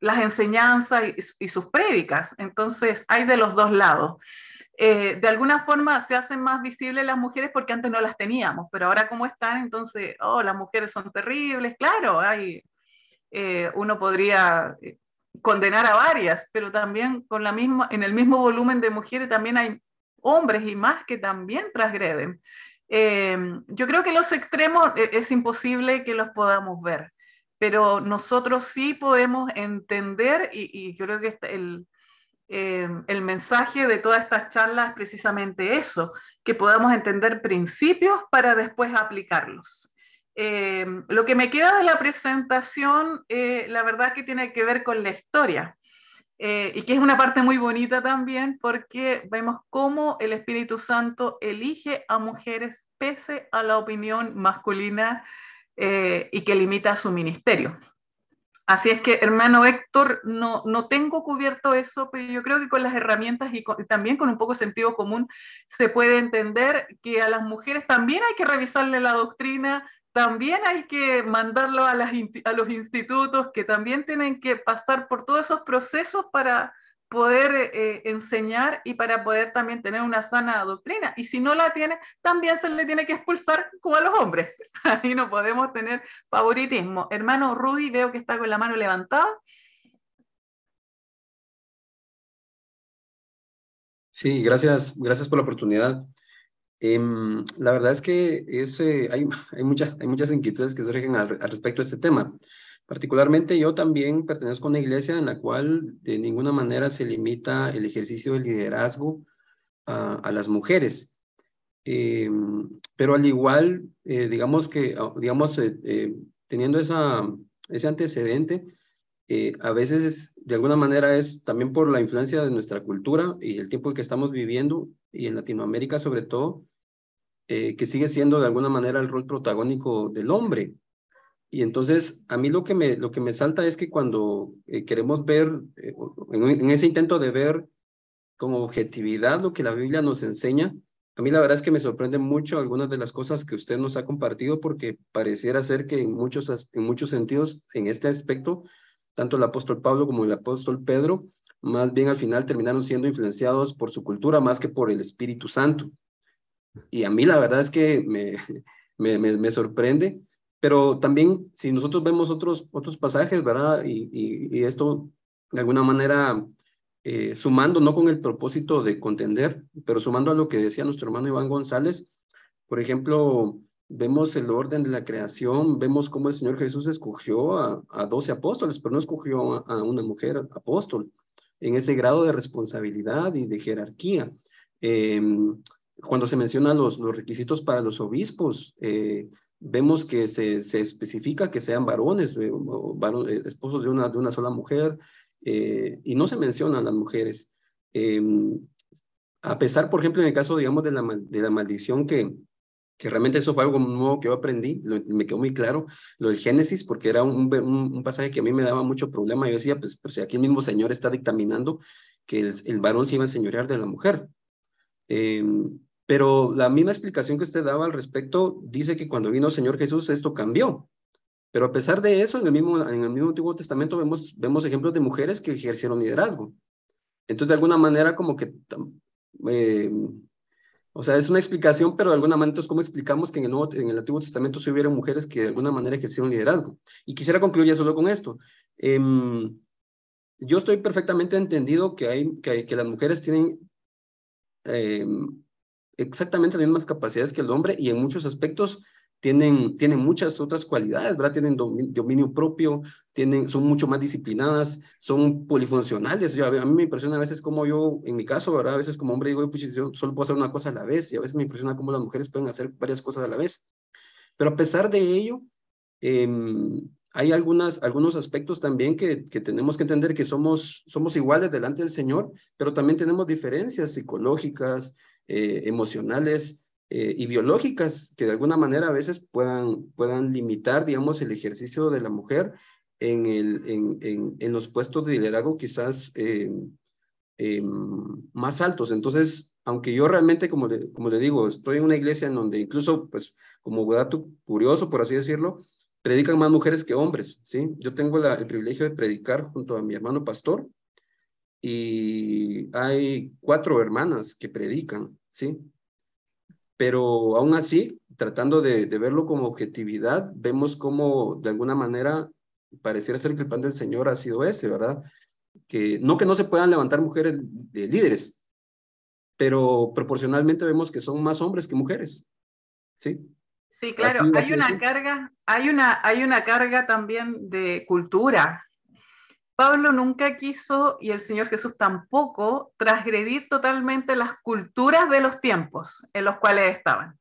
las enseñanzas y, sus prédicas. Entonces, hay de los dos lados. de alguna forma se hacen más visibles las mujeres porque antes no las teníamos, pero ahora como están, entonces, oh, las mujeres son terribles, claro, hay, uno podría condenar a varias, pero también con la misma, en el mismo volumen de mujeres también hay hombres y más que también transgreden. Eh, yo creo que los extremos eh, es imposible que los podamos ver, pero nosotros sí podemos entender y, yo creo que este, el, eh, el mensaje de todas estas charlas es precisamente eso, que podamos entender principios para después aplicarlos. lo que me queda de la presentación, la verdad que tiene que ver con la historia. Eh, y que es una parte muy bonita también porque vemos cómo el Espíritu Santo elige a mujeres pese a la opinión masculina eh, y que limita su ministerio. Así es que, hermano Héctor, no, no tengo cubierto eso, pero yo creo que con las herramientas y, también con un poco sentido común se puede entender que a las mujeres también hay que revisarle la doctrina, también hay que mandarlo a, los institutos que también tienen que pasar por todos esos procesos para poder eh, enseñar y para poder también tener una sana doctrina. Y si no la tiene, también se le tiene que expulsar como a los hombres. Ahí no podemos tener favoritismo. Hermano Rudy, veo que está con la mano levantada. Sí, gracias, gracias por la oportunidad. Em, la verdad es que es, eh, hay, hay, muchas, hay muchas inquietudes que surgen al, respecto de este tema. Particularmente yo también pertenezco a una iglesia en la cual de ninguna manera se limita el ejercicio del liderazgo a, las mujeres. Em, pero al igual, eh, digamos que, digamos, eh, teniendo esa, ese antecedente, a veces de alguna manera es también por la influencia de nuestra cultura y el tiempo que estamos viviendo, y en Latinoamérica sobre todo, eh, que sigue siendo de alguna manera el rol protagónico del hombre. Y entonces, a mí lo que me, lo que me salta es que cuando eh, queremos ver, eh, en, ese intento de ver con objetividad lo que la Biblia nos enseña, a mí la verdad es que me sorprende mucho algunas de las cosas que usted nos ha compartido porque pareciera ser que en muchos, en muchos sentidos, en este aspecto, tanto el apóstol Pablo como el apóstol Pedro más bien al final terminaron siendo influenciados por su cultura más que por el Espíritu Santo. Y a mí la verdad es que me, me, me, sorprende, pero también si nosotros vemos otros, otros pasajes, ¿verdad? Y, esto de alguna manera eh, sumando, no con el propósito de contender, pero sumando a lo que decía nuestro hermano Iván González, por ejemplo, vemos el orden de la creación, vemos cómo el Señor Jesús escogió a, a 12 apóstoles, pero no escogió a, una mujer apóstol en ese grado de responsabilidad y de jerarquía. Em, cuando se mencionan los, los requisitos para los obispos, eh, vemos que se, se, especifica que sean varones, eh, eh, esposos de una, de una sola mujer, y no se mencionan las mujeres. Em, a pesar, por ejemplo, en el caso, digamos, de la, de la maldición que, que realmente eso fue algo nuevo que yo aprendí, me quedó muy claro, lo del Génesis, porque era un, un, pasaje que a mí me daba mucho problema. Yo decía, pues, pues aquí el mismo Señor está dictaminando que el, el varón se iba a enseñorear de la mujer. Em, pero la misma explicación que usted daba al respecto dice que cuando vino el Señor Jesús esto cambió. Pero a pesar de eso, en el mismo, en el mismo Antiguo Testamento vemos, vemos ejemplos de mujeres que ejercieron liderazgo. Entonces, de alguna manera, como que eh, o sea, es una explicación, pero de alguna manera, entonces, ¿cómo explicamos que en el, Nuevo, en el Antiguo Testamento sí hubieron mujeres que de alguna manera ejercieron liderazgo? Y quisiera concluir ya solo con esto. Em, yo estoy perfectamente entendido que, hay, que, que las mujeres tienen em, exactamente las mismas capacidades que el hombre y en muchos aspectos tienen, tienen muchas otras cualidades, ¿verdad? Tienen dominio, propio, tienen, son mucho más disciplinadas, son polifuncionales. Yo, a mí me impresiona a veces como yo, en mi caso, ¿verdad? A veces como hombre digo, pues yo solo puedo hacer una cosa a la vez y a veces me impresiona cómo las mujeres pueden hacer varias cosas a la vez. Pero a pesar de ello, em, hay algunas, algunos aspectos también que, que, tenemos que entender que somos, somos iguales delante del Señor, pero también tenemos diferencias psicológicas, eh, emocionales, eh, y biológicas que de alguna manera a veces puedan, puedan limitar, digamos, el ejercicio de la mujer en, el, en, en, los puestos de liderazgo quizás eh, más altos. Entonces, aunque yo realmente, como le, como le digo, estoy en una iglesia en donde incluso, pues, como dato curioso, por así decirlo, predican más mujeres que hombres, ¿sí? Yo tengo el privilegio de predicar junto a mi hermano pastor y hay cuatro hermanas que predican, ¿sí? pero aún así, tratando de, verlo como objetividad, vemos cómo de alguna manera pareciera ser que el plan del Señor ha sido ese, ¿verdad? Que no que no se puedan levantar mujeres de líderes, pero proporcionalmente vemos que son más hombres que mujeres, ¿sí? Sí, claro, hay una carga, hay una, hay una carga también de cultura, Pablo nunca quiso, y el Señor Jesús tampoco, transgredir totalmente las culturas de los tiempos en los cuales estaban.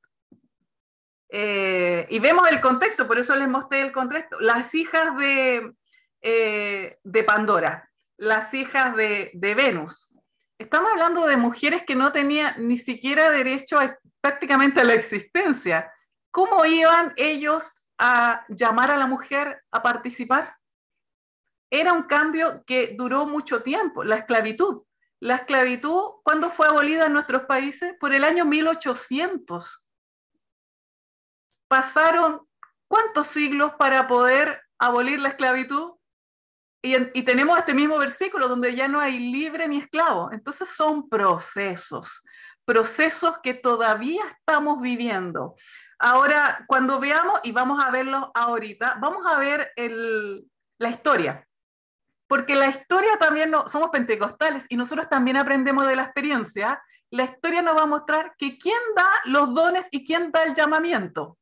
Eh, y vemos el contexto, por eso les mostré el contexto. Las hijas de, eh, de Pandora, las hijas de, de, Venus. Estamos hablando de mujeres que no tenían ni siquiera derecho prácticamente a la existencia. ¿Cómo iban ellos a llamar a la mujer a participar? Era un cambio que duró mucho tiempo, la esclavitud. La esclavitud, ¿cuándo fue abolida en nuestros países? Por el año 1800. Pasaron cuántos siglos para poder abolir la esclavitud y, tenemos este mismo versículo donde ya no hay libre ni esclavo. Entonces son procesos, procesos que todavía estamos viviendo. Ahora, cuando veamos, y vamos a verlo ahorita, vamos a ver la historia porque la historia también, no, somos pentecostales y nosotros también aprendemos de la experiencia, la historia nos va a mostrar que quién da los dones y quién da el llamamiento.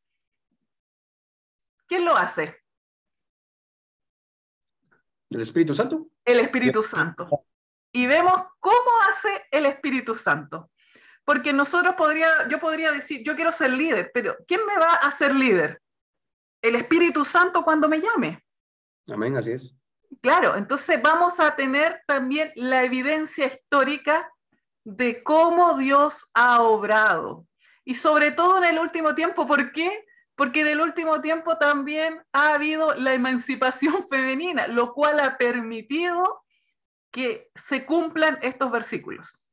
¿Quién lo hace? ¿El Espíritu Santo? El Espíritu Santo. Y vemos cómo hace el Espíritu Santo. Porque nosotros podría, yo podría decir, yo quiero ser líder, pero ¿quién me va a hacer líder? El Espíritu Santo cuando me llame. Amén, así es. Claro, entonces vamos a tener también la evidencia histórica de cómo Dios ha obrado. Y sobre todo en el último tiempo, ¿por qué? Porque en el último tiempo también ha habido la emancipación femenina, lo cual ha permitido que se cumplan estos versículos.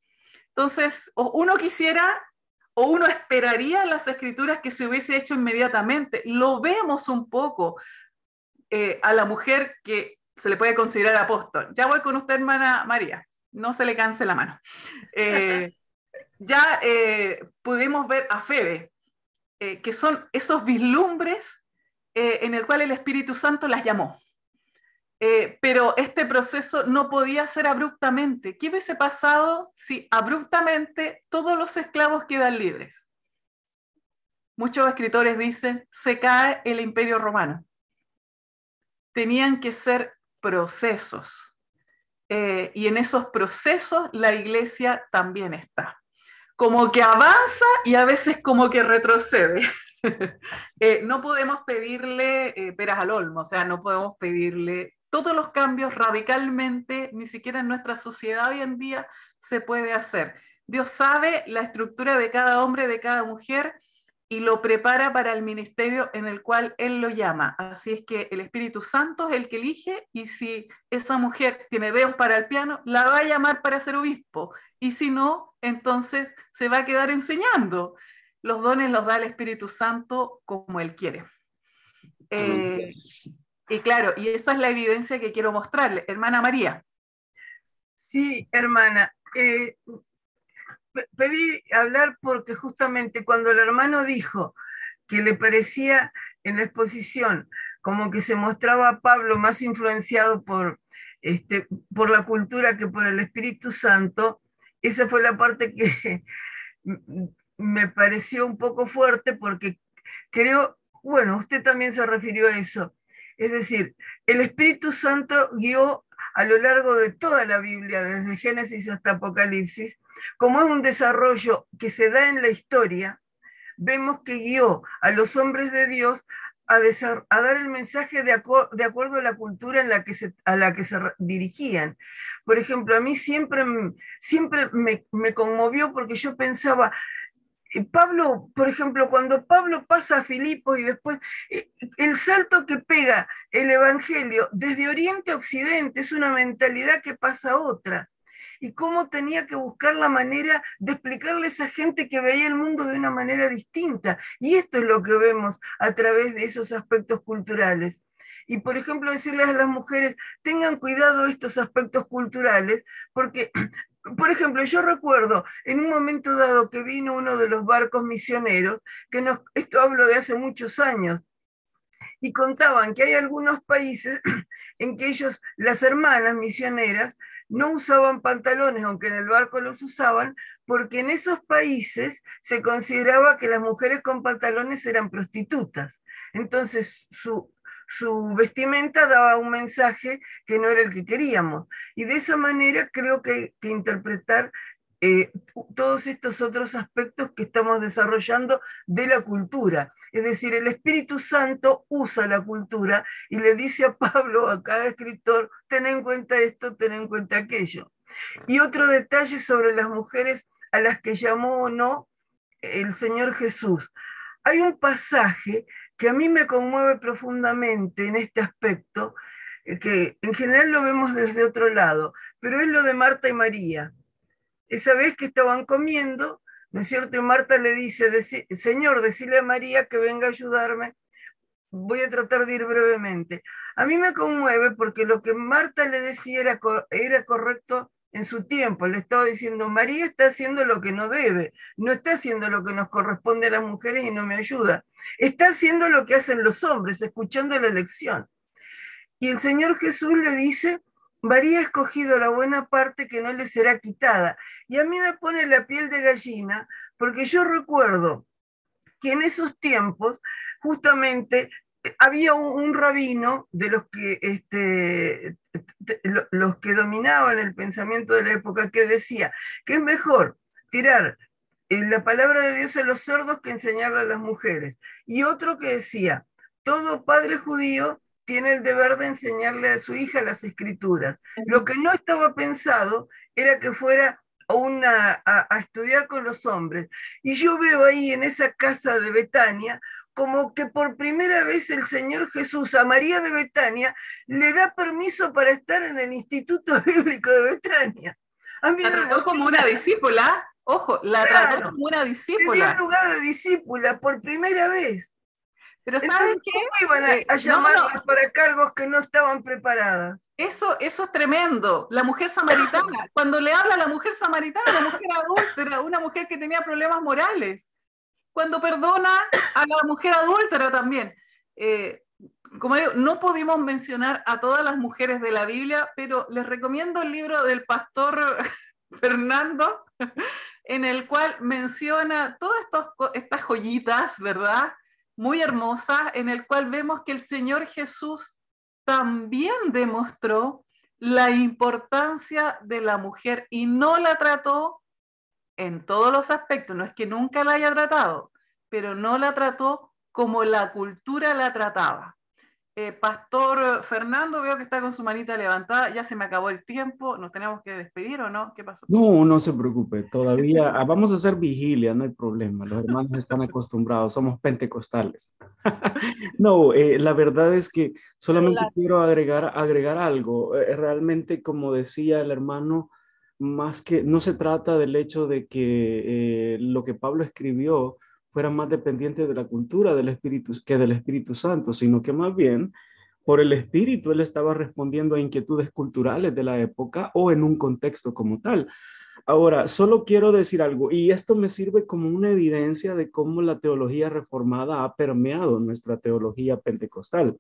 Entonces, uno quisiera o uno esperaría las escrituras que se hubiese hecho inmediatamente. Lo vemos un poco eh, a la mujer que se le puede considerar apóstol. Ya voy con usted, hermana María, no se le canse la mano. Eh, ya eh, pudimos ver a Febe, eh, que son esos vislumbres en el cual el Espíritu Santo las llamó. pero este proceso no podía ser abruptamente. ¿Qué hubiese pasado si abruptamente todos los esclavos quedan libres? muchos escritores dicen, se cae el imperio romano. Tenían que ser procesos. Eh, y en esos procesos la iglesia también está. Como que avanza y a veces como que retrocede. Eh, no podemos pedirle eh, peras al olmo, o sea, no podemos pedirle todos los cambios radicalmente, ni siquiera en nuestra sociedad hoy en día se puede hacer. Dios sabe la estructura de cada hombre, de cada mujer, y lo prepara para el ministerio en el cual Él lo llama. Así es que el Espíritu Santo es el que elige y si esa mujer tiene dedos para el piano, la va a llamar para ser obispo. Y si no, entonces se va a quedar enseñando. Los dones los da el Espíritu Santo como Él quiere. Eh, y claro, y esa es la evidencia que quiero mostrarle. Hermana María. Sí, hermana. Eh, pedí hablar porque justamente cuando el hermano dijo que le parecía en la exposición como que se mostraba a Pablo más influenciado por, este, por la cultura que por el Espíritu Santo, esa fue la parte que me pareció un poco fuerte porque creo, bueno, usted también se refirió a eso. Es decir, el Espíritu Santo guió a lo largo de toda la Biblia, desde Génesis hasta Apocalipsis, como es un desarrollo que se da en la historia, vemos que guió a los hombres de Dios a, dar el mensaje de, acuerdo a la cultura en la que se, a la que se dirigían. Por ejemplo, a mí siempre, siempre me conmovió porque yo pensaba, Pablo, por ejemplo, cuando Pablo pasa a Filipos y después eh, el salto que pega el Evangelio desde Oriente a Occidente es una mentalidad que pasa a otra. Y cómo tenía que buscar la manera de explicarle a esa gente que veía el mundo de una manera distinta. Y esto es lo que vemos a través de esos aspectos culturales. Y, por ejemplo, decirles a las mujeres, tengan cuidado estos aspectos culturales, porque por ejemplo, yo recuerdo en un momento dado que vino uno de los barcos misioneros, que esto hablo de hace muchos años, y contaban que hay algunos países en que ellos, las hermanas misioneras, no usaban pantalones, aunque en el barco los usaban, porque en esos países se consideraba que las mujeres con pantalones eran prostitutas. Entonces su, su vestimenta daba un mensaje que no era el que queríamos. Y de esa manera creo que hay que interpretar eh, todos estos otros aspectos que estamos desarrollando de la cultura. Es decir, el Espíritu Santo usa la cultura y le dice a Pablo, a cada escritor, ten en cuenta esto, ten en cuenta aquello. Y otro detalle sobre las mujeres a las que llamó o no el Señor Jesús. Hay un pasaje que a mí me conmueve profundamente en este aspecto, eh, que en general lo vemos desde otro lado, pero es lo de Marta y María. Esa vez que estaban comiendo, ¿no es cierto? Y Marta le dice, Señor, decile a María que venga a ayudarme. Voy a tratar de ir brevemente. A mí me conmueve porque lo que Marta le decía era, era correcto en su tiempo. Le estaba diciendo, María está haciendo lo que no debe, no está haciendo lo que nos corresponde a las mujeres y no me ayuda. Está haciendo lo que hacen los hombres, escuchando la lección. Y el Señor Jesús le dice, María ha escogido la buena parte que no le será quitada. Y a mí me pone la piel de gallina porque yo recuerdo que en esos tiempos justamente había un, rabino de los que, este, los que dominaban el pensamiento de la época que decía que es mejor tirar eh, la palabra de Dios a los sordos que enseñarla a las mujeres. Y otro que decía, todo padre judío tiene el deber de enseñarle a su hija las escrituras. Lo que no estaba pensado era que fuera una, a, a, estudiar con los hombres. Y yo veo ahí en esa casa de Betania como que por primera vez el Señor Jesús a María de Betania le da permiso para estar en el Instituto Bíblico de Betania. la trató como una discípula, ojo, la trató como una discípula. En lugar de discípula por primera vez. Pero ¿saben qué? ¿Cómo iban a, eh, a para cargos que no estaban preparadas? Eso, eso es tremendo. La mujer samaritana, cuando le habla a la mujer samaritana, la mujer adúltera, una mujer que tenía problemas morales, cuando perdona a la mujer adúltera también. Eh, como digo, no pudimos mencionar a todas las mujeres de la Biblia, pero les recomiendo el libro del pastor Fernando, en el cual menciona todas estas joyitas, ¿verdad? Muy hermosas, en el cual vemos que el Señor Jesús también demostró la importancia de la mujer y no la trató en todos los aspectos, no es que nunca la haya tratado, pero no la trató como la cultura la trataba. Eh, Pastor Fernando, veo que está con su manita levantada, ya se me acabó el tiempo, ¿nos tenemos que despedir o no? ¿Qué pasó? No, no se preocupe, todavía ah, vamos a hacer vigilia, no hay problema, los hermanos están acostumbrados, somos pentecostales. no, eh, la verdad es que solamente quiero agregar, agregar algo, eh, realmente como decía el hermano, más que no se trata del hecho de que lo que Pablo escribió, fuera más dependiente de la cultura del Espíritu que del Espíritu Santo, sino que más bien por el Espíritu él estaba respondiendo a inquietudes culturales de la época o en un contexto como tal. Ahora, solo quiero decir algo, y esto me sirve como una evidencia de cómo la teología reformada ha permeado nuestra teología pentecostal.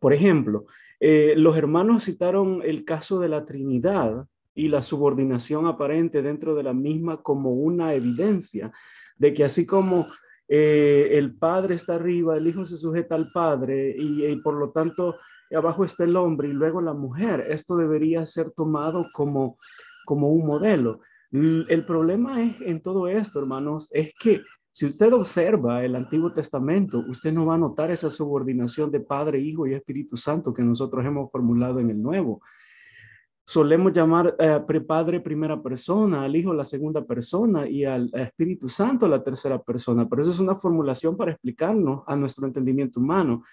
Por ejemplo, eh, los hermanos citaron el caso de la Trinidad y la subordinación aparente dentro de la misma como una evidencia de que así como eh, el Padre está arriba, el Hijo se sujeta al Padre y, por lo tanto abajo está el hombre y luego la mujer. Esto debería ser tomado como, como un modelo. El problema es en todo esto, hermanos, es que si usted observa el Antiguo Testamento, usted no va a notar esa subordinación de Padre, Hijo y Espíritu Santo que nosotros hemos formulado en el Nuevo solemos llamar eh, Padre primera persona, al Hijo la segunda persona y al Espíritu Santo la tercera persona, pero eso es una formulación para explicarnos a nuestro entendimiento humano.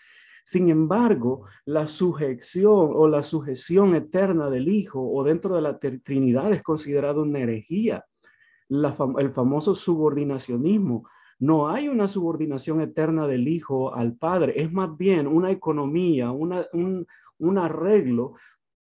Sin embargo, la sujeción o la sujeción eterna del Hijo o dentro de la Trinidad es considerado una herejía. el famoso subordinacionismo. No hay una subordinación eterna del Hijo al Padre, es más bien una economía, un, un arreglo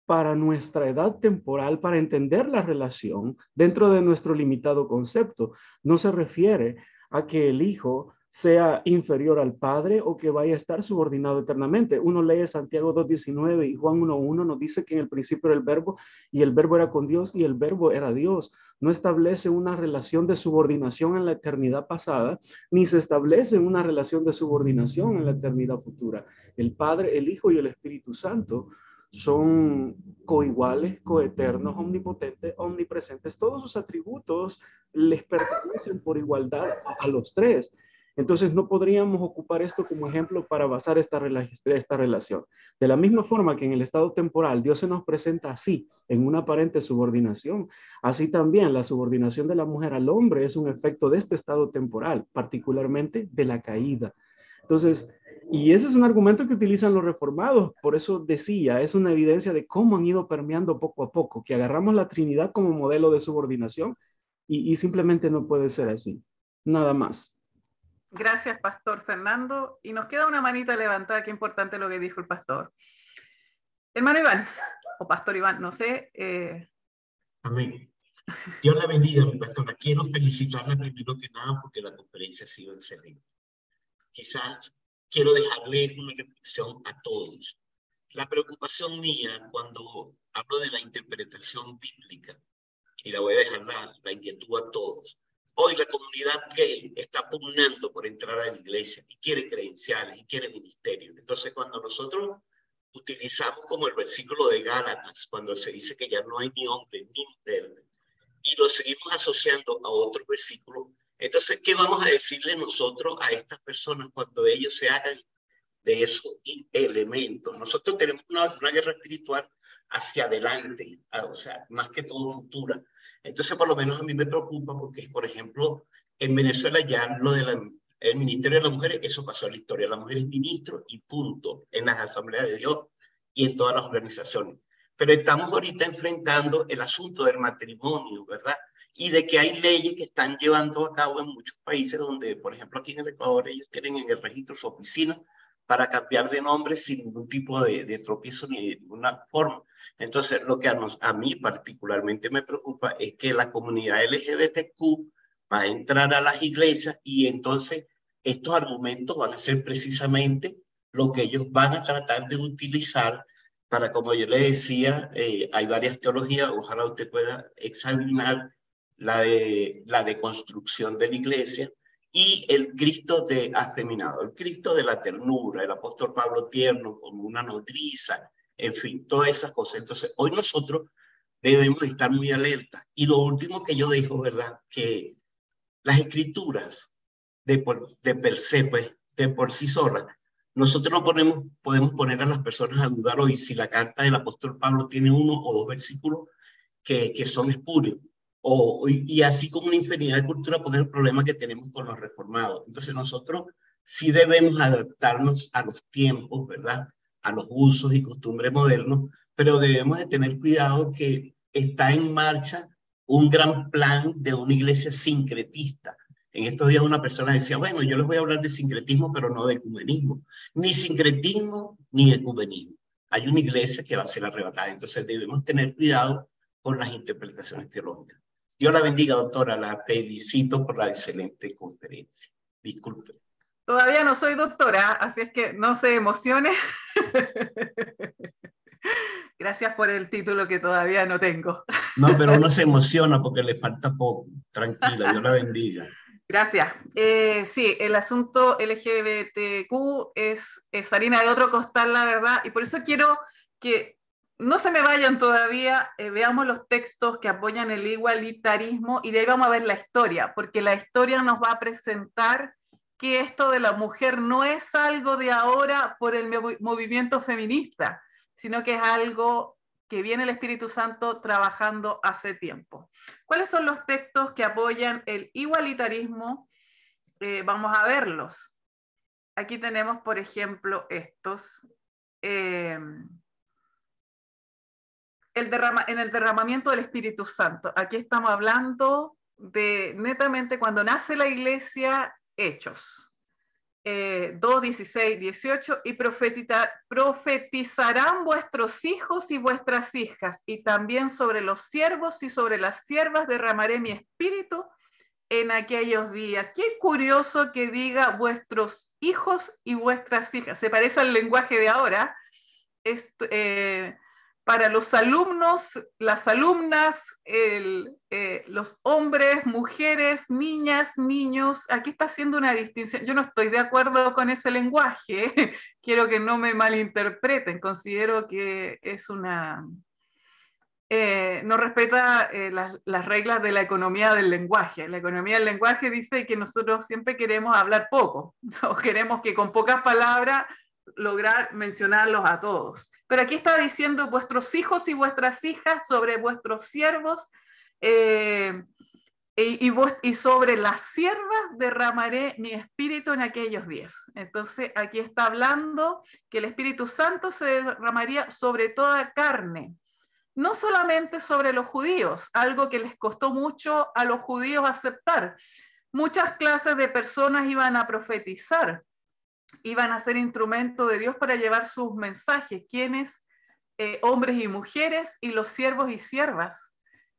para nuestra edad temporal, para entender la relación dentro de nuestro limitado concepto. No se refiere a que el hijo sea inferior al Padre o que vaya a estar subordinado eternamente. Uno lee Santiago 2.19 y Juan 1.1 nos dice que en el principio era el verbo y el verbo era con Dios y el verbo era Dios. No establece una relación de subordinación en la eternidad pasada, ni se establece una relación de subordinación en la eternidad futura. El Padre, el Hijo y el Espíritu Santo son coiguales, coeternos, omnipotentes, omnipresentes. Todos sus atributos les pertenecen por igualdad a, los tres. Entonces no podríamos ocupar esto como ejemplo para basar esta, esta relación. De la misma forma que en el estado temporal Dios se nos presenta así, en una aparente subordinación, así también la subordinación de la mujer al hombre es un efecto de este estado temporal, particularmente de la caída. Entonces, y ese es un argumento que utilizan los reformados, por eso decía, es una evidencia de cómo han ido permeando poco a poco, que agarramos la Trinidad como modelo de subordinación y, simplemente no puede ser así. Nada más. Gracias, Pastor Fernando. Y nos queda una manita levantada, qué importante lo que dijo el pastor. Hermano Iván, o Pastor Iván, no sé. Eh, Amén. Dios la bendiga, mi pastora. Quiero felicitarla primero que nada porque la conferencia ha sido excelente. Quizás quiero dejarle una reflexión a todos. La preocupación mía cuando hablo de la interpretación bíblica, y la voy a dejar la, inquietud a todos. Hoy la comunidad gay está pugnando por entrar a la iglesia y quiere credenciales y quiere ministerio. Entonces, cuando nosotros utilizamos como el versículo de Gálatas, cuando se dice que ya no hay ni hombre ni mujer, y lo seguimos asociando a otros versículos, entonces, ¿qué vamos a decirle nosotros a estas personas cuando ellos se hagan de esos elementos? Nosotros tenemos una, guerra espiritual hacia adelante, ah, o sea, más que todo futura. Entonces, por lo menos a mí me preocupa porque, por ejemplo, en Venezuela ya lo del Ministerio de las Mujeres, eso pasó a la historia. La mujer es ministro y punto, en las asambleas de Dios y en todas las organizaciones. Pero estamos ahorita enfrentando el asunto del matrimonio, ¿verdad? Y de que hay leyes que están llevando a cabo en muchos países donde, por ejemplo, aquí en el Ecuador, ellos tienen en el registro su oficina para cambiar de nombre sin ningún tipo de, de tropiezo ni de ninguna forma. Entonces, lo que a, nos, a mí particularmente me preocupa es que la comunidad LGBTQ va a entrar a las iglesias y entonces estos argumentos van a ser precisamente lo que ellos van a tratar de utilizar para, como yo le decía, eh, hay varias teologías, ojalá usted pueda examinar la de la deconstrucción de la iglesia y el Cristo de afeminado, el Cristo de la ternura, el apóstol Pablo tierno como una nodriza, en fin, todas esas cosas. Entonces, hoy nosotros debemos estar muy alerta. Y lo último que yo digo, ¿verdad? Que las escrituras de, por, de pues, de por sí solas, nosotros no ponemos, podemos poner a las personas a dudar hoy si la carta del apóstol Pablo tiene uno o dos versículos que, que son espurios. O, y así como una infinidad de cultura poner el problema que tenemos con los reformados. Entonces nosotros sí debemos adaptarnos a los tiempos, ¿verdad? A los usos y costumbres modernos, pero debemos de tener cuidado que está en marcha un gran plan de una iglesia sincretista. En estos días una persona decía, bueno, yo les voy a hablar de sincretismo, pero no de ecumenismo. Ni sincretismo ni ecumenismo. Hay una iglesia que va a ser arrebatada, entonces debemos tener cuidado con las interpretaciones teológicas. Dios la bendiga, doctora. La felicito por la excelente conferencia. Disculpe. Todavía no soy doctora, así es que no se emocione. Gracias por el título que todavía no tengo. No, pero uno se emociona porque le falta poco. Tranquila, Dios la bendiga. Gracias. Eh, sí, el asunto LGBTQ es, es harina de otro costal, la verdad, y por eso quiero que no se me vayan todavía, eh, veamos los textos que apoyan el igualitarismo y de ahí vamos a ver la historia, porque la historia nos va a presentar que esto de la mujer no es algo de ahora por el movimiento feminista, sino que es algo que viene el Espíritu Santo trabajando hace tiempo. ¿Cuáles son los textos que apoyan el igualitarismo? Eh, vamos a verlos. Aquí tenemos, por ejemplo, estos. Eh, el en el derramamiento del Espíritu Santo. Aquí estamos hablando de netamente cuando nace la iglesia, hechos. Eh, 2, 16, 18, y profetizarán vuestros hijos y vuestras hijas, y también sobre los siervos y sobre las siervas derramaré mi espíritu en aquellos días. Qué curioso que diga vuestros hijos y vuestras hijas. Se parece al lenguaje de ahora. Eh, para los alumnos, las alumnas, eh, los hombres, mujeres, niñas, niños, aquí está haciendo una distinción. Yo no estoy de acuerdo con ese lenguaje, quiero que no me malinterpreten, considero que es una... Eh, no respeta eh, las, las reglas de la economía del lenguaje. La economía del lenguaje dice que nosotros siempre queremos hablar poco, o queremos que con pocas palabras lograr mencionarlos a todos. Pero aquí está diciendo vuestros hijos y vuestras hijas sobre vuestros siervos eh, y, y, sobre las siervas derramaré mi espíritu en aquellos días. Entonces aquí está hablando que el Espíritu Santo se derramaría sobre toda carne, no solamente sobre los judíos, algo que les costó mucho a los judíos aceptar. Muchas clases de personas iban a profetizar, iban a ser instrumento de Dios para llevar sus mensajes, quienes, eh, hombres y mujeres, y los siervos y siervas.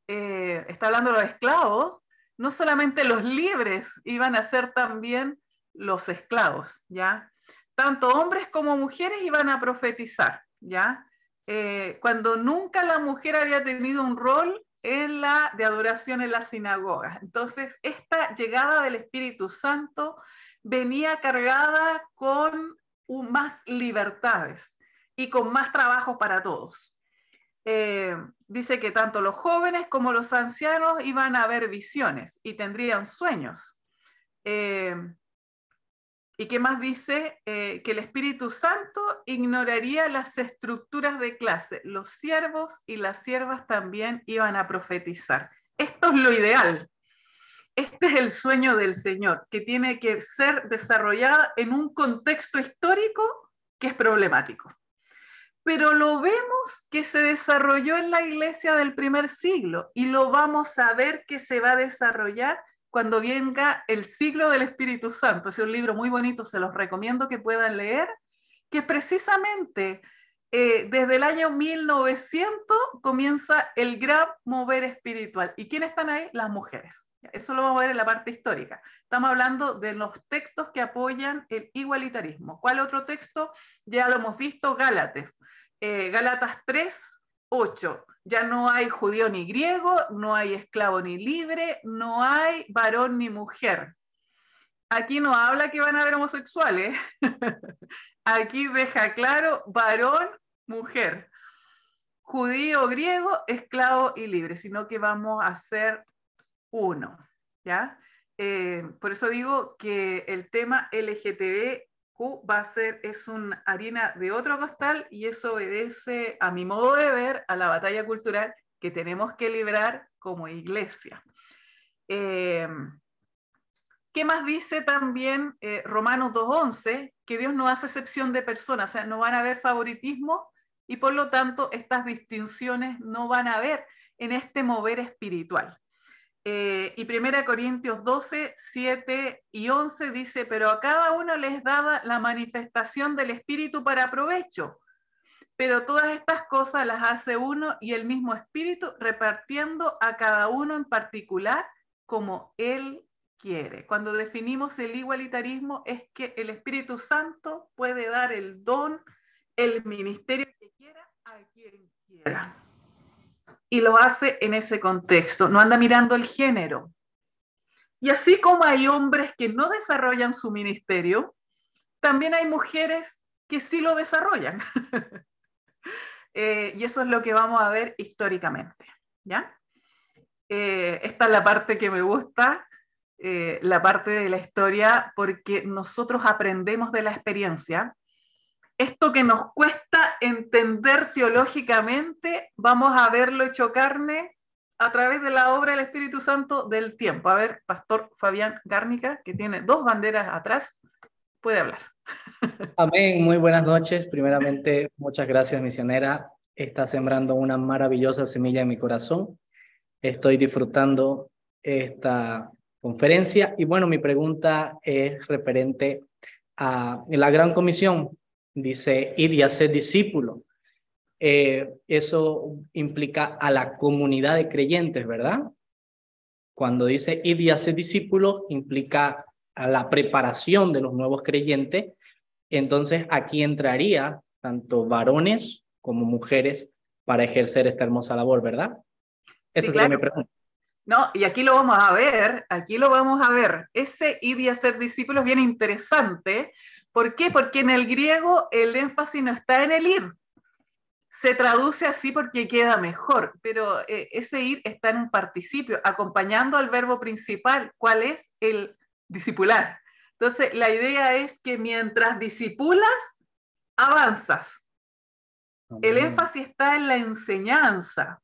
Eh, está hablando de los esclavos, no solamente los libres iban a ser también los esclavos, ¿ya? Tanto hombres como mujeres iban a profetizar, ¿ya? Eh, cuando nunca la mujer había tenido un rol en la de adoración en la sinagoga. Entonces, esta llegada del Espíritu Santo venía cargada con más libertades y con más trabajo para todos. Eh, dice que tanto los jóvenes como los ancianos iban a ver visiones y tendrían sueños. Eh, ¿Y qué más dice? Eh, que el Espíritu Santo ignoraría las estructuras de clase. Los siervos y las siervas también iban a profetizar. Esto es lo ideal. Este es el sueño del Señor, que tiene que ser desarrollada en un contexto histórico que es problemático. Pero lo vemos que se desarrolló en la iglesia del primer siglo y lo vamos a ver que se va a desarrollar cuando venga el siglo del Espíritu Santo. Es un libro muy bonito, se los recomiendo que puedan leer, que precisamente eh, desde el año 1900 comienza el gran mover espiritual. ¿Y quiénes están ahí? Las mujeres. Eso lo vamos a ver en la parte histórica. Estamos hablando de los textos que apoyan el igualitarismo. ¿Cuál otro texto? Ya lo hemos visto, Gálatas. Eh, Gálatas 3, 8. Ya no hay judío ni griego, no hay esclavo ni libre, no hay varón ni mujer. Aquí no habla que van a haber homosexuales. Aquí deja claro varón, mujer, judío, griego, esclavo y libre, sino que vamos a ser uno. ¿ya? Eh, por eso digo que el tema LGTBQ va a ser, es una harina de otro costal y eso obedece, a mi modo de ver, a la batalla cultural que tenemos que librar como iglesia. Eh, ¿Qué más dice también eh, Romanos 2.11? Que Dios no hace excepción de personas, o sea, no van a haber favoritismo y por lo tanto estas distinciones no van a haber en este mover espiritual. Eh, y 1 Corintios 12, 7 y 11 dice, pero a cada uno les daba la manifestación del Espíritu para provecho, pero todas estas cosas las hace uno y el mismo Espíritu repartiendo a cada uno en particular como Él quiere. Cuando definimos el igualitarismo es que el Espíritu Santo puede dar el don, el ministerio que quiera a quien quiera y lo hace en ese contexto, no anda mirando el género. Y así como hay hombres que no desarrollan su ministerio, también hay mujeres que sí lo desarrollan. Eh, y eso es lo que vamos a ver históricamente. ¿ya? Eh, esta es la parte que me gusta, eh, la parte de la historia, porque nosotros aprendemos de la experiencia esto que nos cuesta entender teológicamente, vamos a verlo hecho carne a través de la obra del Espíritu Santo del tiempo. A ver, Pastor Fabián Gárnica, que tiene dos banderas atrás, puede hablar. Amén, muy buenas noches. Primeramente, muchas gracias, misionera. Está sembrando una maravillosa semilla en mi corazón. Estoy disfrutando esta conferencia y bueno, mi pregunta es referente a la gran comisión dice, id y hacer discípulo. Eh, eso implica a la comunidad de creyentes, ¿verdad? Cuando dice id y hacer discípulos, implica a la preparación de los nuevos creyentes. Entonces aquí entraría tanto varones como mujeres para ejercer esta hermosa labor, ¿verdad? Esa es la mi pregunta. No, y aquí lo vamos a ver, aquí lo vamos a ver. Ese id y hacer discípulos bien interesante ¿Por qué? Porque en el griego el énfasis no está en el ir. Se traduce así porque queda mejor, pero eh, ese ir está en un participio, acompañando al verbo principal, ¿cuál es? El discipular. Entonces, la idea es que mientras disipulas, avanzas. El énfasis está en la enseñanza.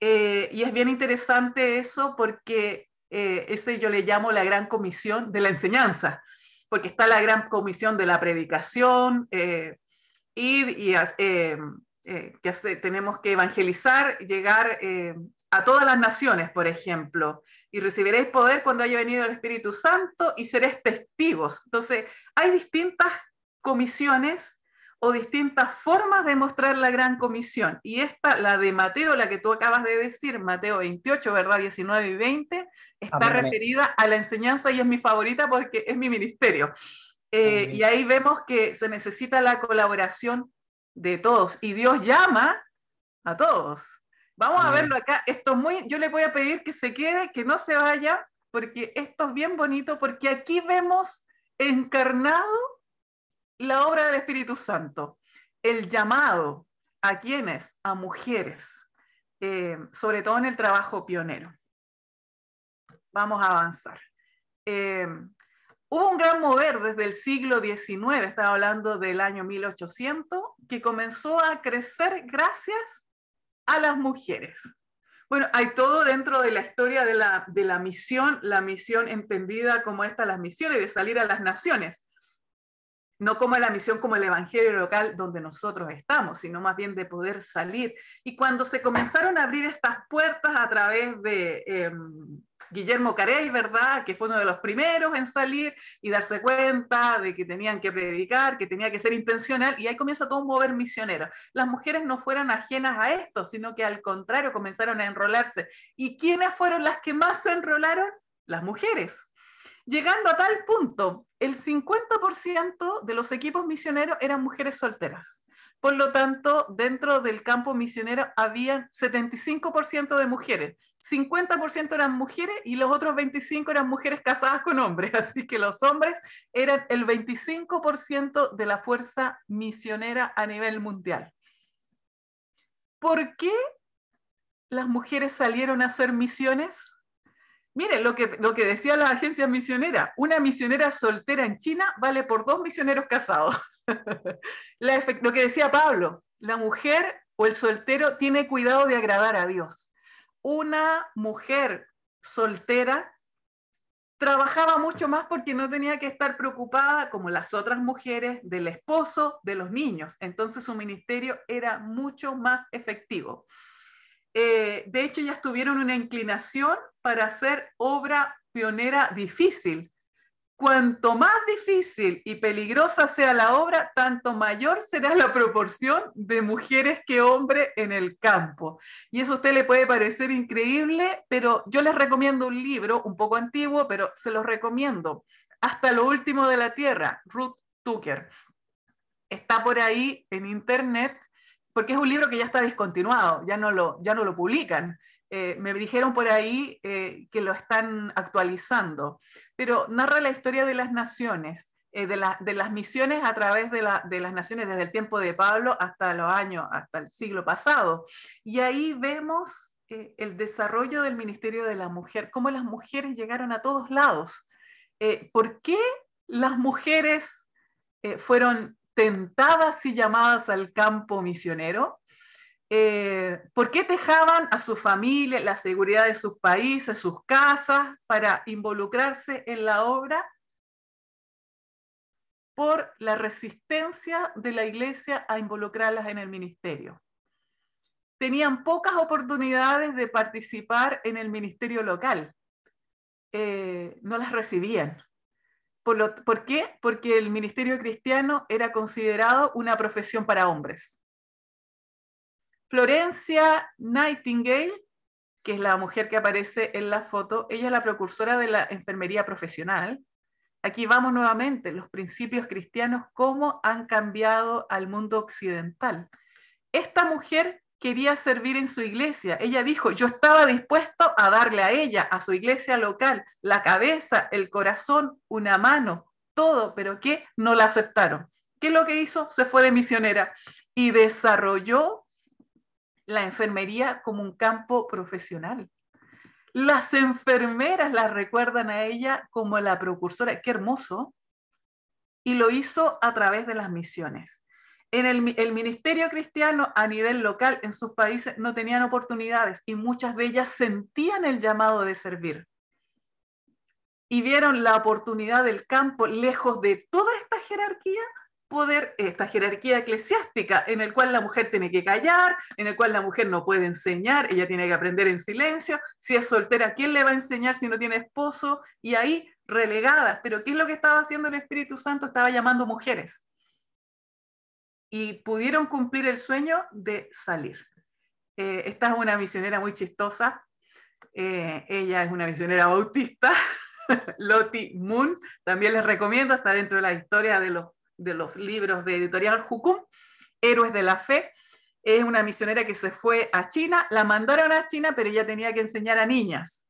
Eh, y es bien interesante eso porque eh, ese yo le llamo la gran comisión de la enseñanza porque está la gran comisión de la predicación, eh, y, eh, eh, que tenemos que evangelizar, llegar a todas las naciones, por ejemplo, y recibiréis poder cuando haya venido el Espíritu Santo y seréis testigos. Entonces, hay distintas comisiones o distintas formas de mostrar la gran comisión. Y esta, la de Mateo, la que tú acabas de decir, Mateo 28, ¿verdad? 19 y 20, está referida a la enseñanza y es mi favorita porque es mi ministerio. Eh, y ahí vemos que se necesita la colaboración de todos y Dios llama a todos. Vamos a verlo acá. Esto muy, yo le voy a pedir que se quede, que no se vaya, porque esto es bien bonito, porque aquí vemos encarnado la obra del Espíritu Santo, el llamado a quienes, a mujeres, eh, sobre todo en el trabajo pionero. Vamos a avanzar. Eh, hubo un gran mover desde el siglo XIX, estaba hablando del año 1800, que comenzó a crecer gracias a las mujeres. Bueno, hay todo dentro de la historia de la, de la misión, la misión entendida como esta, las misiones, de salir a las naciones no como la misión como el evangelio local donde nosotros estamos, sino más bien de poder salir. Y cuando se comenzaron a abrir estas puertas a través de em, Guillermo Carey, ¿verdad? Que fue uno de los primeros en salir y darse cuenta de que tenían que predicar, que tenía que ser intencional, y ahí comienza todo un mover misionero. Las mujeres no fueron ajenas a esto, sino que al contrario comenzaron a enrolarse. ¿Y quiénes fueron las que más se enrolaron? Las mujeres llegando a tal punto, el 50% de los equipos misioneros eran mujeres solteras. Por lo tanto, dentro del campo misionero había 75% de mujeres, 50% eran mujeres y los otros 25 eran mujeres casadas con hombres. Así que los hombres eran el 25% de la fuerza misionera a nivel mundial. ¿Por qué las mujeres salieron a hacer misiones? Miren lo que, lo que decía la agencia misionera, una misionera soltera en China vale por dos misioneros casados. lo que decía Pablo, la mujer o el soltero tiene cuidado de agradar a Dios. Una mujer soltera trabajaba mucho más porque no tenía que estar preocupada como las otras mujeres del esposo, de los niños. Entonces su ministerio era mucho más efectivo. Eh, de hecho, ya tuvieron una inclinación para hacer obra pionera difícil. Cuanto más difícil y peligrosa sea la obra, tanto mayor será la proporción de mujeres que hombres en el campo. Y eso a usted le puede parecer increíble, pero yo les recomiendo un libro, un poco antiguo, pero se los recomiendo. Hasta lo último de la tierra, Ruth Tucker. Está por ahí en internet porque es un libro que ya está discontinuado, ya no lo, ya no lo publican. Eh, me dijeron por ahí eh, que lo están actualizando, pero narra la historia de las naciones, eh, de, de, las misiones a través de, la, de, las naciones desde el tiempo de Pablo hasta los años, hasta el siglo pasado. Y ahí vemos el desarrollo del ministerio de la mujer, cómo las mujeres llegaron a todos lados. ¿Por qué las mujeres fueron tentadas y llamadas al campo misionero? Eh, ¿Por qué dejaban a su familia, la seguridad de sus países, sus casas, para involucrarse en la obra? Por la resistencia de la iglesia a involucrarlas en el ministerio. Tenían pocas oportunidades de participar en el ministerio local. Eh, no las recibían. ¿Por, qué? Porque el ministerio cristiano era considerado una profesión para hombres. Florencia Nightingale, que es la mujer que aparece en la foto, ella es la precursora de la enfermería profesional. Aquí vamos nuevamente, los principios cristianos, cómo han cambiado al mundo occidental. Esta mujer quería servir en su iglesia. Ella dijo, yo estaba dispuesto a darle a ella, a su iglesia local, la cabeza, el corazón, una mano, todo, pero que no la aceptaron. ¿Qué es lo que hizo? Se fue de misionera y desarrolló la enfermería como un campo profesional. Las enfermeras la recuerdan a ella como la precursora. Qué hermoso. Y lo hizo a través de las misiones en el, ministerio cristiano a nivel local en sus países no tenían oportunidades y muchas de ellas sentían el llamado de servir. Y vieron la oportunidad del campo lejos de toda esta jerarquía, poder, esta jerarquía eclesiástica en el cual la mujer tiene que callar, en el cual la mujer no puede enseñar, ella tiene que aprender en silencio, si es soltera, ¿quién le va a enseñar si no tiene esposo? Y ahí relegadas, pero ¿qué es lo que estaba haciendo el Espíritu Santo? Estaba llamando mujeres y pudieron cumplir el sueño de salir. Eh, esta es una misionera muy chistosa. Eh, ella es una misionera bautista, Lottie Moon. También les recomiendo, está dentro de la historia de los, de los libros de editorial Jukum, Héroes de la Fe. Es una misionera que se fue a China, la mandaron a China, pero ella tenía que enseñar a niñas.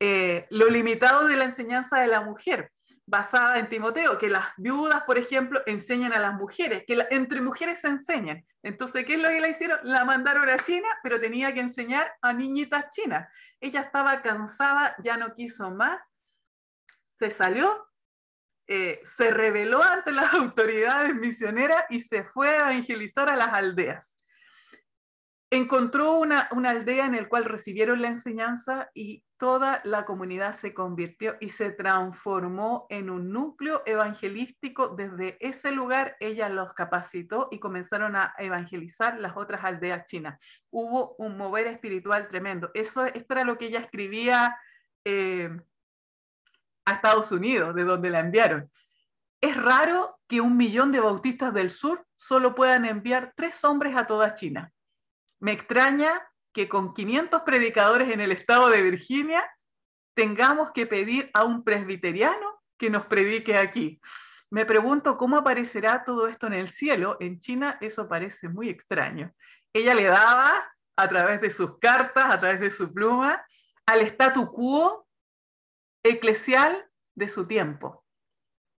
Eh, lo limitado de la enseñanza de la mujer basada en Timoteo, que las viudas, por ejemplo, enseñan a las mujeres, que entre mujeres se enseñan. Entonces, ¿qué es lo que la hicieron? La mandaron a China, pero tenía que enseñar a niñitas chinas. Ella estaba cansada, ya no quiso más, se salió, eh, se rebeló ante las autoridades misioneras y se fue a evangelizar a las aldeas encontró una, aldea en la cual recibieron la enseñanza y toda la comunidad se convirtió y se transformó en un núcleo evangelístico. Desde ese lugar ella los capacitó y comenzaron a evangelizar las otras aldeas chinas. Hubo un mover espiritual tremendo. Eso, esto era lo que ella escribía eh, a Estados Unidos, de donde la enviaron. Es raro que un millón de bautistas del sur solo puedan enviar tres hombres a toda China me extraña que con 500 predicadores en el estado de Virginia tengamos que pedir a un presbiteriano que nos predique aquí. Me pregunto cómo aparecerá todo esto en el cielo. En China eso parece muy extraño. Ella le daba a través de sus cartas, a través de su pluma, al statu quo eclesial de su tiempo,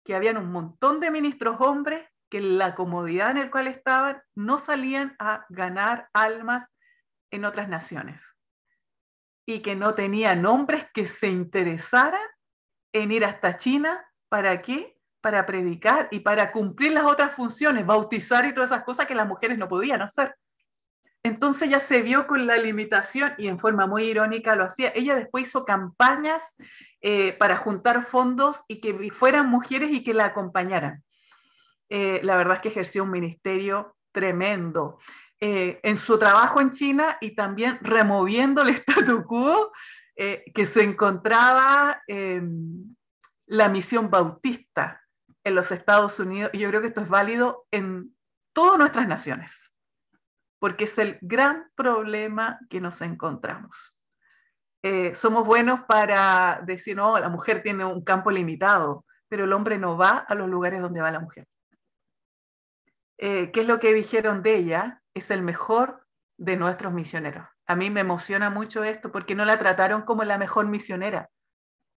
que habían un montón de ministros hombres que en la comodidad en la cual estaban no salían a ganar almas en otras naciones y que no tenían hombres que se interesaran en ir hasta China. ¿Para qué? Para predicar y para cumplir las otras funciones, bautizar y todas esas cosas que las mujeres no podían hacer. Entonces ya se vio con la limitación y en forma muy irónica lo hacía. Ella después hizo campañas eh, para juntar fondos y que fueran mujeres y que la acompañaran. Eh, la verdad es que ejerció un ministerio tremendo. Eh, en su trabajo en China y también removiendo el statu quo que se encontraba en la misión bautista en los Estados Unidos. Y yo creo que esto es válido en todas nuestras naciones, porque es el gran problema que nos encontramos. Eh, somos buenos para decir, no, la mujer tiene un campo limitado, pero el hombre no va a los lugares donde va la mujer. ¿Qué es lo que dijeron de ella? es el mejor de nuestros misioneros. A mí me emociona mucho esto porque no la trataron como la mejor misionera.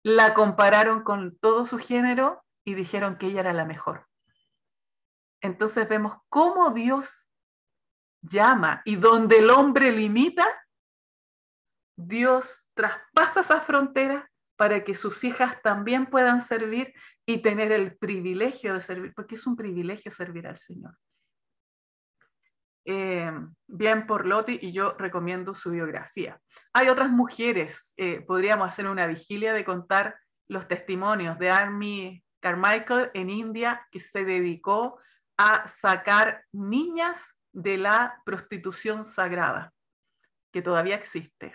La compararon con todo su género y dijeron que ella era la mejor. Entonces vemos cómo Dios llama y donde el hombre limita, Dios traspasa esa frontera para que sus hijas también puedan servir y tener el privilegio de servir, porque es un privilegio servir al Señor. Eh, bien por Loti y yo recomiendo su biografía. Hay otras mujeres, eh, podríamos hacer una vigilia de contar los testimonios de Army Carmichael en India, que se dedicó a sacar niñas de la prostitución sagrada, que todavía existe.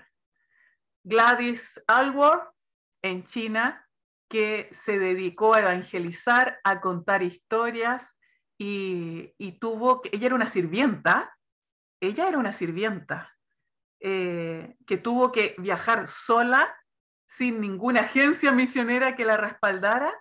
Gladys Alward en China, que se dedicó a evangelizar, a contar historias y, tuvo, ella era una sirvienta, ella era una sirvienta eh, que tuvo que viajar sola, sin ninguna agencia misionera que la respaldara,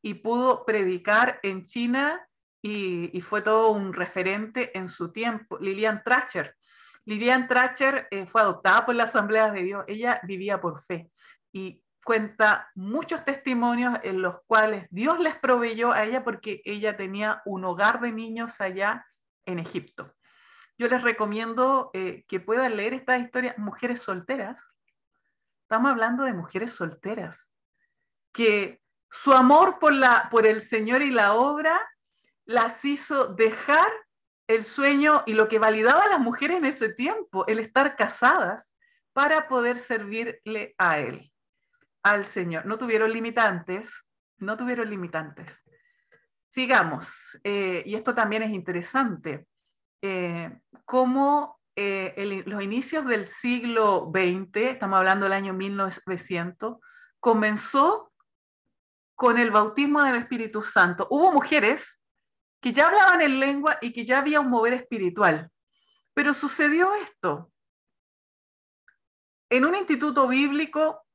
y pudo predicar en China y, fue todo un referente en su tiempo. Lilian Tracher. Lilian Tracher eh, fue adoptada por la Asamblea de Dios. Ella vivía por fe y cuenta muchos testimonios en los cuales Dios les proveyó a ella porque ella tenía un hogar de niños allá en Egipto. Yo les recomiendo eh, que puedan leer esta historia, Mujeres Solteras. Estamos hablando de mujeres solteras, que su amor por, la, por el Señor y la obra las hizo dejar el sueño y lo que validaba a las mujeres en ese tiempo, el estar casadas, para poder servirle a Él al Señor. No tuvieron limitantes, no tuvieron limitantes. Sigamos, eh, y esto también es interesante, eh, cómo eh, los inicios del siglo XX, estamos hablando del año 1900, comenzó con el bautismo del Espíritu Santo. Hubo mujeres que ya hablaban en lengua y que ya había un mover espiritual, pero sucedió esto. En un instituto bíblico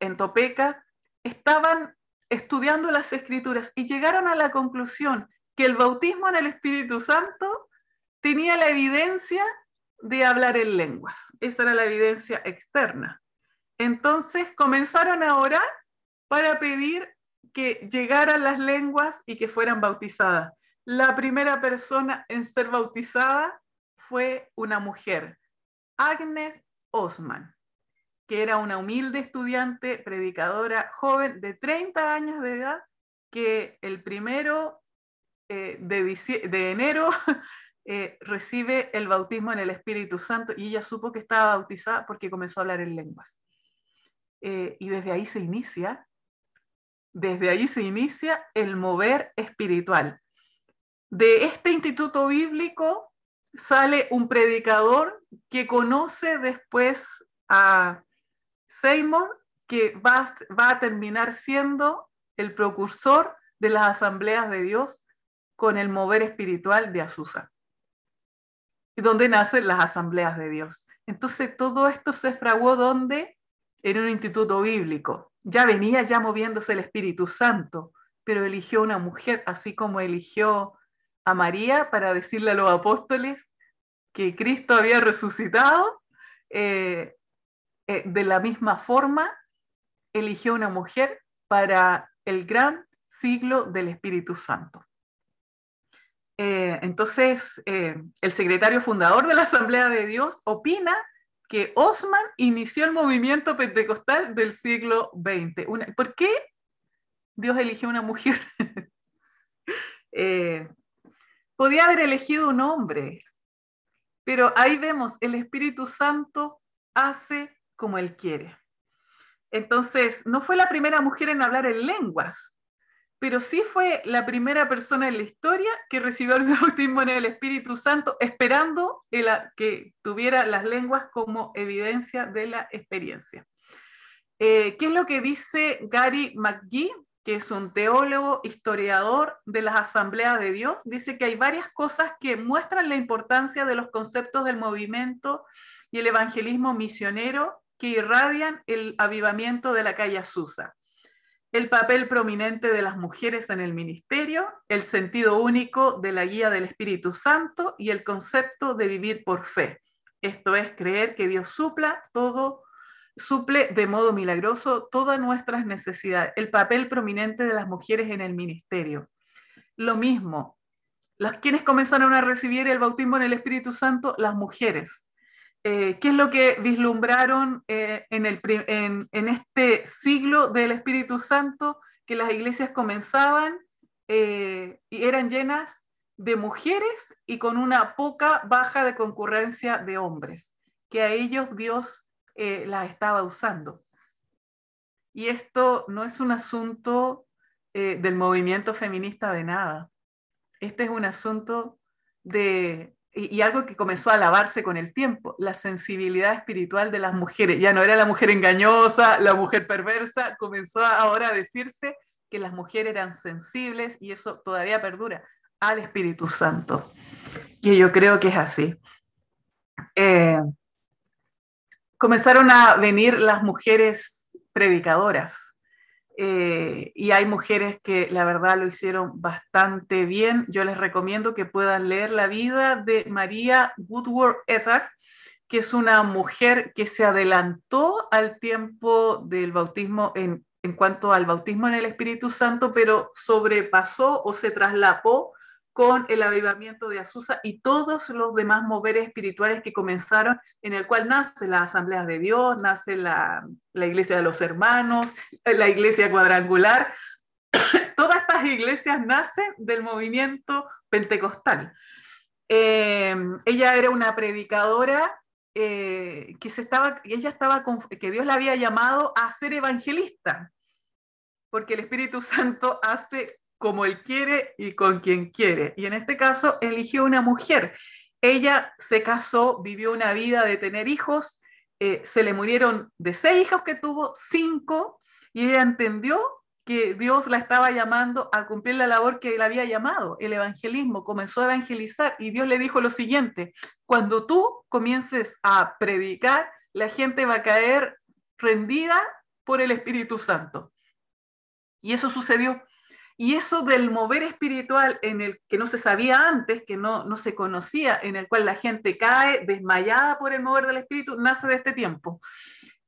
en Topeka, estaban estudiando las escrituras y llegaron a la conclusión que el bautismo en el Espíritu Santo tenía la evidencia de hablar en lenguas. Esa era la evidencia externa. Entonces comenzaron a orar para pedir que llegaran las lenguas y que fueran bautizadas. La primera persona en ser bautizada fue una mujer, Agnes Osman que era una humilde estudiante, predicadora, joven de 30 años de edad, que el primero eh, de, enero eh, recibe el bautismo en el Espíritu Santo y ella supo que estaba bautizada porque comenzó a hablar en lenguas. Eh, y desde ahí se inicia, desde ahí se inicia el mover espiritual. De este instituto bíblico sale un predicador que conoce después a Seymour, que va, va a terminar siendo el precursor de las asambleas de Dios con el mover espiritual de Azusa, y donde nacen las asambleas de Dios. Entonces todo esto se fraguó donde? En un instituto bíblico. Ya venía ya moviéndose el Espíritu Santo, pero eligió una mujer, así como eligió a María para decirle a los apóstoles que Cristo había resucitado, eh, eh, de la misma forma eligió una mujer para el gran siglo del Espíritu Santo. Eh, entonces, el secretario fundador de la Asamblea de Dios opina que Osman inició el movimiento pentecostal del siglo XX. ¿Por qué Dios eligió una mujer? podía haber elegido un hombre, pero ahí vemos, el Espíritu Santo hace como Él quiere. Entonces, no fue la primera mujer en hablar en lenguas, pero sí fue la primera persona en la historia que recibió el bautismo en el Espíritu Santo, esperando que tuviera las lenguas como evidencia de la experiencia. Eh, ¿Qué es lo que dice Gary McGee? Que es un teólogo, historiador de las asambleas de Dios, dice que hay varias cosas que muestran la importancia de los conceptos del movimiento y el evangelismo misionero que irradian el avivamiento de la calle Azusa. El papel prominente de las mujeres en el ministerio, el sentido único de la guía del Espíritu Santo y el concepto de vivir por fe. Esto es creer que Dios supla todo suple de modo milagroso todas nuestras necesidades, el papel prominente de las mujeres en el ministerio. Lo mismo, las quienes comenzaron a recibir el bautismo en el Espíritu Santo, las mujeres. Eh, ¿Qué es lo que vislumbraron eh, en, este siglo del Espíritu Santo? Que las iglesias comenzaban eh, y eran llenas de mujeres y con una poca baja de concurrencia de hombres, que a ellos Dios eh, la estaba usando. Y esto no es un asunto eh, del movimiento feminista de nada. Este es un asunto de, y, algo que comenzó a alabarse con el tiempo, la sensibilidad espiritual de las mujeres. Ya no era la mujer engañosa, la mujer perversa, comenzó ahora a decirse que las mujeres eran sensibles y eso todavía perdura al Espíritu Santo. Y yo creo que es así. Eh, comenzaron a venir las mujeres predicadoras. Eh, y hay mujeres que la verdad lo hicieron bastante bien. Yo les recomiendo que puedan leer la vida de María Woodward Etter, que es una mujer que se adelantó al tiempo del bautismo en, en cuanto al bautismo en el Espíritu Santo, pero sobrepasó o se traslapó con el avivamiento de Azusa y todos los demás moveres espirituales que comenzaron, en el cual nace la Asamblea de Dios, nace la, Iglesia de los Hermanos, la Iglesia Cuadrangular. Todas estas iglesias nacen del movimiento pentecostal. Eh, ella era una predicadora eh, que, se estaba, ella estaba, que Dios la había llamado a ser evangelista, porque el Espíritu Santo hace como él quiere y con quien quiere. Y en este caso eligió una mujer. Ella se casó, vivió una vida de tener hijos, eh, se le murieron de seis hijos que tuvo, cinco, y ella entendió que Dios la estaba llamando a cumplir la labor que él había llamado, el evangelismo, comenzó a evangelizar y Dios le dijo lo siguiente, cuando tú comiences a predicar, la gente va a caer rendida por el Espíritu Santo. Y eso sucedió. Y eso del mover espiritual en el que no se sabía antes, que no, no se conocía, en el cual la gente cae desmayada por el mover del espíritu, nace de este tiempo,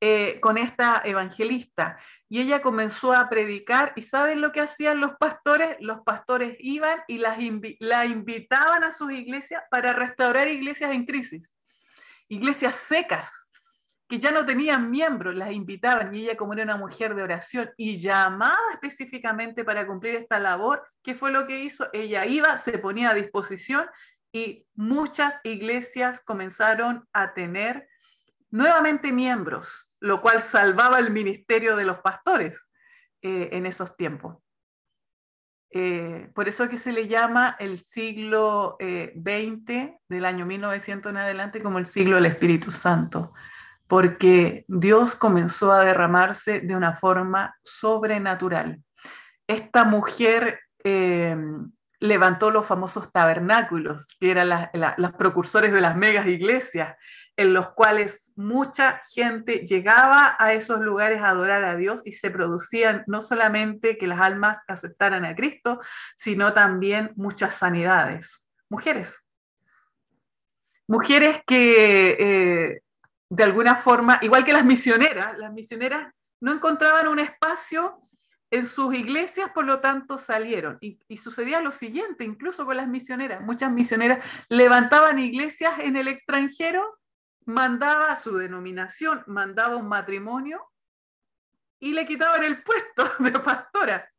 eh, con esta evangelista. Y ella comenzó a predicar, y ¿saben lo que hacían los pastores? Los pastores iban y las la invitaban a sus iglesias para restaurar iglesias en crisis, iglesias secas, que ya no tenían miembros, las invitaban y ella como era una mujer de oración y llamada específicamente para cumplir esta labor, ¿qué fue lo que hizo? Ella iba, se ponía a disposición y muchas iglesias comenzaron a tener nuevamente miembros, lo cual salvaba el ministerio de los pastores eh, en esos tiempos. Eh, por eso que se le llama el siglo XX, eh, del año 1900 en adelante, como el siglo del Espíritu Santo porque Dios comenzó a derramarse de una forma sobrenatural. Esta mujer eh, levantó los famosos tabernáculos, que eran los precursores de las megas iglesias. en los cuales mucha gente llegaba a esos lugares a adorar a Dios y se producían no solamente que las almas aceptaran a Cristo, sino también muchas sanidades. Mujeres. Mujeres que eh, de alguna forma, igual que las misioneras, las misioneras no encontraban un espacio en sus iglesias, por lo tanto, salieron. Y, sucedía lo siguiente, incluso con las misioneras. Muchas misioneras levantaban iglesias en el extranjero, mandaba su denominación, mandaba un matrimonio y le quitaban el puesto de pastora.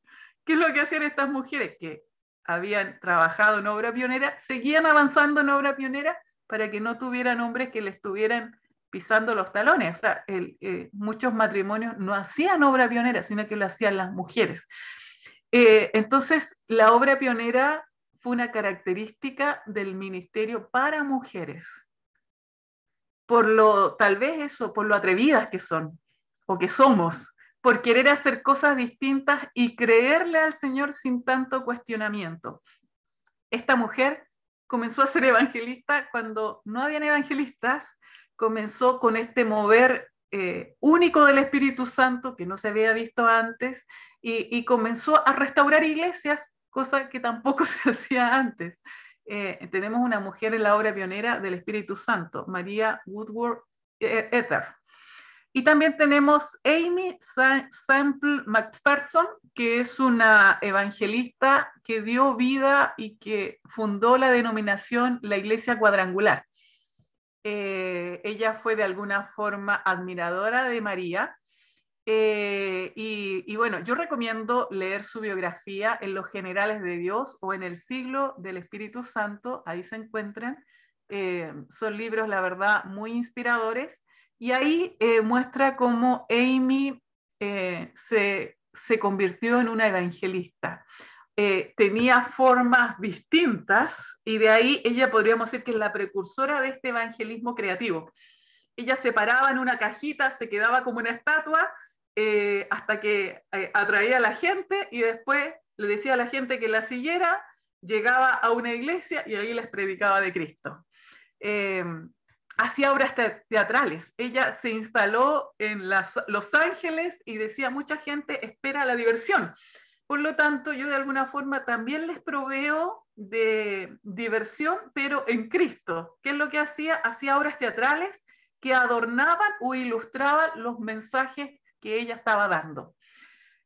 ¿Qué es lo que hacían estas mujeres? Que habían trabajado en obra pionera, seguían avanzando en obra pionera para que no tuvieran hombres que les estuvieran pisando los talones. O sea, eh, muchos matrimonios no hacían obra pionera, sino que lo hacían las mujeres. Eh, entonces, la obra pionera fue una característica del ministerio para mujeres. Por lo, tal vez eso, por lo atrevidas que son o que somos, por querer hacer cosas distintas y creerle al Señor sin tanto cuestionamiento. Esta mujer comenzó a ser evangelista cuando no habían evangelistas comenzó con este mover eh, único del Espíritu Santo que no se había visto antes y, comenzó a restaurar iglesias, cosa que tampoco se hacía antes. Eh, tenemos una mujer en la obra pionera del Espíritu Santo, María Woodward eh, Ether. Y también tenemos Amy Sample McPherson, que es una evangelista que dio vida y que fundó la denominación la Iglesia Cuadrangular. Eh, ella fue de alguna forma admiradora de María. Eh, y, bueno, yo recomiendo leer su biografía en Los Generales de Dios o en El Siglo del Espíritu Santo, ahí se encuentran. Eh, son libros, la verdad, muy inspiradores. Y ahí muestra cómo Amy se, se convirtió en una evangelista. Eh, tenía formas distintas y de ahí ella podríamos decir que es la precursora de este evangelismo creativo. Ella se paraba en una cajita, se quedaba como una estatua eh, hasta que eh, atraía a la gente y después le decía a la gente que la siguiera, llegaba a una iglesia y ahí les predicaba de Cristo. hacía obras teatrales. Ella se instaló en Los Ángeles y decía, mucha gente espera la diversión. Por lo tanto, yo de alguna forma también les proveo de diversión, pero en Cristo. ¿Qué es lo que hacía? Hacía obras teatrales que adornaban o ilustraban los mensajes que ella estaba dando.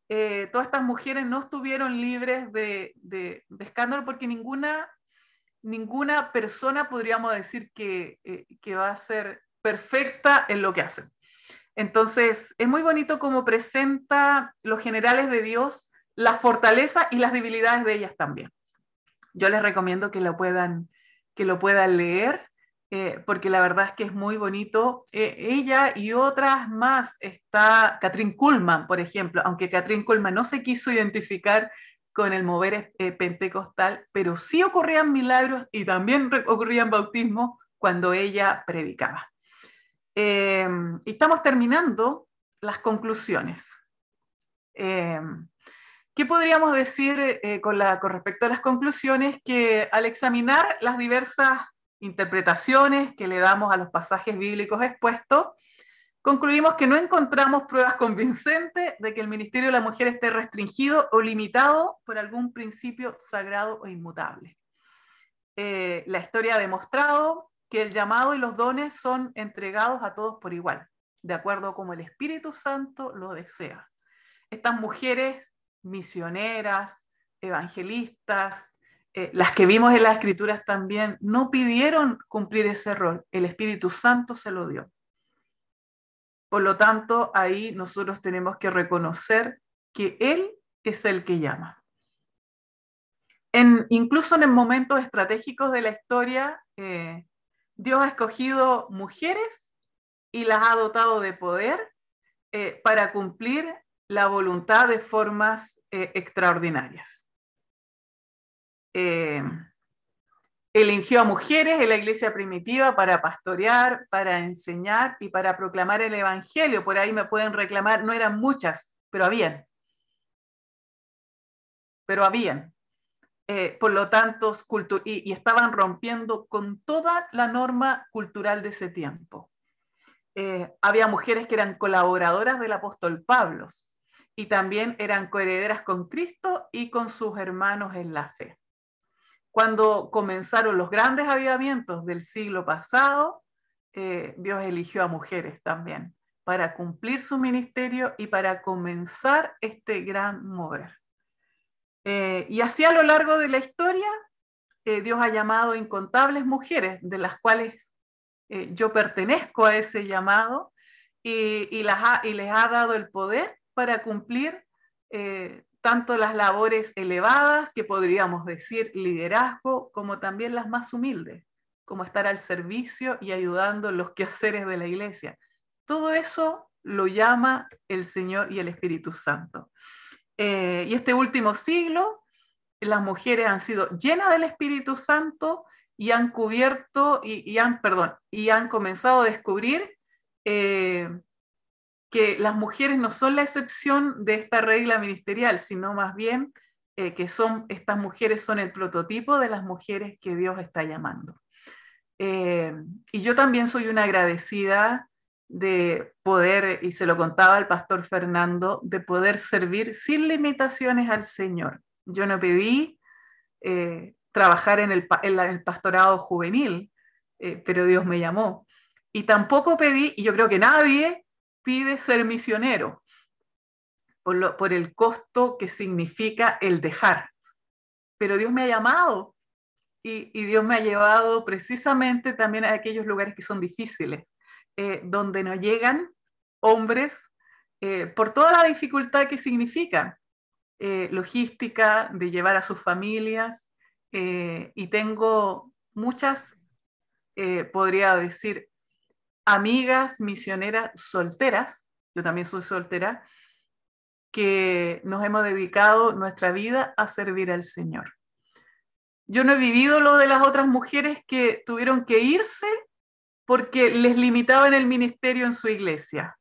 Eh, todas estas mujeres no estuvieron libres de, escándalo porque ninguna, ninguna persona podríamos decir que, eh, que va a ser perfecta en lo que hacen. Entonces, es muy bonito como presenta los generales de Dios las fortalezas y las debilidades de ellas también. Yo les recomiendo que lo puedan, que lo puedan leer, eh, porque la verdad es que es muy bonito. Eh, ella y otras más, está Catherine Kuhlman, por ejemplo, aunque Catherine Kuhlman no se quiso identificar con el mover eh, pentecostal, pero sí ocurrían milagros y también ocurrían bautismos cuando ella predicaba. estamos terminando las conclusiones. ¿Qué podríamos decir eh, con, respecto a las conclusiones? Que al examinar las diversas interpretaciones que le damos a los pasajes bíblicos expuestos, concluimos que no encontramos pruebas convincentes de que el ministerio de la mujer esté restringido o limitado por algún principio sagrado o inmutable. Eh, la historia ha demostrado que el llamado y los dones son entregados a todos por igual, de acuerdo como el Espíritu Santo lo desea. Estas mujeres misioneras, evangelistas, eh, las que vimos en las escrituras también, no pidieron cumplir ese rol, el Espíritu Santo se lo dio. Por lo tanto, ahí nosotros tenemos que reconocer que Él es el que llama. Incluso en momentos estratégicos de la historia, eh, Dios ha escogido mujeres y las ha dotado de poder eh, para cumplir la voluntad de formas eh, extraordinarias. Eh, eligió a mujeres en la iglesia primitiva para pastorear, para enseñar y para proclamar el Evangelio. Por ahí me pueden reclamar, no eran muchas, pero habían. Pero habían. eh, por lo tanto, y, y, estaban rompiendo con toda la norma cultural de ese tiempo. Eh, había mujeres que eran colaboradoras del apóstol Pablo y también eran coherederas con Cristo y con sus hermanos en la fe. Cuando comenzaron los grandes avivamientos del siglo pasado, eh, Dios eligió a mujeres también para cumplir su ministerio y para comenzar este gran mover. Eh, y así a lo largo de la historia, eh, Dios ha llamado incontables mujeres, de las cuales yo pertenezco a ese llamado, y, las y, les ha dado el poder para cumplir tanto las labores elevadas, que podríamos decir liderazgo, como también las más humildes, como estar al servicio y ayudando los quehaceres de la iglesia. Todo eso lo llama el Señor y el Espíritu Santo. Eh, y este último siglo, las mujeres han sido llenas del Espíritu Santo y han cubierto y, han, perdón, y han comenzado a descubrir eh, que las mujeres no son la excepción de esta regla ministerial, sino más bien eh, que son, estas mujeres son el prototipo de las mujeres que Dios está llamando. y yo también soy una agradecida de poder, y se lo contaba el pastor Fernando, de poder servir sin limitaciones al Señor. Yo no pedí eh, trabajar en el, pastorado juvenil, eh, pero Dios me llamó. Y tampoco pedí, y yo creo que nadie pide ser misionero, por, el costo que significa el dejar. Pero Dios me ha llamado y, y Dios me ha llevado precisamente también a aquellos lugares que son difíciles eh, donde no llegan hombres eh, por toda la dificultad que significa eh, logística de llevar a sus familias y tengo muchas, podría decir, amigas misioneras solteras, yo también soy soltera, que nos hemos dedicado nuestra vida a servir al Señor. Yo no he vivido lo de las otras mujeres que tuvieron que irse porque les limitaban el ministerio en su iglesia,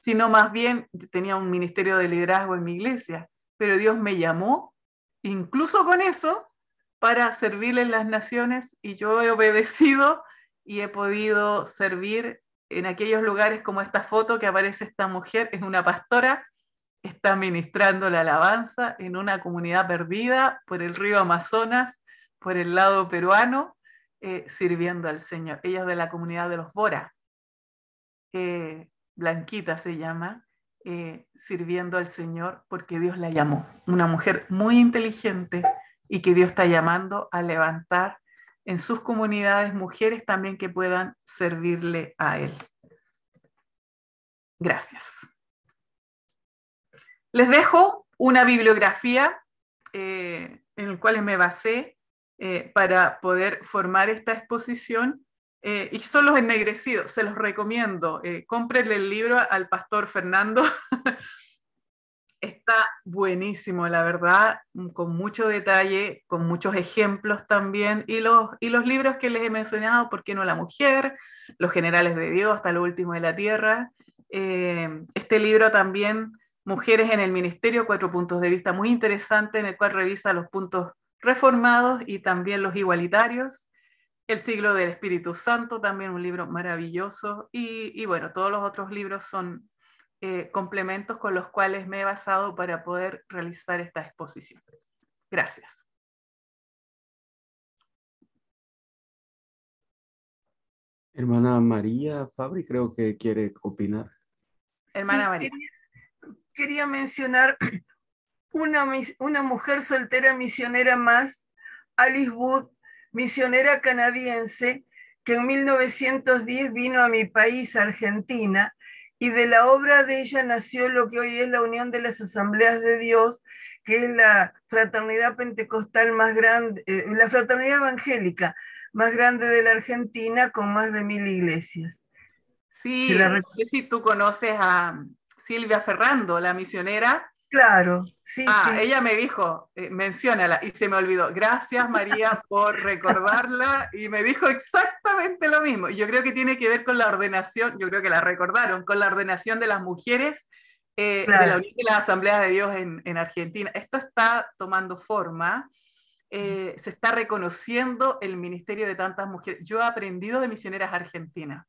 sino más bien tenía un ministerio de liderazgo en mi iglesia, pero Dios me llamó, incluso con eso, para servirle en las naciones y yo he obedecido y he podido servir en aquellos lugares como esta foto que aparece esta mujer, es una pastora, está ministrando la alabanza en una comunidad perdida por el río Amazonas, por el lado peruano, eh, sirviendo al Señor. Ella es de la comunidad de los Bora. Blanquita se llama, eh, sirviendo al Señor porque Dios la llamó. Una mujer muy inteligente y que Dios está llamando a levantar en sus comunidades mujeres también que puedan servirle a Él. Gracias. Les dejo una bibliografía eh, en la cual me basé eh, para poder formar esta exposición. Eh, y son los ennegrecidos, se los recomiendo. Cómprenle el libro al pastor Fernando. Está buenísimo, la verdad, con mucho detalle, con muchos ejemplos también. Y los, y los libros que les he mencionado, ¿por qué no la mujer? Los generales de Dios, hasta lo último de la tierra. este libro también, Mujeres en el Ministerio, cuatro puntos de vista muy interesante, en el cual revisa los puntos reformados y también los igualitarios. El siglo del Espíritu Santo, también un libro maravilloso. Y, bueno, todos los otros libros son eh, complementos con los cuales me he basado para poder realizar esta exposición. Gracias. Hermana María Fabri, creo que quiere opinar. Hermana María. quería mencionar una, una mujer soltera misionera más, Alice Wood, misionera canadiense, que en 1910 vino a mi país, Argentina, y de la obra de ella nació lo que hoy es la Unión de las Asambleas de Dios, que es la fraternidad pentecostal más grande, eh, la fraternidad evangélica más grande de la Argentina, con más de mil iglesias. Sí, no sé si tú conoces a Silvia Ferrando, la misionera Claro, sí, ah, ella me dijo, eh, menciónala, y se me olvidó. Gracias, María, por recordarla. Y me dijo exactamente lo mismo. Yo creo que tiene que ver con la ordenación, yo creo que la recordaron, con la ordenación de las mujeres de la Unión de las Asambleas de Dios en, en Argentina. Esto está tomando forma. se está reconociendo el ministerio de tantas mujeres. Yo he aprendido de misioneras argentinas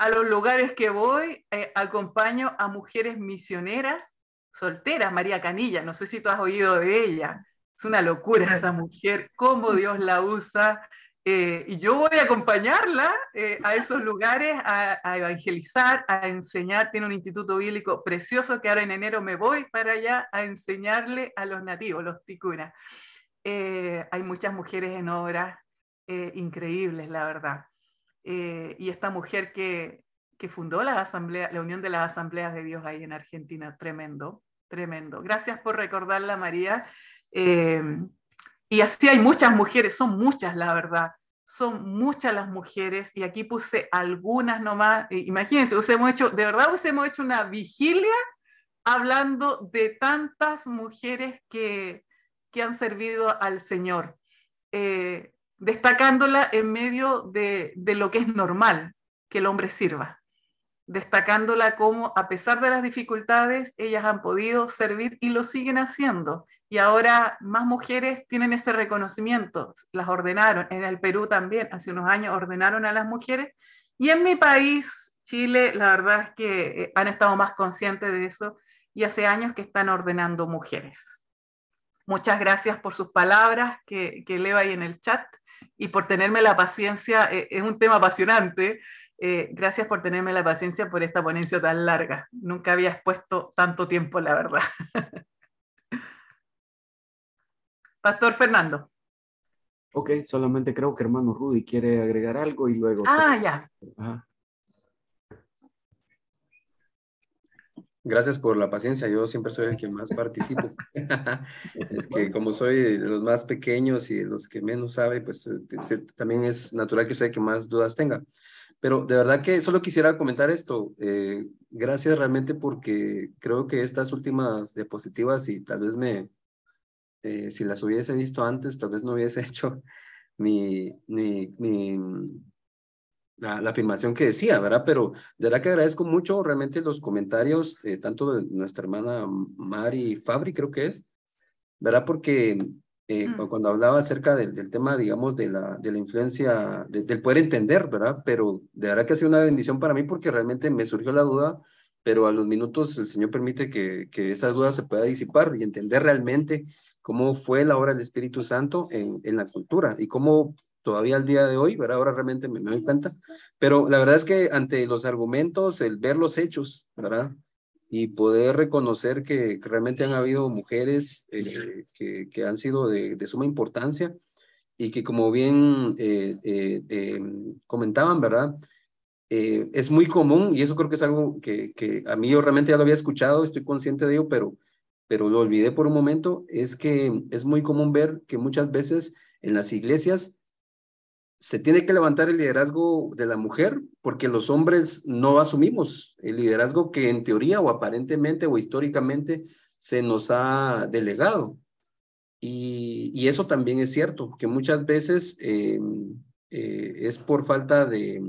a los lugares que voy, eh, acompaño a mujeres misioneras solteras, María Canilla, no sé si tú has oído de ella. Es una locura esa mujer, cómo Dios la usa. Eh, y yo voy a acompañarla eh, a esos lugares a, evangelizar, a enseñar. Tiene un instituto bíblico precioso que ahora en enero me voy para allá a enseñarle a los nativos, los ticunas. hay muchas mujeres en obras increíbles, la verdad. Eh, y esta mujer que, que fundó la, asamblea, la Unión de las Asambleas de Dios ahí en Argentina, tremendo, tremendo. Gracias por recordarla, María. Eh, y así hay muchas mujeres, son muchas, la verdad. Son muchas las mujeres, y aquí puse algunas nomás. Eh, imagínense, hemos hecho, de verdad, hemos hecho una vigilia hablando de tantas mujeres que, que han servido al Señor destacándola en medio de, lo que es normal que el hombre sirva, destacándola como a pesar de las dificultades, ellas han podido servir y lo siguen haciendo. Y ahora más mujeres tienen ese reconocimiento, las ordenaron, en el Perú también, hace unos años ordenaron a las mujeres, y en mi país, Chile, la verdad es que eh, han estado más conscientes de eso y hace años que están ordenando mujeres. Muchas gracias por sus palabras que, que leo ahí en el chat y por tenerme la paciencia. Eh, es un tema apasionante. Eh, gracias por tenerme la paciencia por esta ponencia tan larga. Nunca había expuesto tanto tiempo, la verdad. Pastor Fernando. Ok, solamente creo que hermano Rudy quiere agregar algo y luego. Ah, ya. Gracias por la paciencia, yo siempre soy el que más participo. es que como soy de los más pequeños y de los que menos sabe, pues eh, también es natural que sea el que más dudas tenga. Pero de verdad que solo quisiera comentar esto. Eh, gracias realmente porque creo que estas últimas diapositivas, y tal vez me, eh, si las hubiese visto antes, tal vez no hubiese hecho mi, mi, mi la, afirmación que decía, ¿verdad? Pero de verdad que agradezco mucho realmente los comentarios, eh, tanto de nuestra hermana Mari Fabri, creo que es, ¿verdad? Porque eh, mm. cuando hablaba acerca del, del, tema, digamos, de la, de la influencia, del poder entender, ¿verdad? Pero de verdad que ha sido una bendición para mí porque realmente me surgió la duda, pero a los minutos el Señor permite que, que esa duda se pueda disipar y entender realmente cómo fue la obra del Espíritu Santo en, en la cultura y cómo todavía al día de hoy, ¿verdad? Ahora realmente me, doy cuenta, pero la verdad es que ante los argumentos, el ver los hechos, ¿verdad? Y poder reconocer que, realmente han habido mujeres eh, que, que, han sido de, de, suma importancia y que como bien eh, eh, em, comentaban, ¿verdad? es muy común y eso creo que es algo que, que a mí yo realmente ya lo había escuchado, estoy consciente de ello, pero, pero lo olvidé por un momento, es que es muy común ver que muchas veces en las iglesias se tiene que levantar el liderazgo de la mujer porque los hombres no asumimos el liderazgo que en teoría o aparentemente o históricamente se nos ha delegado. Y, eso también es cierto, que muchas veces eh, eh, es por falta de,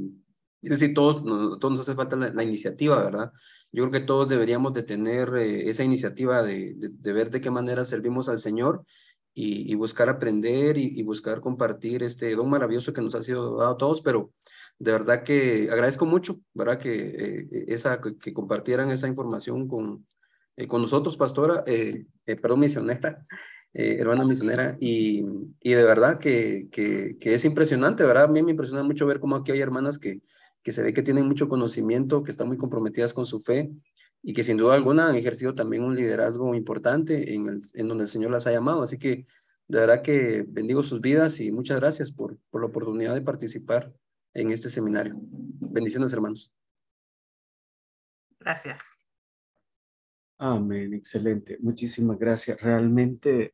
es decir, todos, todos nos hace falta la, iniciativa, ¿verdad? Yo creo que todos deberíamos de tener eh, esa iniciativa de, de ver de qué manera servimos al Señor y, buscar aprender y, buscar compartir este don maravilloso que nos ha sido dado a todos, pero de verdad que agradezco mucho, ¿verdad? Que, eh, esa, que, compartieran esa información con, eh, con nosotros, pastora, eh, perdón, misionera, hermana misionera, y, y de verdad que, que, que, es impresionante, ¿verdad? A mí me impresiona mucho ver cómo aquí hay hermanas que, que se ve que tienen mucho conocimiento, que están muy comprometidas con su fe y que sin duda alguna han ejercido también un liderazgo importante en, el, en donde el Señor las ha llamado. Así que de verdad que bendigo sus vidas y muchas gracias por, por la oportunidad de participar en este seminario. Bendiciones, hermanos. Gracias. Amén, excelente. Muchísimas gracias. Realmente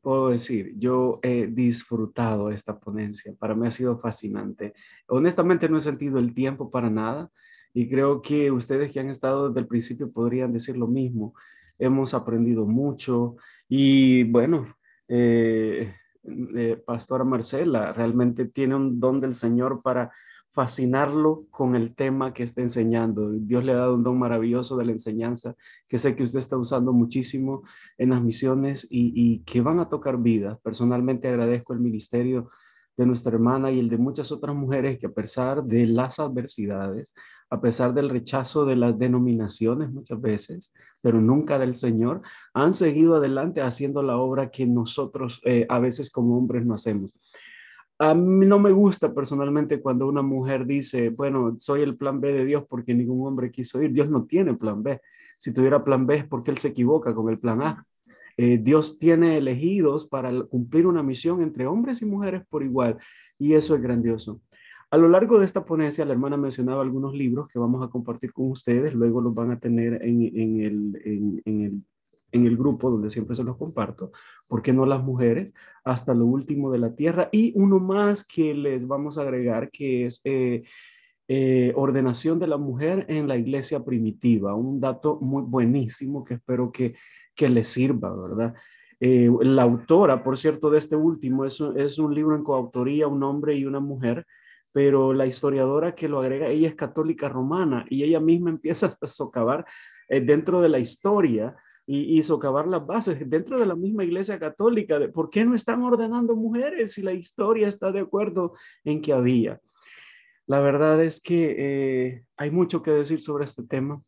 puedo decir, yo he disfrutado esta ponencia. Para mí ha sido fascinante. Honestamente no he sentido el tiempo para nada. Y creo que ustedes que han estado desde el principio podrían decir lo mismo. Hemos aprendido mucho y bueno, eh, eh, Pastora Marcela realmente tiene un don del Señor para fascinarlo con el tema que está enseñando. Dios le ha dado un don maravilloso de la enseñanza que sé que usted está usando muchísimo en las misiones y, que van a tocar vidas. Personalmente agradezco el ministerio de nuestra hermana y el de muchas otras mujeres que a pesar de las adversidades, a pesar del rechazo de las denominaciones muchas veces, pero nunca del Señor, han seguido adelante haciendo la obra que nosotros eh, a veces como hombres no hacemos. A mí no me gusta personalmente cuando una mujer dice, bueno, soy el plan B de Dios porque ningún hombre quiso ir. Dios no tiene plan B. Si tuviera plan B es porque Él se equivoca con el plan A. Eh, Dios tiene elegidos para cumplir una misión entre hombres y mujeres por igual y eso es grandioso. A lo largo de esta ponencia, la hermana mencionaba algunos libros que vamos a compartir con ustedes, luego los van a tener en, en, el, en, en el en el grupo donde siempre se los comparto, ¿por qué no las mujeres? Hasta lo último de la tierra. Y uno más que les vamos a agregar, que es eh, eh, ordenación de la mujer en la iglesia primitiva. Un dato muy buenísimo que espero que, que les sirva, ¿verdad? Eh, la autora, por cierto, de este último es, es un libro en coautoría, un hombre y una mujer, pero la historiadora que lo agrega, ella es católica romana y ella misma empieza a socavar dentro de la historia y, socavar las bases dentro de la misma iglesia católica de por qué no están ordenando mujeres si la historia está de acuerdo en que había. La verdad es que eh, hay mucho que decir sobre este tema.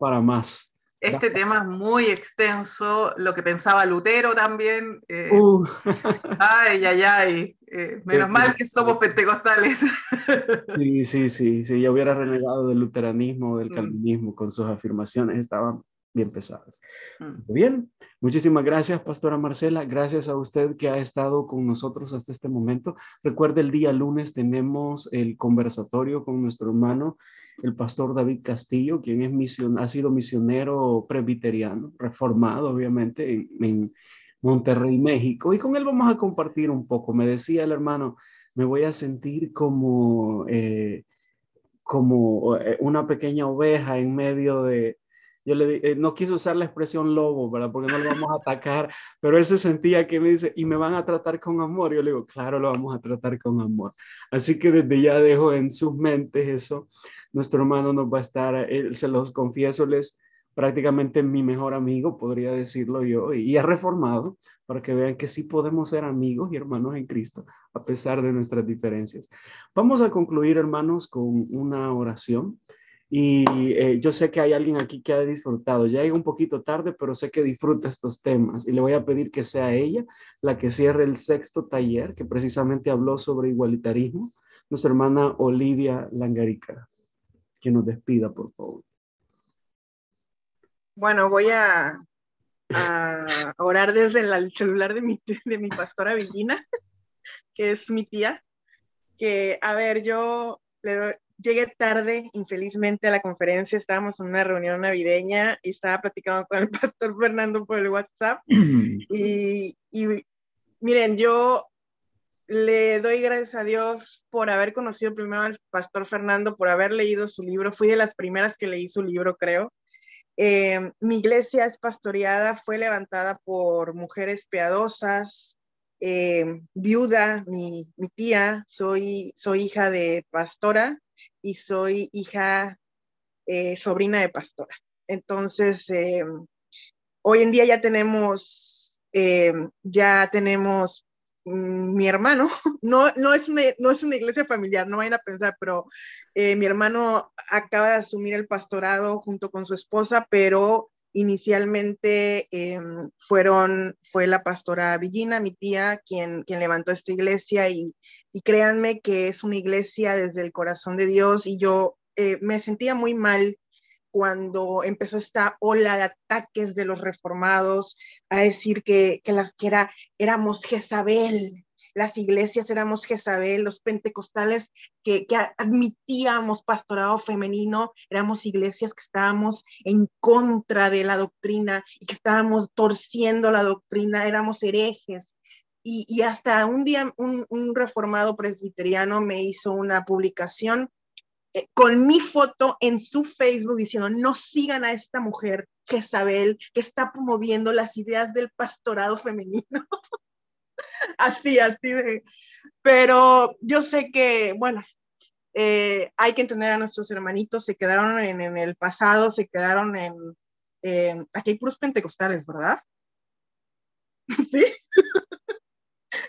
para más. Este tema es muy extenso, lo que pensaba Lutero también. Eh, uh. Ay, ay, ay. Eh, menos mal que somos pentecostales. Sí, sí, sí. Si yo hubiera renegado del luteranismo, del mm. calvinismo con sus afirmaciones, estaban bien pesadas. Mm. Bien, muchísimas gracias, Pastora Marcela. Gracias a usted que ha estado con nosotros hasta este momento. Recuerde, el día lunes tenemos el conversatorio con nuestro hermano, el pastor David Castillo, quien es mision, ha sido misionero presbiteriano, reformado, obviamente, en, Monterrey, México. Y con él vamos a compartir un poco. Me decía el hermano, me voy a sentir como... Eh, como eh, una pequeña oveja en medio de, yo le eh, no quiso usar la expresión lobo, ¿verdad? Porque no lo vamos a atacar, pero él se sentía que me dice, y me van a tratar con amor. Yo le digo, claro, lo vamos a tratar con amor. Así que desde ya dejo en sus mentes eso. Nuestro hermano nos va a estar, él, se los confieso, él es prácticamente mi mejor amigo, podría decirlo yo, y, ha reformado para que vean que sí podemos ser amigos y hermanos en Cristo, a pesar de nuestras diferencias. Vamos a concluir, hermanos, con una oración. Y eh, yo sé que hay alguien aquí que ha disfrutado. Ya llega un poquito tarde, pero sé que disfruta estos temas. Y le voy a pedir que sea ella la que cierre el sexto taller, que precisamente habló sobre igualitarismo. Nuestra hermana Olivia Langarica, que nos despida, por favor. Bueno, voy a, a orar desde el celular de mi, de mi pastora Villina, que es mi tía. Que, a ver, yo le doy, llegué tarde, infelizmente, a la conferencia. Estábamos en una reunión navideña y estaba platicando con el pastor Fernando por el WhatsApp. y, miren, yo le doy gracias a Dios por haber conocido primero al pastor Fernando, por haber leído su libro. Fui de las primeras que leí su libro, creo. Eh, mi iglesia es pastoreada, fue levantada por mujeres piadosas, eh, viuda, mi, mi, tía, soy, soy hija de pastora y soy hija, eh, sobrina de pastora. Entonces, hoy en día ya tenemos, ya tenemos mi hermano, no, no, es una, no es una iglesia familiar, no vayan a pensar, pero mi hermano acaba de asumir el pastorado junto con su esposa, pero inicialmente fueron, fue la pastora Villina, mi tía, quien, quien levantó esta iglesia y, y créanme que es una iglesia desde el corazón de Dios y yo eh, me sentía muy mal cuando empezó esta ola de ataques de los reformados a decir que, que, que era, éramos Jezabel, las iglesias éramos Jezabel, los pentecostales que, que, admitíamos pastorado femenino, éramos iglesias que estábamos en contra de la doctrina y que estábamos torciendo la doctrina, éramos herejes, y, hasta un día un, reformado presbiteriano me hizo una publicación eh, con mi foto en su Facebook diciendo, no sigan a esta mujer, Jezabel, que está promoviendo las ideas del pastorado femenino. así, así de... Pero yo sé que, bueno, eh, hay que entender a nuestros hermanitos, se quedaron en, el pasado, se quedaron en, aquí hay puros pentecostales, ¿verdad? Sí.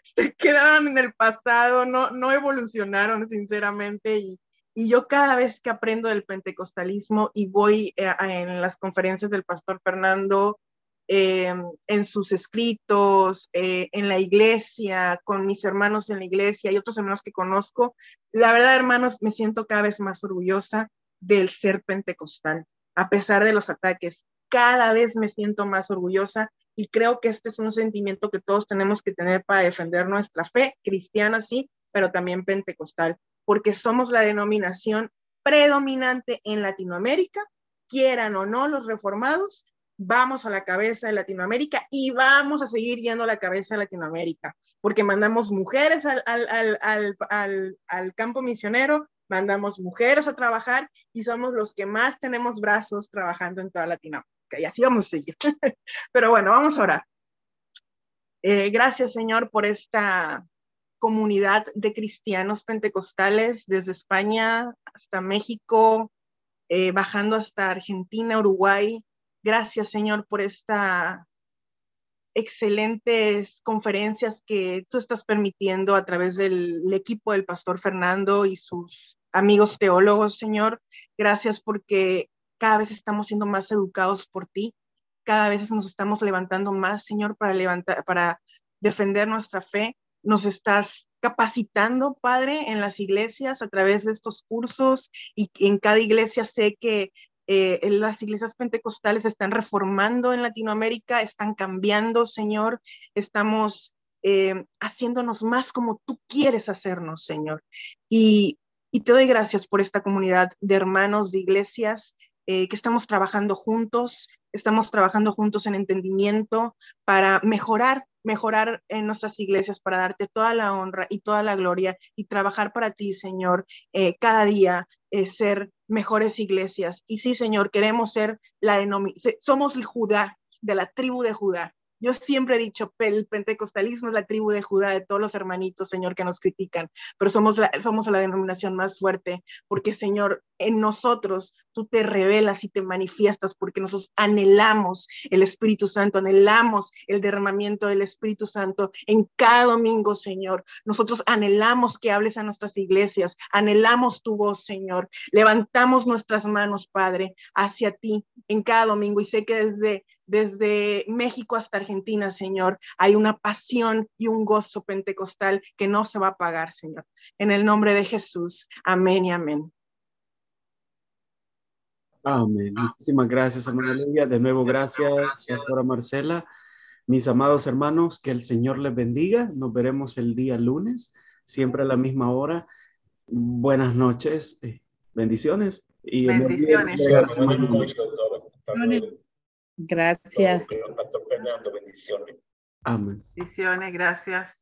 se quedaron en el pasado, no, no evolucionaron sinceramente y, y yo cada vez que aprendo del pentecostalismo y voy eh, en las conferencias del pastor Fernando, em, en sus escritos, eh, en la iglesia, con mis hermanos en la iglesia y otros hermanos que conozco, la verdad, hermanos, me siento cada vez más orgullosa del ser pentecostal, a pesar de los ataques. Cada vez me siento más orgullosa y creo que este es un sentimiento que todos tenemos que tener para defender nuestra fe cristiana, sí, pero también pentecostal porque somos la denominación predominante en Latinoamérica, quieran o no los reformados, vamos a la cabeza de Latinoamérica y vamos a seguir yendo a la cabeza de Latinoamérica, porque mandamos mujeres al, al, campo misionero, mandamos mujeres a trabajar y somos los que más tenemos brazos trabajando en toda Latinoamérica. Y así vamos a seguir. Pero bueno, vamos a orar. Eh, gracias, Señor, por esta comunidad de cristianos pentecostales desde España hasta México, eh, bajando hasta Argentina, Uruguay. Gracias, Señor, por estas excelentes conferencias que tú estás permitiendo a través del equipo del pastor Fernando y sus amigos teólogos, Señor. Gracias porque cada vez estamos siendo más educados por ti. Cada vez nos estamos levantando más, Señor, para levantar, para defender nuestra fe nos estás capacitando, Padre, en las iglesias a través de estos cursos y en cada iglesia sé que eh, las iglesias pentecostales están reformando en Latinoamérica, están cambiando, Señor, estamos eh, haciéndonos más como tú quieres hacernos, Señor. Y, te doy gracias por esta comunidad de hermanos, de iglesias eh, que estamos trabajando juntos, estamos trabajando juntos en entendimiento para mejorar, mejorar en nuestras iglesias, para darte toda la honra y toda la gloria y trabajar para ti, Señor, eh, cada día, eh, ser mejores iglesias. Y sí, Señor, queremos ser la denominación, somos el Judá, de la tribu de Judá. Yo siempre he dicho, el pentecostalismo es la tribu de Judá, de todos los hermanitos, Señor, que nos critican, pero somos la, somos la denominación más fuerte, porque, Señor, en nosotros tú te revelas y te manifiestas, porque nosotros anhelamos el Espíritu Santo, anhelamos el derramamiento del Espíritu Santo en cada domingo, Señor. Nosotros anhelamos que hables a nuestras iglesias, anhelamos tu voz, Señor. Levantamos nuestras manos, Padre, hacia ti en cada domingo, y sé que desde desde México hasta Argentina, Señor, hay una pasión y un gozo pentecostal que no se va a pagar, Señor. En el nombre de Jesús, amén y amén. Amén. Muchísimas gracias, hermana Lidia. De nuevo, gracias, pastora Marcela. Mis amados hermanos, que el Señor les bendiga. Nos veremos el día lunes, siempre a la misma hora. Buenas noches. Eh, bendiciones. Y bendiciones. Gracias. Bendiciones. Amén. Bendiciones, gracias.